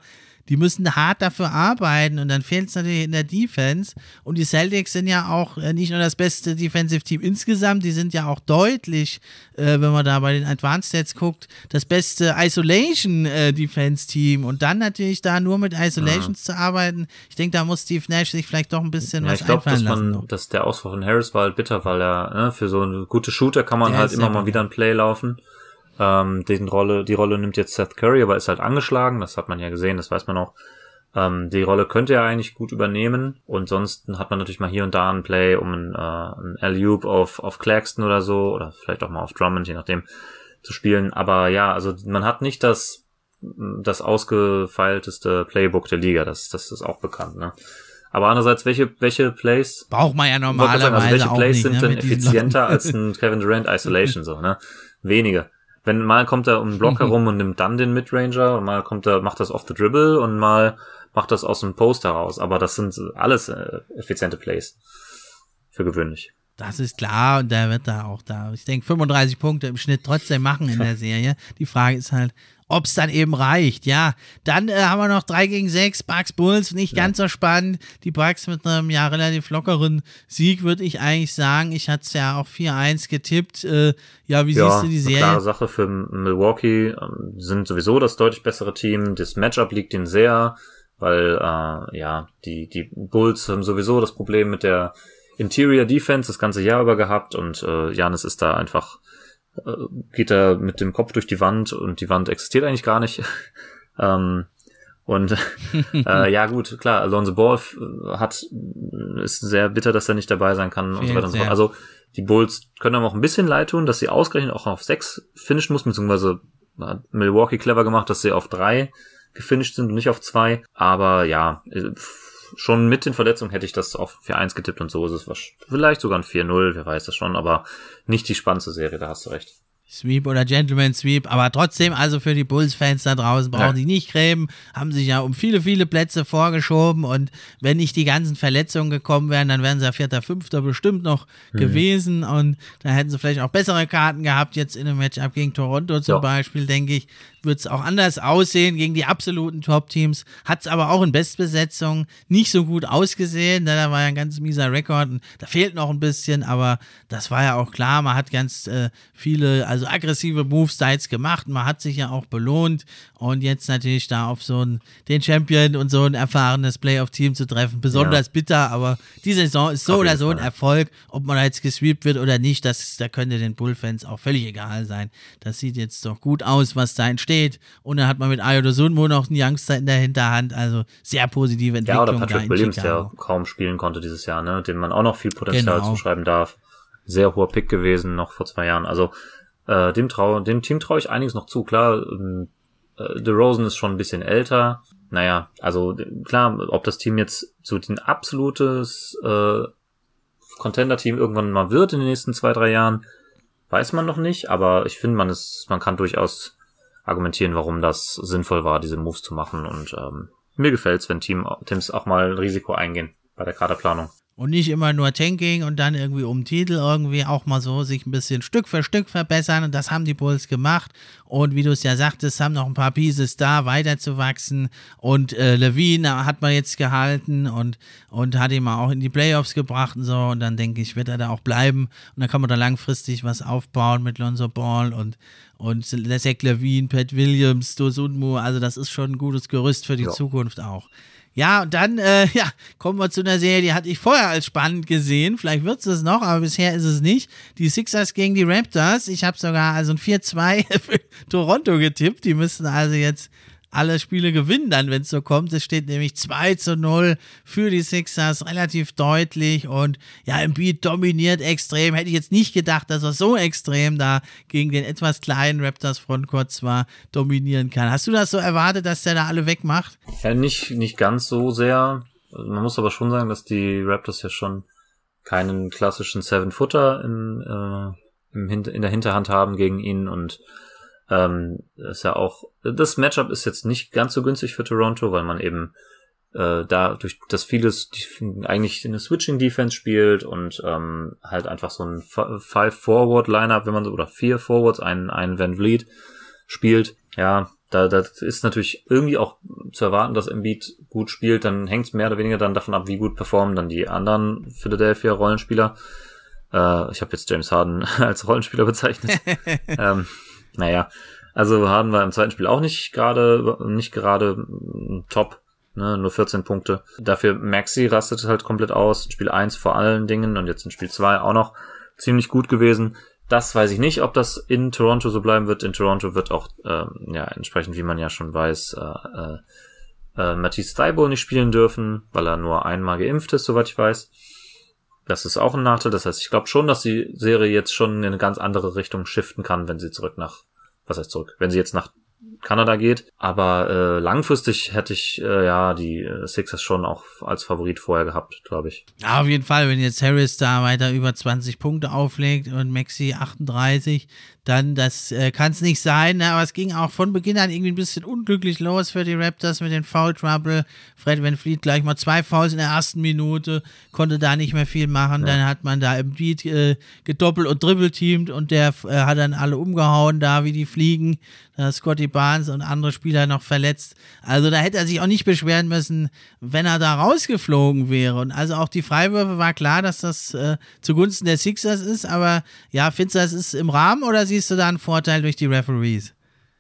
die müssen hart dafür arbeiten und dann fehlt es natürlich in der Defense. Und die Celtics sind ja auch äh, nicht nur das beste Defensive Team insgesamt, die sind ja auch deutlich, äh, wenn man da bei den Advanced Stats guckt, das beste Isolation äh, Defense Team. Und dann natürlich da nur mit Isolations ja. zu arbeiten. Ich denke, da muss Steve Nash sich vielleicht doch ein bisschen ja, was ich glaub, einfallen dass man, Dass der Ausfall von Harris war halt bitter, weil er ne, für so eine gute Shooter kann man der halt immer mal wieder ein Play laufen. Ähm, den Rolle, die Rolle nimmt jetzt Seth Curry, aber ist halt angeschlagen. Das hat man ja gesehen, das weiß man auch. Ähm, die Rolle könnte er eigentlich gut übernehmen. Und sonst hat man natürlich mal hier und da ein Play um ein, äh, ein Alley-Oop auf, auf Claxton oder so, oder vielleicht auch mal auf Drummond, je nachdem, zu spielen. Aber ja, also man hat nicht das, das ausgefeilteste Playbook der Liga. Das, das ist auch bekannt, ne? Aber andererseits, welche, welche Plays? Braucht man ja normalerweise sagen, also welche Plays nicht, sind ne, denn effizienter als ein Kevin Durant Isolation, so, ne? Wenige wenn mal kommt er um den Block <laughs> herum und nimmt dann den Midranger und mal kommt er, macht das off the dribble und mal macht das aus dem Post heraus. Aber das sind alles äh, effiziente Plays. Für gewöhnlich. Das ist klar und der wird da auch da, ich denke, 35 Punkte im Schnitt trotzdem machen in der <laughs> Serie. Die Frage ist halt, ob es dann eben reicht. Ja, dann äh, haben wir noch 3 gegen 6, Bucks Bulls, nicht ja. ganz so spannend. Die Bucks mit einem ja relativ lockeren Sieg, würde ich eigentlich sagen. Ich hatte es ja auch 4-1 getippt. Äh, ja, wie ja, siehst du die Serie? Klare Sache für Milwaukee. Ähm, sind sowieso das deutlich bessere Team. Das Matchup liegt ihnen sehr, weil äh, ja, die, die Bulls haben sowieso das Problem mit der Interior Defense das ganze Jahr über gehabt und äh, Janis ist da einfach geht er mit dem Kopf durch die Wand und die Wand existiert eigentlich gar nicht. <laughs> ähm, und <laughs> äh, ja gut, klar, Alonso Ball hat ist sehr bitter, dass er nicht dabei sein kann und so weiter und so fort. Also die Bulls können aber auch ein bisschen leid tun, dass sie ausgerechnet auch auf sechs finishen muss, beziehungsweise hat Milwaukee clever gemacht, dass sie auf drei gefinisht sind und nicht auf zwei. Aber ja, äh, schon mit den Verletzungen hätte ich das auf 4-1 getippt und so ist es vielleicht sogar ein 4-0, wer weiß das schon, aber nicht die spannendste Serie, da hast du recht. Sweep oder Gentleman Sweep, aber trotzdem, also für die Bulls-Fans da draußen brauchen die nicht grämen, haben sich ja um viele, viele Plätze vorgeschoben und wenn nicht die ganzen Verletzungen gekommen wären, dann wären sie ja Vierter, Fünfter bestimmt noch mhm. gewesen und da hätten sie vielleicht auch bessere Karten gehabt, jetzt in einem Matchup gegen Toronto zum ja. Beispiel, denke ich, wird es auch anders aussehen gegen die absoluten Top-Teams. Hat es aber auch in Bestbesetzung nicht so gut ausgesehen. Da war ja ein ganz mieser Rekord. Und da fehlt noch ein bisschen, aber das war ja auch klar. Man hat ganz äh, viele, also aggressive Moves da jetzt gemacht. Man hat sich ja auch belohnt. Und jetzt natürlich da auf so einen, den Champion und so ein erfahrenes Playoff-Team zu treffen. Besonders ja. bitter, aber die Saison ist so oder so ein Erfolg. Ob man da jetzt gesweept wird oder nicht, das, da könnte den Bull-Fans auch völlig egal sein. Das sieht jetzt doch gut aus, was da entsteht steht. Und dann hat man mit Ayo Sunmo noch einen Youngster in der Hinterhand. Also sehr positive Entwicklung. Ja, oder Patrick Williams, der kaum spielen konnte dieses Jahr, ne? dem man auch noch viel Potenzial genau. zuschreiben darf. Sehr hoher Pick gewesen, noch vor zwei Jahren. Also äh, dem, trau dem Team traue ich einiges noch zu. Klar, ähm, äh, Rosen ist schon ein bisschen älter. Naja, also klar, ob das Team jetzt so ein absolutes äh, Contender-Team irgendwann mal wird in den nächsten zwei, drei Jahren, weiß man noch nicht, aber ich finde, man ist, man kann durchaus argumentieren, warum das sinnvoll war, diese Moves zu machen. Und ähm, mir gefällt's, wenn Team, Teams auch mal ein Risiko eingehen bei der Kaderplanung. Und nicht immer nur Tanking und dann irgendwie um Titel irgendwie auch mal so sich ein bisschen Stück für Stück verbessern. Und das haben die Bulls gemacht. Und wie du es ja sagtest, haben noch ein paar Pieces da, weiterzuwachsen. Und äh, Levine hat man jetzt gehalten und, und hat ihn mal auch in die Playoffs gebracht und so. Und dann denke ich, wird er da auch bleiben. Und dann kann man da langfristig was aufbauen mit Lonzo Ball und, und Zach Levine, Pat Williams, Dosunmu. Also das ist schon ein gutes Gerüst für die ja. Zukunft auch. Ja, und dann äh, <laughs> ja, kommen wir zu einer Serie, die hatte ich vorher als spannend gesehen. Vielleicht wird es noch, aber bisher ist es nicht. Die Sixers gegen die Raptors. Ich habe sogar also ein 4-2 <laughs> für Toronto getippt. Die müssen also jetzt alle Spiele gewinnen dann, wenn es so kommt. Es steht nämlich 2 zu 0 für die Sixers, relativ deutlich und ja, Embiid dominiert extrem. Hätte ich jetzt nicht gedacht, dass er so extrem da gegen den etwas kleinen Raptors Frontcourt zwar dominieren kann. Hast du das so erwartet, dass der da alle wegmacht? Ja, nicht, nicht ganz so sehr. Man muss aber schon sagen, dass die Raptors ja schon keinen klassischen Seven-Footer äh, im, in der Hinterhand haben gegen ihn und ähm, ist ja auch, das Matchup ist jetzt nicht ganz so günstig für Toronto, weil man eben äh, da durch das vieles eigentlich eine Switching Defense spielt und ähm, halt einfach so ein Five Forward Lineup, wenn man so oder vier Forwards, einen einen Van Vliet spielt. Ja, da das ist natürlich irgendwie auch zu erwarten, dass Embiid gut spielt. Dann hängt es mehr oder weniger dann davon ab, wie gut performen dann die anderen Philadelphia Rollenspieler. Äh, ich habe jetzt James Harden <laughs> als Rollenspieler bezeichnet. <laughs> ähm, naja, also Harden war im zweiten Spiel auch nicht gerade, nicht gerade mm, top. Ne, nur 14 Punkte. Dafür Maxi rastet halt komplett aus. Spiel 1 vor allen Dingen und jetzt in Spiel 2 auch noch ziemlich gut gewesen. Das weiß ich nicht, ob das in Toronto so bleiben wird. In Toronto wird auch, ähm, ja, entsprechend, wie man ja schon weiß, äh, äh, äh, Matisse Thibault nicht spielen dürfen, weil er nur einmal geimpft ist, soweit ich weiß. Das ist auch ein Nachteil. Das heißt, ich glaube schon, dass die Serie jetzt schon in eine ganz andere Richtung shiften kann, wenn sie zurück nach, was heißt zurück, wenn sie jetzt nach Kanada geht. Aber äh, langfristig hätte ich äh, ja die äh, Sixers schon auch als Favorit vorher gehabt, glaube ich. Ja, auf jeden Fall, wenn jetzt Harris da weiter über 20 Punkte auflegt und Maxi 38, dann das äh, kann es nicht sein. Ne? Aber es ging auch von Beginn an irgendwie ein bisschen unglücklich los für die Raptors mit den Foul Trouble. Fred Van Fleet gleich mal zwei Fouls in der ersten Minute, konnte da nicht mehr viel machen. Ja. Dann hat man da im Beat äh, gedoppelt und dribbelteamt und der äh, hat dann alle umgehauen da wie die Fliegen. Da Scotty Barnes und andere Spieler noch verletzt. Also da hätte er sich auch nicht beschweren müssen, wenn er da rausgeflogen wäre. Und also auch die Freiwürfe war klar, dass das äh, zugunsten der Sixers ist. Aber ja, findest du, das ist im Rahmen oder siehst du da einen Vorteil durch die Referees?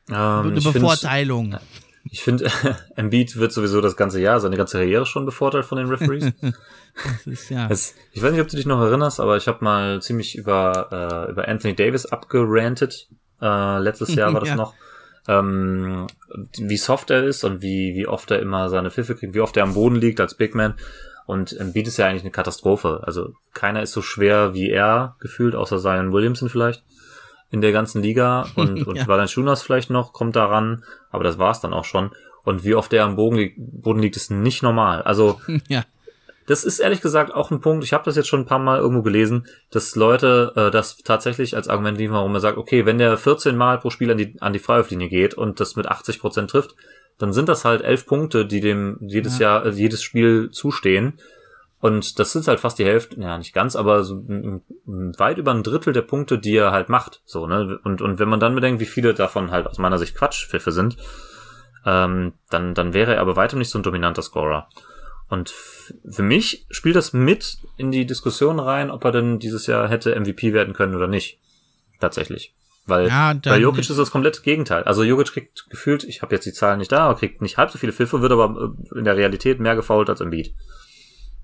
Ähm, Eine Bevorteilung. Ich finde, <laughs> Embiid wird sowieso das ganze Jahr, seine ganze Karriere schon bevorteilt von den Referees. <laughs> das ist ja. Das, ich weiß nicht, ob du dich noch erinnerst, aber ich habe mal ziemlich über, äh, über Anthony Davis abgerantet. Äh, letztes Jahr war <laughs> das ja. noch. Ähm, wie soft er ist und wie, wie oft er immer seine Pfiffe kriegt, wie oft er am Boden liegt als Big Man. Und Embiid ist ja eigentlich eine Katastrophe. Also keiner ist so schwer wie er gefühlt, außer Zion Williamson vielleicht in der ganzen Liga <laughs> und, und ja. Valanciunas vielleicht noch, kommt daran, aber das war's dann auch schon. Und wie oft er am Boden, li Boden liegt, ist nicht normal. Also <laughs> ja. das ist ehrlich gesagt auch ein Punkt, ich habe das jetzt schon ein paar Mal irgendwo gelesen, dass Leute äh, das tatsächlich als Argument liefern, warum er sagt, okay, wenn der 14 Mal pro Spiel an die, an die Freiwurflinie geht und das mit 80 Prozent trifft, dann sind das halt elf Punkte, die dem jedes ja. Jahr, äh, jedes Spiel zustehen. Und das sind halt fast die Hälfte, ja nicht ganz, aber so weit über ein Drittel der Punkte, die er halt macht. So, ne? Und, und wenn man dann bedenkt, wie viele davon halt aus meiner Sicht Quatschpfiffe sind, ähm, dann, dann wäre er aber weitem nicht so ein dominanter Scorer. Und für mich spielt das mit in die Diskussion rein, ob er denn dieses Jahr hätte MVP werden können oder nicht. Tatsächlich. Weil ja, bei Jokic ist das komplett Gegenteil. Also Jokic kriegt gefühlt, ich habe jetzt die Zahlen nicht da, aber kriegt nicht halb so viele Pfiffe, wird aber äh, in der Realität mehr gefault als im Beat.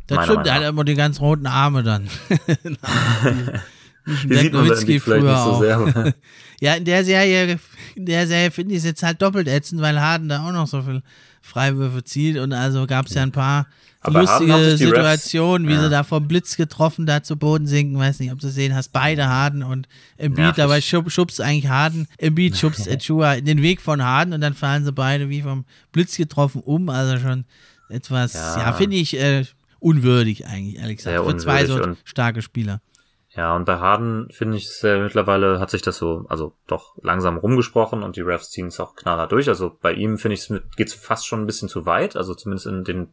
Das stimmt, er hat immer die ganz roten Arme dann. <laughs> die sieht man vielleicht nicht so sehr. <laughs> ja, in der Serie, in der Serie finde ich es jetzt halt doppelt ätzend, weil Harden da auch noch so viel Freiwürfe zieht und also gab es ja ein paar Aber lustige Situationen, wie ja. sie da vom Blitz getroffen da zu Boden sinken. Weiß nicht, ob du sehen hast. Beide Harden und Embiid, ja, dabei schub, schubst eigentlich Harden. Embiid schubst <laughs> Echua in den Weg von Harden und dann fallen sie beide wie vom Blitz getroffen um. Also schon etwas, ja, ja finde ich, äh, unwürdig eigentlich, ehrlich gesagt, für zwei so starke Spieler. Ja, und bei Harden finde ich es äh, mittlerweile hat sich das so, also doch langsam rumgesprochen und die Refs ziehen es auch knallhart durch. Also bei ihm finde ich es geht fast schon ein bisschen zu weit, also zumindest in den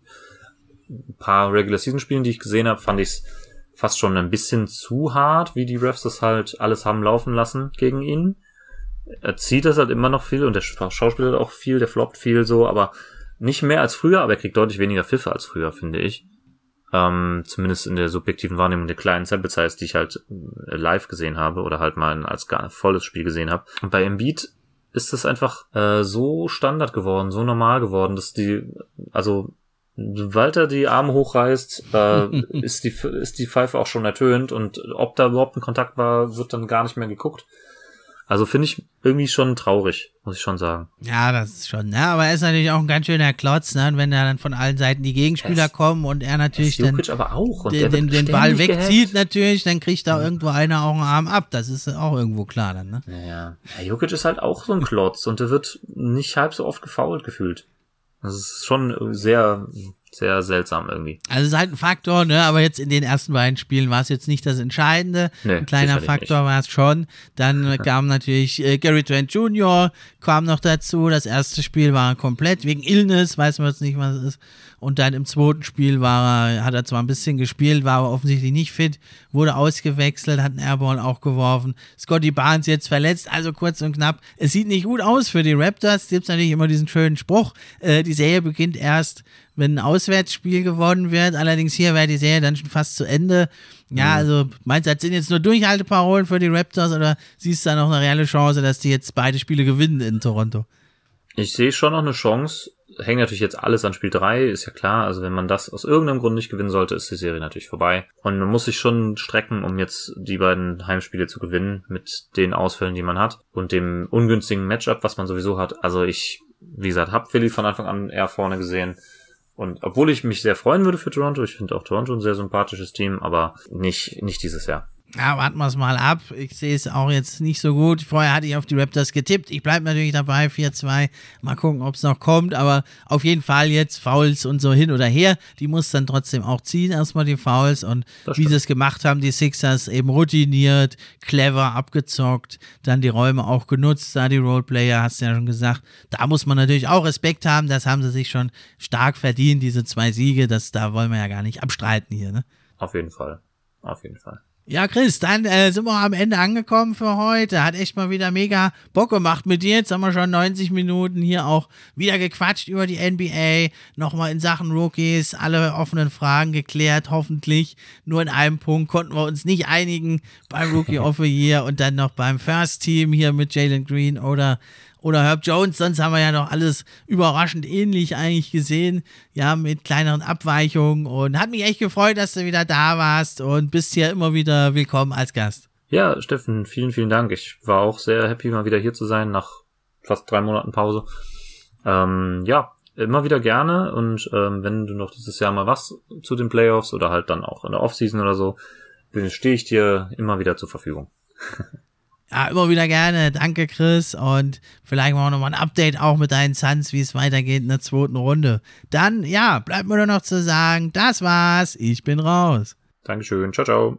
paar Regular Season Spielen, die ich gesehen habe, fand ich es fast schon ein bisschen zu hart, wie die Refs das halt alles haben laufen lassen gegen ihn. Er zieht das halt immer noch viel und der Schauspieler auch viel, der floppt viel so, aber nicht mehr als früher, aber er kriegt deutlich weniger Pfiffe als früher, finde ich. Ähm, zumindest in der subjektiven Wahrnehmung der kleinen Sample Size, die ich halt äh, live gesehen habe oder halt mal als volles Spiel gesehen habe. Und bei Embiid ist es einfach äh, so Standard geworden, so normal geworden, dass die, also sobald er die Arme hochreißt, äh, <laughs> ist, die, ist die Pfeife auch schon ertönt und ob da überhaupt ein Kontakt war, wird dann gar nicht mehr geguckt. Also finde ich irgendwie schon traurig, muss ich schon sagen. Ja, das ist schon, ne? Aber er ist natürlich auch ein ganz schöner Klotz, ne? Und wenn da dann von allen Seiten die Gegenspieler es, kommen und er natürlich dann aber auch. den, den, den Ball wegzieht natürlich, dann kriegt da irgendwo einer auch einen Arm ab. Das ist auch irgendwo klar dann, ne? Ja, ja. Jokic ist halt auch so ein Klotz und der wird nicht halb so oft gefault gefühlt. Das ist schon sehr sehr seltsam irgendwie. Also es ist halt ein Faktor, ne? Aber jetzt in den ersten beiden Spielen war es jetzt nicht das Entscheidende. Nee, ein kleiner Faktor war es schon. Dann <laughs> kam natürlich äh, Gary Trent Jr. kam noch dazu. Das erste Spiel war komplett wegen Illness, weiß man jetzt nicht, was es ist. Und dann im zweiten Spiel war er, hat er zwar ein bisschen gespielt, war aber offensichtlich nicht fit, wurde ausgewechselt, hat einen Airball auch geworfen. Scotty Barnes jetzt verletzt, also kurz und knapp. Es sieht nicht gut aus für die Raptors. Gibt natürlich immer diesen schönen Spruch. Äh, die Serie beginnt erst, wenn ein Auswärtsspiel gewonnen wird. Allerdings hier wäre die Serie dann schon fast zu Ende. Ja, mhm. also meinst du, das sind jetzt nur Durchhalteparolen für die Raptors oder siehst du da noch eine reelle Chance, dass die jetzt beide Spiele gewinnen in Toronto? Ich sehe schon noch eine Chance hängt natürlich jetzt alles an Spiel 3, ist ja klar. Also wenn man das aus irgendeinem Grund nicht gewinnen sollte, ist die Serie natürlich vorbei. Und man muss sich schon strecken, um jetzt die beiden Heimspiele zu gewinnen mit den Ausfällen, die man hat und dem ungünstigen Matchup, was man sowieso hat. Also ich, wie gesagt, habe Philly von Anfang an eher vorne gesehen. Und obwohl ich mich sehr freuen würde für Toronto, ich finde auch Toronto ein sehr sympathisches Team, aber nicht, nicht dieses Jahr. Ja, warten wir es mal ab. Ich sehe es auch jetzt nicht so gut. Vorher hatte ich auf die Raptors getippt. Ich bleibe natürlich dabei, 4-2. Mal gucken, ob es noch kommt. Aber auf jeden Fall jetzt Fouls und so hin oder her. Die muss dann trotzdem auch ziehen, erstmal die Fouls. Und wie sie es gemacht haben, die Sixers eben routiniert, clever abgezockt, dann die Räume auch genutzt. Da die Roleplayer, hast du ja schon gesagt. Da muss man natürlich auch Respekt haben. Das haben sie sich schon stark verdient, diese zwei Siege. Das, da wollen wir ja gar nicht abstreiten hier. Ne? Auf jeden Fall. Auf jeden Fall. Ja, Chris, dann äh, sind wir am Ende angekommen für heute. Hat echt mal wieder mega Bock gemacht mit dir. Jetzt haben wir schon 90 Minuten hier auch wieder gequatscht über die NBA. Nochmal in Sachen Rookies, alle offenen Fragen geklärt, hoffentlich. Nur in einem Punkt konnten wir uns nicht einigen beim Rookie of the Year und dann noch beim First Team hier mit Jalen Green oder oder Herb Jones, sonst haben wir ja noch alles überraschend ähnlich eigentlich gesehen, ja, mit kleineren Abweichungen und hat mich echt gefreut, dass du wieder da warst und bist hier immer wieder willkommen als Gast. Ja, Steffen, vielen, vielen Dank. Ich war auch sehr happy, mal wieder hier zu sein nach fast drei Monaten Pause. Ähm, ja, immer wieder gerne und ähm, wenn du noch dieses Jahr mal was zu den Playoffs oder halt dann auch in der Offseason oder so, stehe ich dir immer wieder zur Verfügung. <laughs> Ja, immer wieder gerne. Danke, Chris. Und vielleicht machen wir nochmal ein Update auch mit deinen Suns, wie es weitergeht in der zweiten Runde. Dann, ja, bleibt mir nur noch zu sagen, das war's. Ich bin raus. Dankeschön. Ciao, ciao.